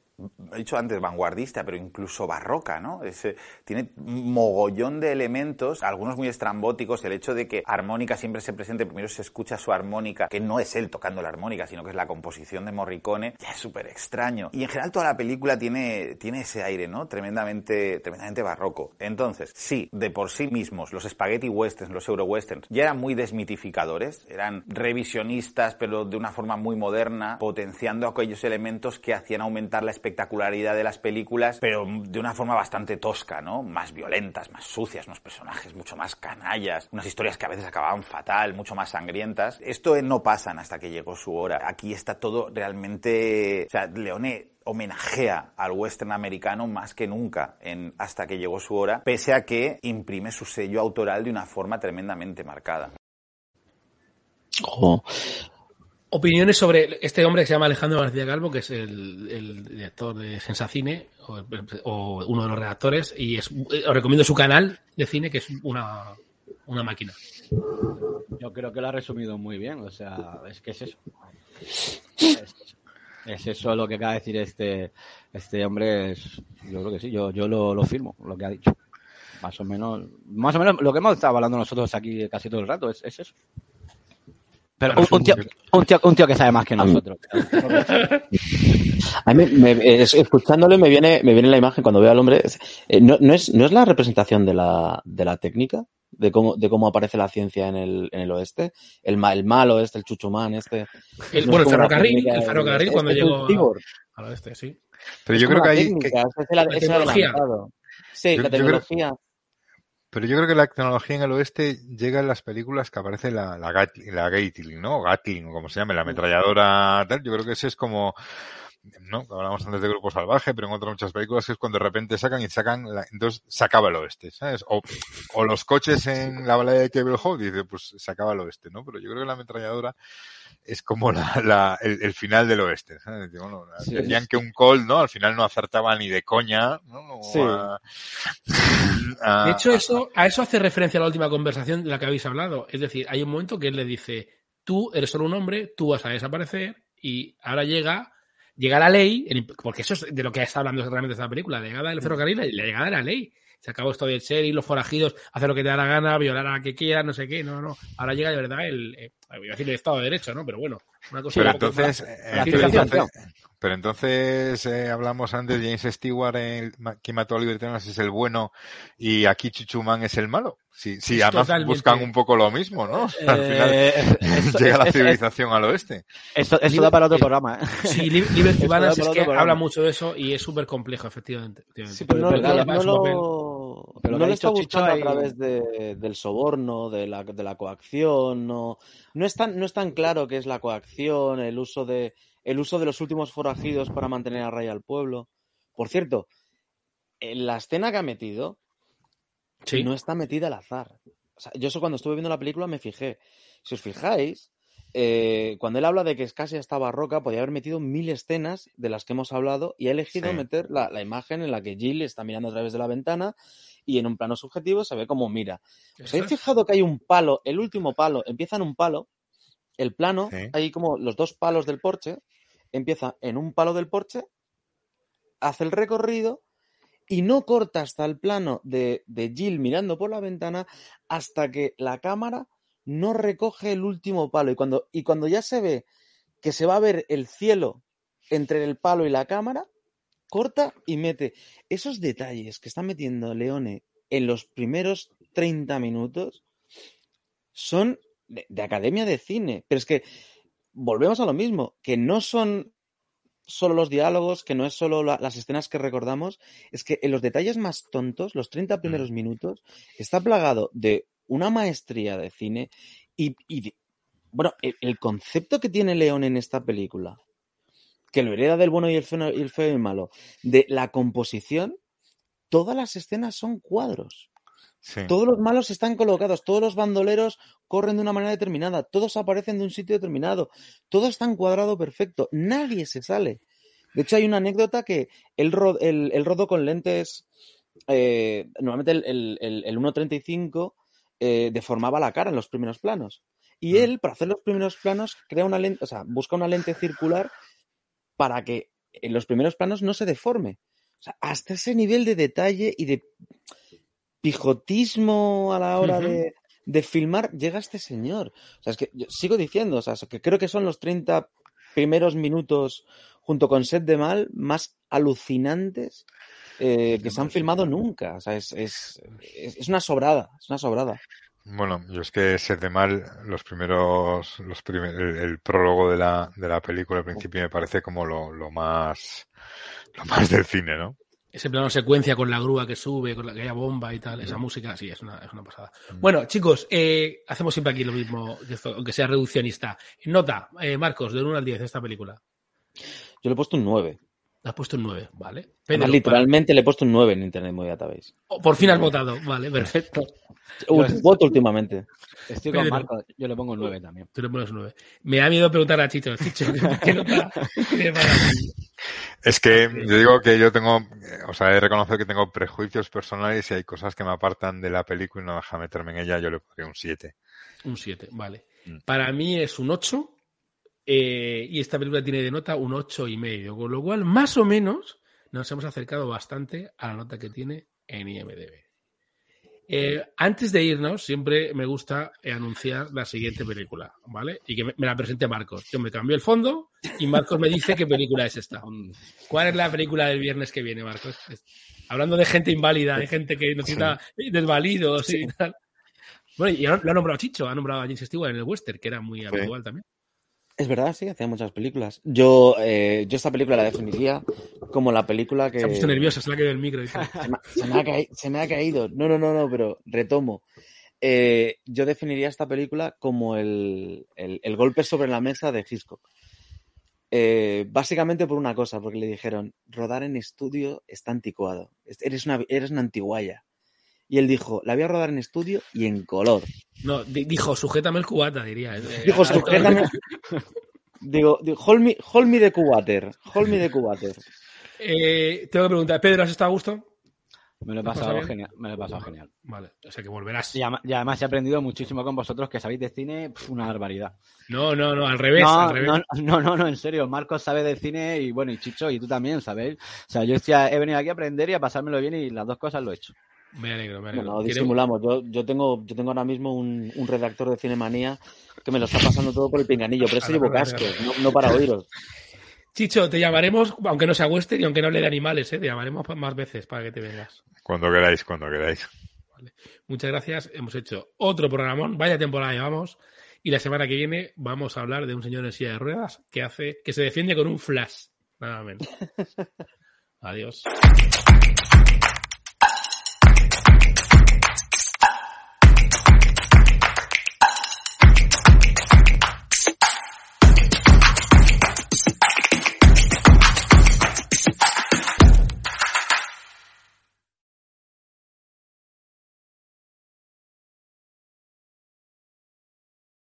he dicho antes vanguardista, pero incluso barroca, ¿no? Es, tiene mogollón de elementos, algunos muy estrambóticos, el hecho de que armónica siempre se presente, primero se escucha su armónica, que no es él tocando la armónica, sino que es la composición de Morricone, ya es súper extraño. Y en general toda la película tiene, tiene ese aire, ¿no? Tremendamente, tremendamente barroco. Entonces, sí, de por sí mismos, los spaghetti westerns, los euro westerns, ya eran muy desmitificadores, eran revisionistas, pero de una forma muy moderna, potenciando aquellos elementos que hacían aumentar la espectacularidad de las películas, pero de una forma bastante tosca, ¿no? Más violentas, más sucias, unos personajes mucho más canallas, unas historias que a veces acababan fatal, mucho más sangrientas. Esto no pasan hasta que llegó su hora. Aquí está todo realmente... O sea, Leone homenajea al western americano más que nunca en Hasta que llegó su hora, pese a que imprime su sello autoral de una forma tremendamente marcada. Opiniones sobre este hombre que se llama Alejandro García Calvo, que es el, director de Sensacine, o, o uno de los redactores, y es, os recomiendo su canal de cine, que es una, una máquina. Yo creo que lo ha resumido muy bien, o sea, es que es eso. Es, es eso lo que acaba de decir este, este hombre, es, yo creo que sí, yo, yo lo, lo firmo, lo que ha dicho. Más o menos, más o menos lo que hemos estado hablando nosotros aquí casi todo el rato es, es eso. Pero un, un tío, un, tío, un tío que sabe más que nosotros. A mí, me- me- es- escuchándole, me viene, me viene la imagen cuando veo al hombre. es- eh, no, no es, ¿No es la representación de la, de la técnica? De cómo, de cómo aparece la ciencia en el, en el oeste. El, ma- el malo este, el chuchumán este. El- No bueno, es el ferrocarril, el ferrocarril cuando es un llegó a- al oeste, sí. Pero Es yo creo que técnica, que- es el- La tecnología. Sí, Yo- la yo creo- tecnología. Pero yo creo que la tecnología en el oeste llega en las películas que aparece la, la, Gat- la Gatling, ¿no? Gatling, o como se llame, la ametralladora tal. Yo creo que ese es como, ¿no? Hablamos antes de Grupo Salvaje, pero en otras muchas películas que es cuando de repente sacan y sacan, la- entonces se acaba el oeste, ¿sabes? O, o los coches en la balada de Cable Hall, dice, pues se acaba el oeste, ¿no? Pero yo creo que la ametralladora es como la, la- el, el final del oeste, ¿sabes? Digo, bueno, Sí. decían que un Colt, ¿no? Al final no acertaba ni de coña, ¿no? Sí. A- a- De hecho, eso, a eso hace referencia la última conversación de la que habéis hablado. Es decir, hay un momento que él le dice, tú eres solo un hombre, tú vas a desaparecer y ahora llega, llega la ley, porque eso es de lo que está hablando realmente esta película, la llegada del ferrocarril, la llegada de la ley. Se acabó esto del ser y los forajidos, hacer lo que te da la gana, violar a la que quieras, no sé qué, no, no. Ahora llega de verdad el, eh, iba a decir el Estado de Derecho, ¿no? Pero bueno, una cosa Pero entonces, más- eh, pero entonces, pero entonces eh, hablamos antes de James Stewart en el- que mató a Twist es el bueno y aquí Chuchuman es el malo. Sí, Es además totalmente- buscan un poco lo mismo, ¿no? [laughs] Al final Eh, eso- [laughs] llega la eso- civilización al oeste. Eso, eso da para otro programa, ¿eh? Sí, Li- Liberty [laughs] Eso da Balance para es que programa. habla mucho de eso y es súper complejo, efectivamente. efectivamente. Sí, pero no, Porque no- no su lo, Pero no lo está Chicho buscando a través de- del soborno, de la, de la coacción. No, no, es tan, no es tan claro qué es la coacción, el uso, de, el uso de los últimos forajidos para mantener a raya al pueblo. Por cierto, en la escena que ha metido Sí. no está metida al azar. O sea, yo eso cuando estuve viendo la película me fijé. Si os fijáis, eh, cuando él habla de que es casi hasta barroca, podía haber metido mil escenas de las que hemos hablado y ha elegido Sí. meter la, la imagen en la que Jill está mirando a través de la ventana y en un plano subjetivo se ve cómo mira. ¿Os habéis fijado que hay un palo, el último palo, empieza en un palo, el plano, Sí. hay como los dos palos del porche, empieza en un palo del porche, hace el recorrido y no corta hasta el plano de, de Jill mirando por la ventana hasta que la cámara no recoge el último palo. Y cuando, y cuando ya se ve que se va a ver el cielo entre el palo y la cámara, corta y mete esos detalles que está metiendo Leone en los primeros 30 minutos son de, de academia de cine. Pero es que volvemos a lo mismo, que no son solo los diálogos, que no es solo la- las escenas que recordamos, es que en los detalles más tontos, los 30 primeros minutos, está plagado de una maestría de cine y, bueno, el, el concepto que tiene León en esta película, que lo hereda del bueno y el feo y el, feo y el malo, de la composición, todas las escenas son cuadros. Sí. Todos los malos están colocados, todos los bandoleros corren de una manera determinada, todos aparecen de un sitio determinado, todo está encuadrado perfecto, nadie se sale. De hecho, hay una anécdota que él, ro- él rodó con lentes, eh, normalmente el, el, el- el 1.35 eh, deformaba la cara en los primeros planos. Y él, para hacer los primeros planos, crea una lente, o sea, busca una lente circular para que en los primeros planos no se deforme. O sea, hasta ese nivel de detalle y de pijotismo a la hora de, de filmar llega este señor. O sea, es que yo sigo diciendo, o sea, que creo que son los 30 primeros minutos junto con Set de Mal más alucinantes eh, que se han filmado nunca. O sea, es, es, es- es una sobrada, es una sobrada. Bueno, yo es que ser de mal, los primeros, los primer- el, el prólogo de la, de la película al principio me parece como lo, lo más, lo más del cine, ¿no? Ese plano secuencia con la grúa que sube, con la que haya bomba y tal, esa música, sí, es una, es una pasada. Bueno, chicos, eh, hacemos siempre aquí lo mismo, aunque sea reduccionista. Nota, eh, Marcos, del 1 al 10 de esta película. Yo le he puesto un 9. Le has puesto un 9, ¿vale? Además, literalmente le he puesto un 9 en Internet Movie Database. oh, por fin has votado, vale, perfecto. [laughs] Voto últimamente. Estoy con Pedro. Marco, yo le pongo un 9 también. Tú le pones un 9. Me da miedo preguntar a Chicho. Chicho, [laughs] ¿qué nota tiene para ti? Es que yo digo que yo tengo, o sea, he reconocido que tengo prejuicios personales y hay cosas que me apartan de la película y no deja meterme en ella, yo le pondría un 7. Un 7, vale. Mm. Para mí es un 8 eh, y esta película tiene de nota un 8 y medio, con lo cual más o menos nos hemos acercado bastante a la nota que tiene en IMDb. Eh, antes de irnos, siempre me gusta anunciar la siguiente película, ¿vale? Y que me, me la presente Marcos. Yo me cambio el fondo y Marcos me dice qué película es esta. ¿Cuál es la película del viernes que viene, Marcos? Hablando de gente inválida, de gente que necesita desvalidos y tal. Bueno, y lo ha nombrado Chicho, ha nombrado a James Stewart en el western, que era muy habitual también. Es verdad, sí, hacía muchas películas. Yo, eh, yo esta película la definiría como la película que... Se ha puesto nervioso, se le ha caído el micro. [laughs] Se me, se me ha caí- se me ha caído. No, no, no, no, pero retomo. Eh, yo definiría esta película como el, el- el golpe sobre la mesa de Hitchcock. Eh, básicamente por una cosa, porque le dijeron, rodar en estudio está anticuado. Es- Eres una, eres una antiguaya. Y él dijo, la voy a rodar en estudio y en color. No, di- dijo, sujétame el cubata, diría. [laughs] Dijo, sujétame. [laughs] Digo, digo, hold me, hold me de cubater. Hold me de cubater. Eh, tengo que preguntar, Pedro, ¿has estado a gusto? Me lo he ¿Te has pasado genial. Me lo he pasado genial. Vale, o sea que volverás. Y, además he aprendido muchísimo con vosotros que sabéis de cine, pf, una barbaridad. No, no, no, al revés, no, al revés. No, no, no, no, en serio. Marcos sabe de cine y bueno, y Chicho, y tú también, ¿sabéis? O sea, yo he venido aquí a aprender y a pasármelo bien y las dos cosas lo he hecho. Me alegro, me alegro. Bueno, disimulamos. Yo, yo, tengo, yo tengo ahora mismo un, un redactor de Cinemanía que me lo está pasando todo por el pinganillo. Por eso llevo cascos, no, no para oíros. Chicho, te llamaremos, aunque no sea western y aunque no hable de animales, ¿eh? te llamaremos más veces para que te vengas. Cuando queráis, cuando queráis. Muchas gracias. Hemos hecho otro programón. Vaya temporada llevamos. Y la semana que viene vamos a hablar de un señor en silla de ruedas que hace, que se defiende con un flash. Nada menos. [laughs] Adiós.